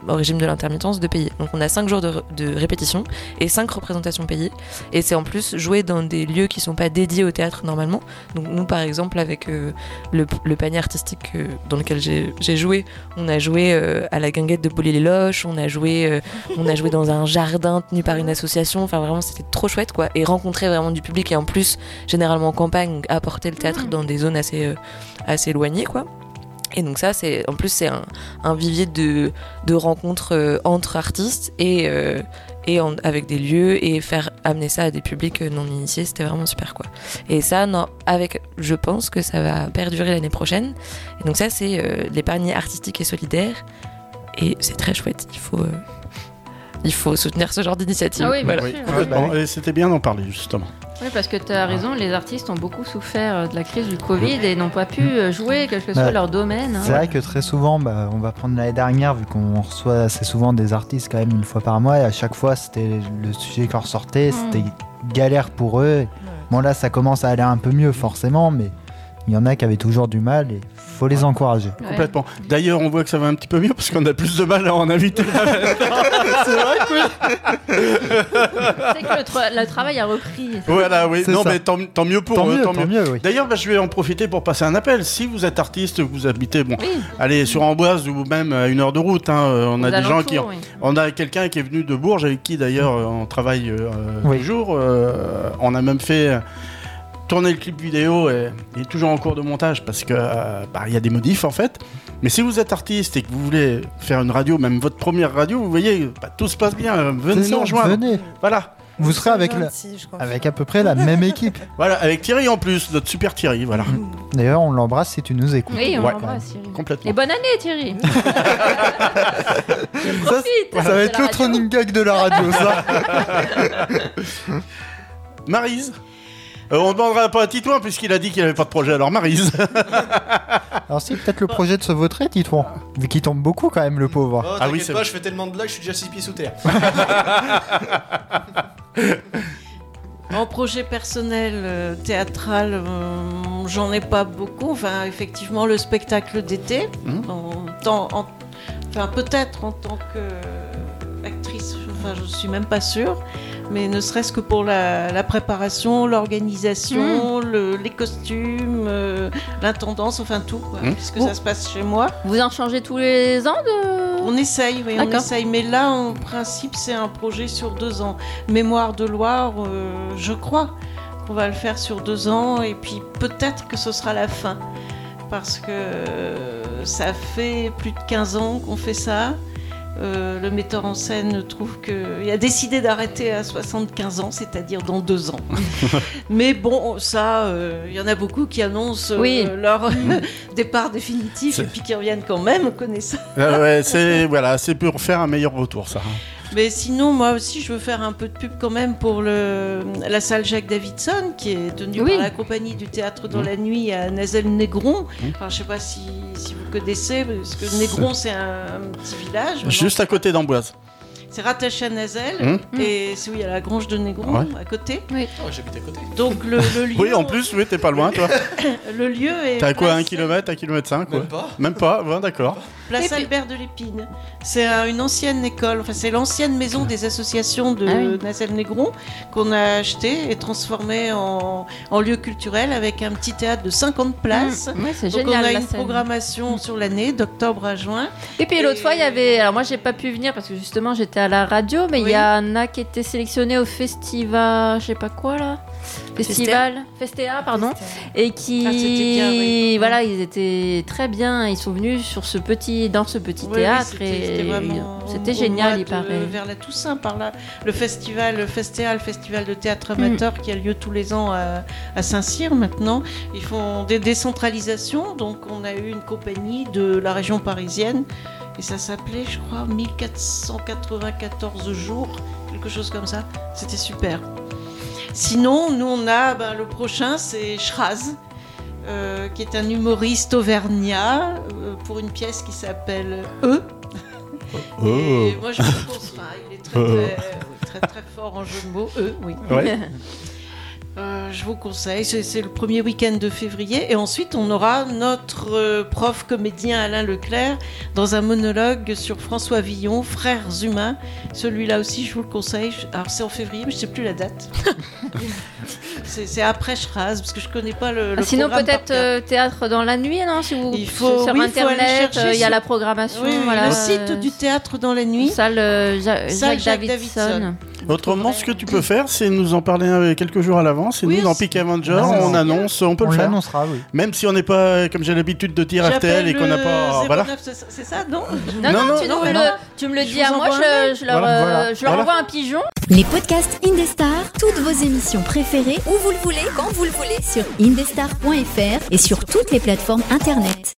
au régime de l'intermittence de payer. Donc on a 5 jours de, de répétition et 5 représentations payées. Et c'est en plus joué dans des lieux qui sont pas dédiés au théâtre normalement. Donc nous par exemple avec euh, le, le panier artistique euh, dans lequel j'ai joué, on a joué euh, à la guinguette de Bolly-les-Loches, on a joué on a joué dans un jardin tenu par une association. Enfin vraiment c'était trop chouette quoi. Et rencontrer vraiment du public et en plus généralement en campagne apporter le théâtre dans des zones assez assez éloignées quoi. Et donc ça, c'est en plus c'est un, un vivier de, de rencontres euh, entre artistes et, euh, et en- avec des lieux et faire amener ça à des publics euh, non initiés, c'était vraiment super quoi. Et ça, non, avec, je pense que ça va perdurer l'année prochaine. Et donc ça, c'est euh, les paniers artistiques et solidaires. Et c'est très chouette. Il faut, euh, il faut soutenir ce genre d'initiative. Ah oui, Voilà. sûr. complètement. Et c'était bien d'en parler, justement. Oui, parce que tu as raison, les artistes ont beaucoup souffert euh, de la crise du Covid et n'ont pas pu euh, jouer, quel que soit Bah, leur domaine. hein. C'est vrai que très souvent, bah, on va prendre l'année dernière, vu qu'on reçoit assez souvent des artistes quand même une fois par mois, et à chaque fois c'était le sujet qui ressortait, c'était galère pour eux. Bon là, ça commence à aller un peu mieux forcément, mais il y en a qui avaient toujours du mal et faut les encourager. Complètement. D'ailleurs, on voit que ça va un petit peu mieux parce qu'on a plus de mal à en inviter. C'est vrai que C'est que le, tra- le travail a repris. Voilà, oui. Non, ça. mais tant, tant mieux pour Tant eux. mieux, tant mieux, oui. D'ailleurs, bah, je vais en profiter pour passer un appel. Si vous êtes artiste, vous habitez, bon, allez sur Amboise ou même à une heure de route. hein, euh, on a des gens qui, oui. on a quelqu'un qui est venu de Bourges avec qui d'ailleurs euh, on travaille euh, Oui. toujours. euh, on a même fait euh, tourner le clip vidéo et il est toujours en cours de montage parce que euh, bah, il y a des modifs en fait. Mais si vous êtes artiste et que vous voulez faire une radio, même votre première radio, vous voyez, bah, tout se passe bien. Venez nous rejoindre. venez. Voilà. Vous serez avec, la- avec à peu près la même équipe. Voilà, avec Thierry en plus, notre super Thierry, voilà. D'ailleurs, on l'embrasse si tu nous écoutes. Oui, on Ouais. l'embrasse, Thierry. Complètement. Et bonne année, Thierry. Je Ça, profite. ça va être le running gag de la radio, ça. Marise Euh, On demandera pas à Titouan puisqu'il a dit qu'il avait pas de projet. Alors Marise. Alors si, peut-être le projet de se vautrer, Titouan. Vu qu'il tombe beaucoup quand même, le pauvre. Oh, Ah oui, c'est pas, je fais tellement de blagues, je suis déjà 6 pieds sous terre. En projet personnel euh, théâtral, euh, j'en ai pas beaucoup. Enfin, effectivement, le spectacle d'été, en en- enfin peut-être en tant qu'actrice, enfin je suis même pas sûre, mais ne serait-ce que pour la, la préparation, l'organisation, le- les costumes, euh, l'intendance, enfin tout, quoi, Mhm. puisque Vous- ça se passe chez moi. Vous en changez tous les ans de... On essaye, oui, on essaye. Mais là, en principe, c'est un projet sur deux ans. Mémoire de Loire, euh, je crois qu'on va le faire sur deux ans. Et puis peut-être que ce sera la fin. Parce que euh, ça fait plus de 15 ans qu'on fait ça. Euh, le metteur en scène trouve qu'il a décidé d'arrêter à 75 ans, c'est-à-dire dans deux ans. Mais bon, ça, euh, il y en a beaucoup qui annoncent euh, Oui. leur départ définitif et puis qui reviennent quand même, on connaît ça. Euh, ouais, c'est voilà, c'est pour faire un meilleur retour, ça. Mais sinon, moi aussi, je veux faire un peu de pub quand même pour le, la salle Jacques Davidson, qui est tenue Oui. par la compagnie du théâtre dans Mmh. la nuit à Nazel-Négron. Mmh. Enfin, je sais pas si, si vous connaissez, parce que Négron, c'est un, un petit village. Juste à côté d'Amboise. C'est rattaché à Nazel, Mmh. et c'est où il y a la grange de Négron Ouais. à côté. Oui. Oh, j'habite à côté. Donc le, le lieu, Oui, en plus, oui, t'es pas loin, toi. le lieu est T'as quoi, un kilomètre, un kilomètre cinq, quoi Même pas. Même pas, ouais, d'accord. Place Albert de l'Épine. C'est une ancienne école, enfin c'est l'ancienne maison des associations de Ah oui. Nazel-Négron qu'on a acheté et transformé en, en lieu culturel avec un petit théâtre de 50 places. Mmh. Ouais, c'est Donc génial. on a une scène. programmation sur l'année, d'octobre à juin. Et puis l'autre fois, il y avait. Alors moi, j'ai pas pu venir parce que justement, j'étais à la radio, mais il Oui. y en a qui étaient sélectionnés au festival, je sais pas quoi là. Festival, Festea, pardon, et qui, Ah, c'était bien, oui. voilà, ils étaient très bien. Ils sont venus sur ce petit, dans ce petit Oui, oui, théâtre c'était- génial, il paraît. Vers la Toussaint, par là. Le festival, le Festea, le festival de théâtre amateur Mm. qui a lieu tous les ans à, à Saint-Cyr maintenant. Ils font des décentralisations. Donc, on a eu une compagnie de la région parisienne. Et ça s'appelait, je crois, 1494 jours, quelque chose comme ça. C'était super. Sinon, nous, on a ben, le prochain, c'est Schraz. euh, qui est un humoriste auvergnat euh, pour une pièce qui s'appelle E. Oh. Et moi, je qu'on- enfin, il est très très, très, très, très fort en jeu de mots. Eux, oui. Ouais. Euh, je vous conseille, c'est le premier week-end de février. Et ensuite, on aura notre euh, prof comédien Alain Leclerc dans un monologue sur François Villon, Frères humains. Celui-là aussi, je vous le conseille. Alors, c'est en février, mais je ne sais plus la date. c'est après Schraz, parce que je ne connais pas le. le Ah, Sinon, peut-être euh, théâtre dans la nuit, non Si vous Il faut- sur oui, internet, euh, il y a sur- la programmation. Oui, oui, voilà, le site du théâtre dans la nuit. Salle euh, Ja- Salle Jacques, Jacques Davidson. Davidson. Autrement, ce que tu peux faire, c'est nous en parler quelques jours à Et Oui, nous, dans c'est- Peak Avenger, Ah, on c'est annonce, on peut On le faire. l'annoncera, oui. Même si on n'est pas, comme j'ai l'habitude de dire RTL et qu'on n'a pas. Voilà. 09, c'est ça- c'est non Non, non, Non, tu, non, non. le, tu me le Je dis à moi, je, je leur, Voilà, euh, voilà. je leur Voilà. envoie un pigeon. Les podcasts Indestar, toutes vos émissions préférées, où vous le voulez, quand vous le voulez, sur indestar.fr et sur toutes les plateformes internet.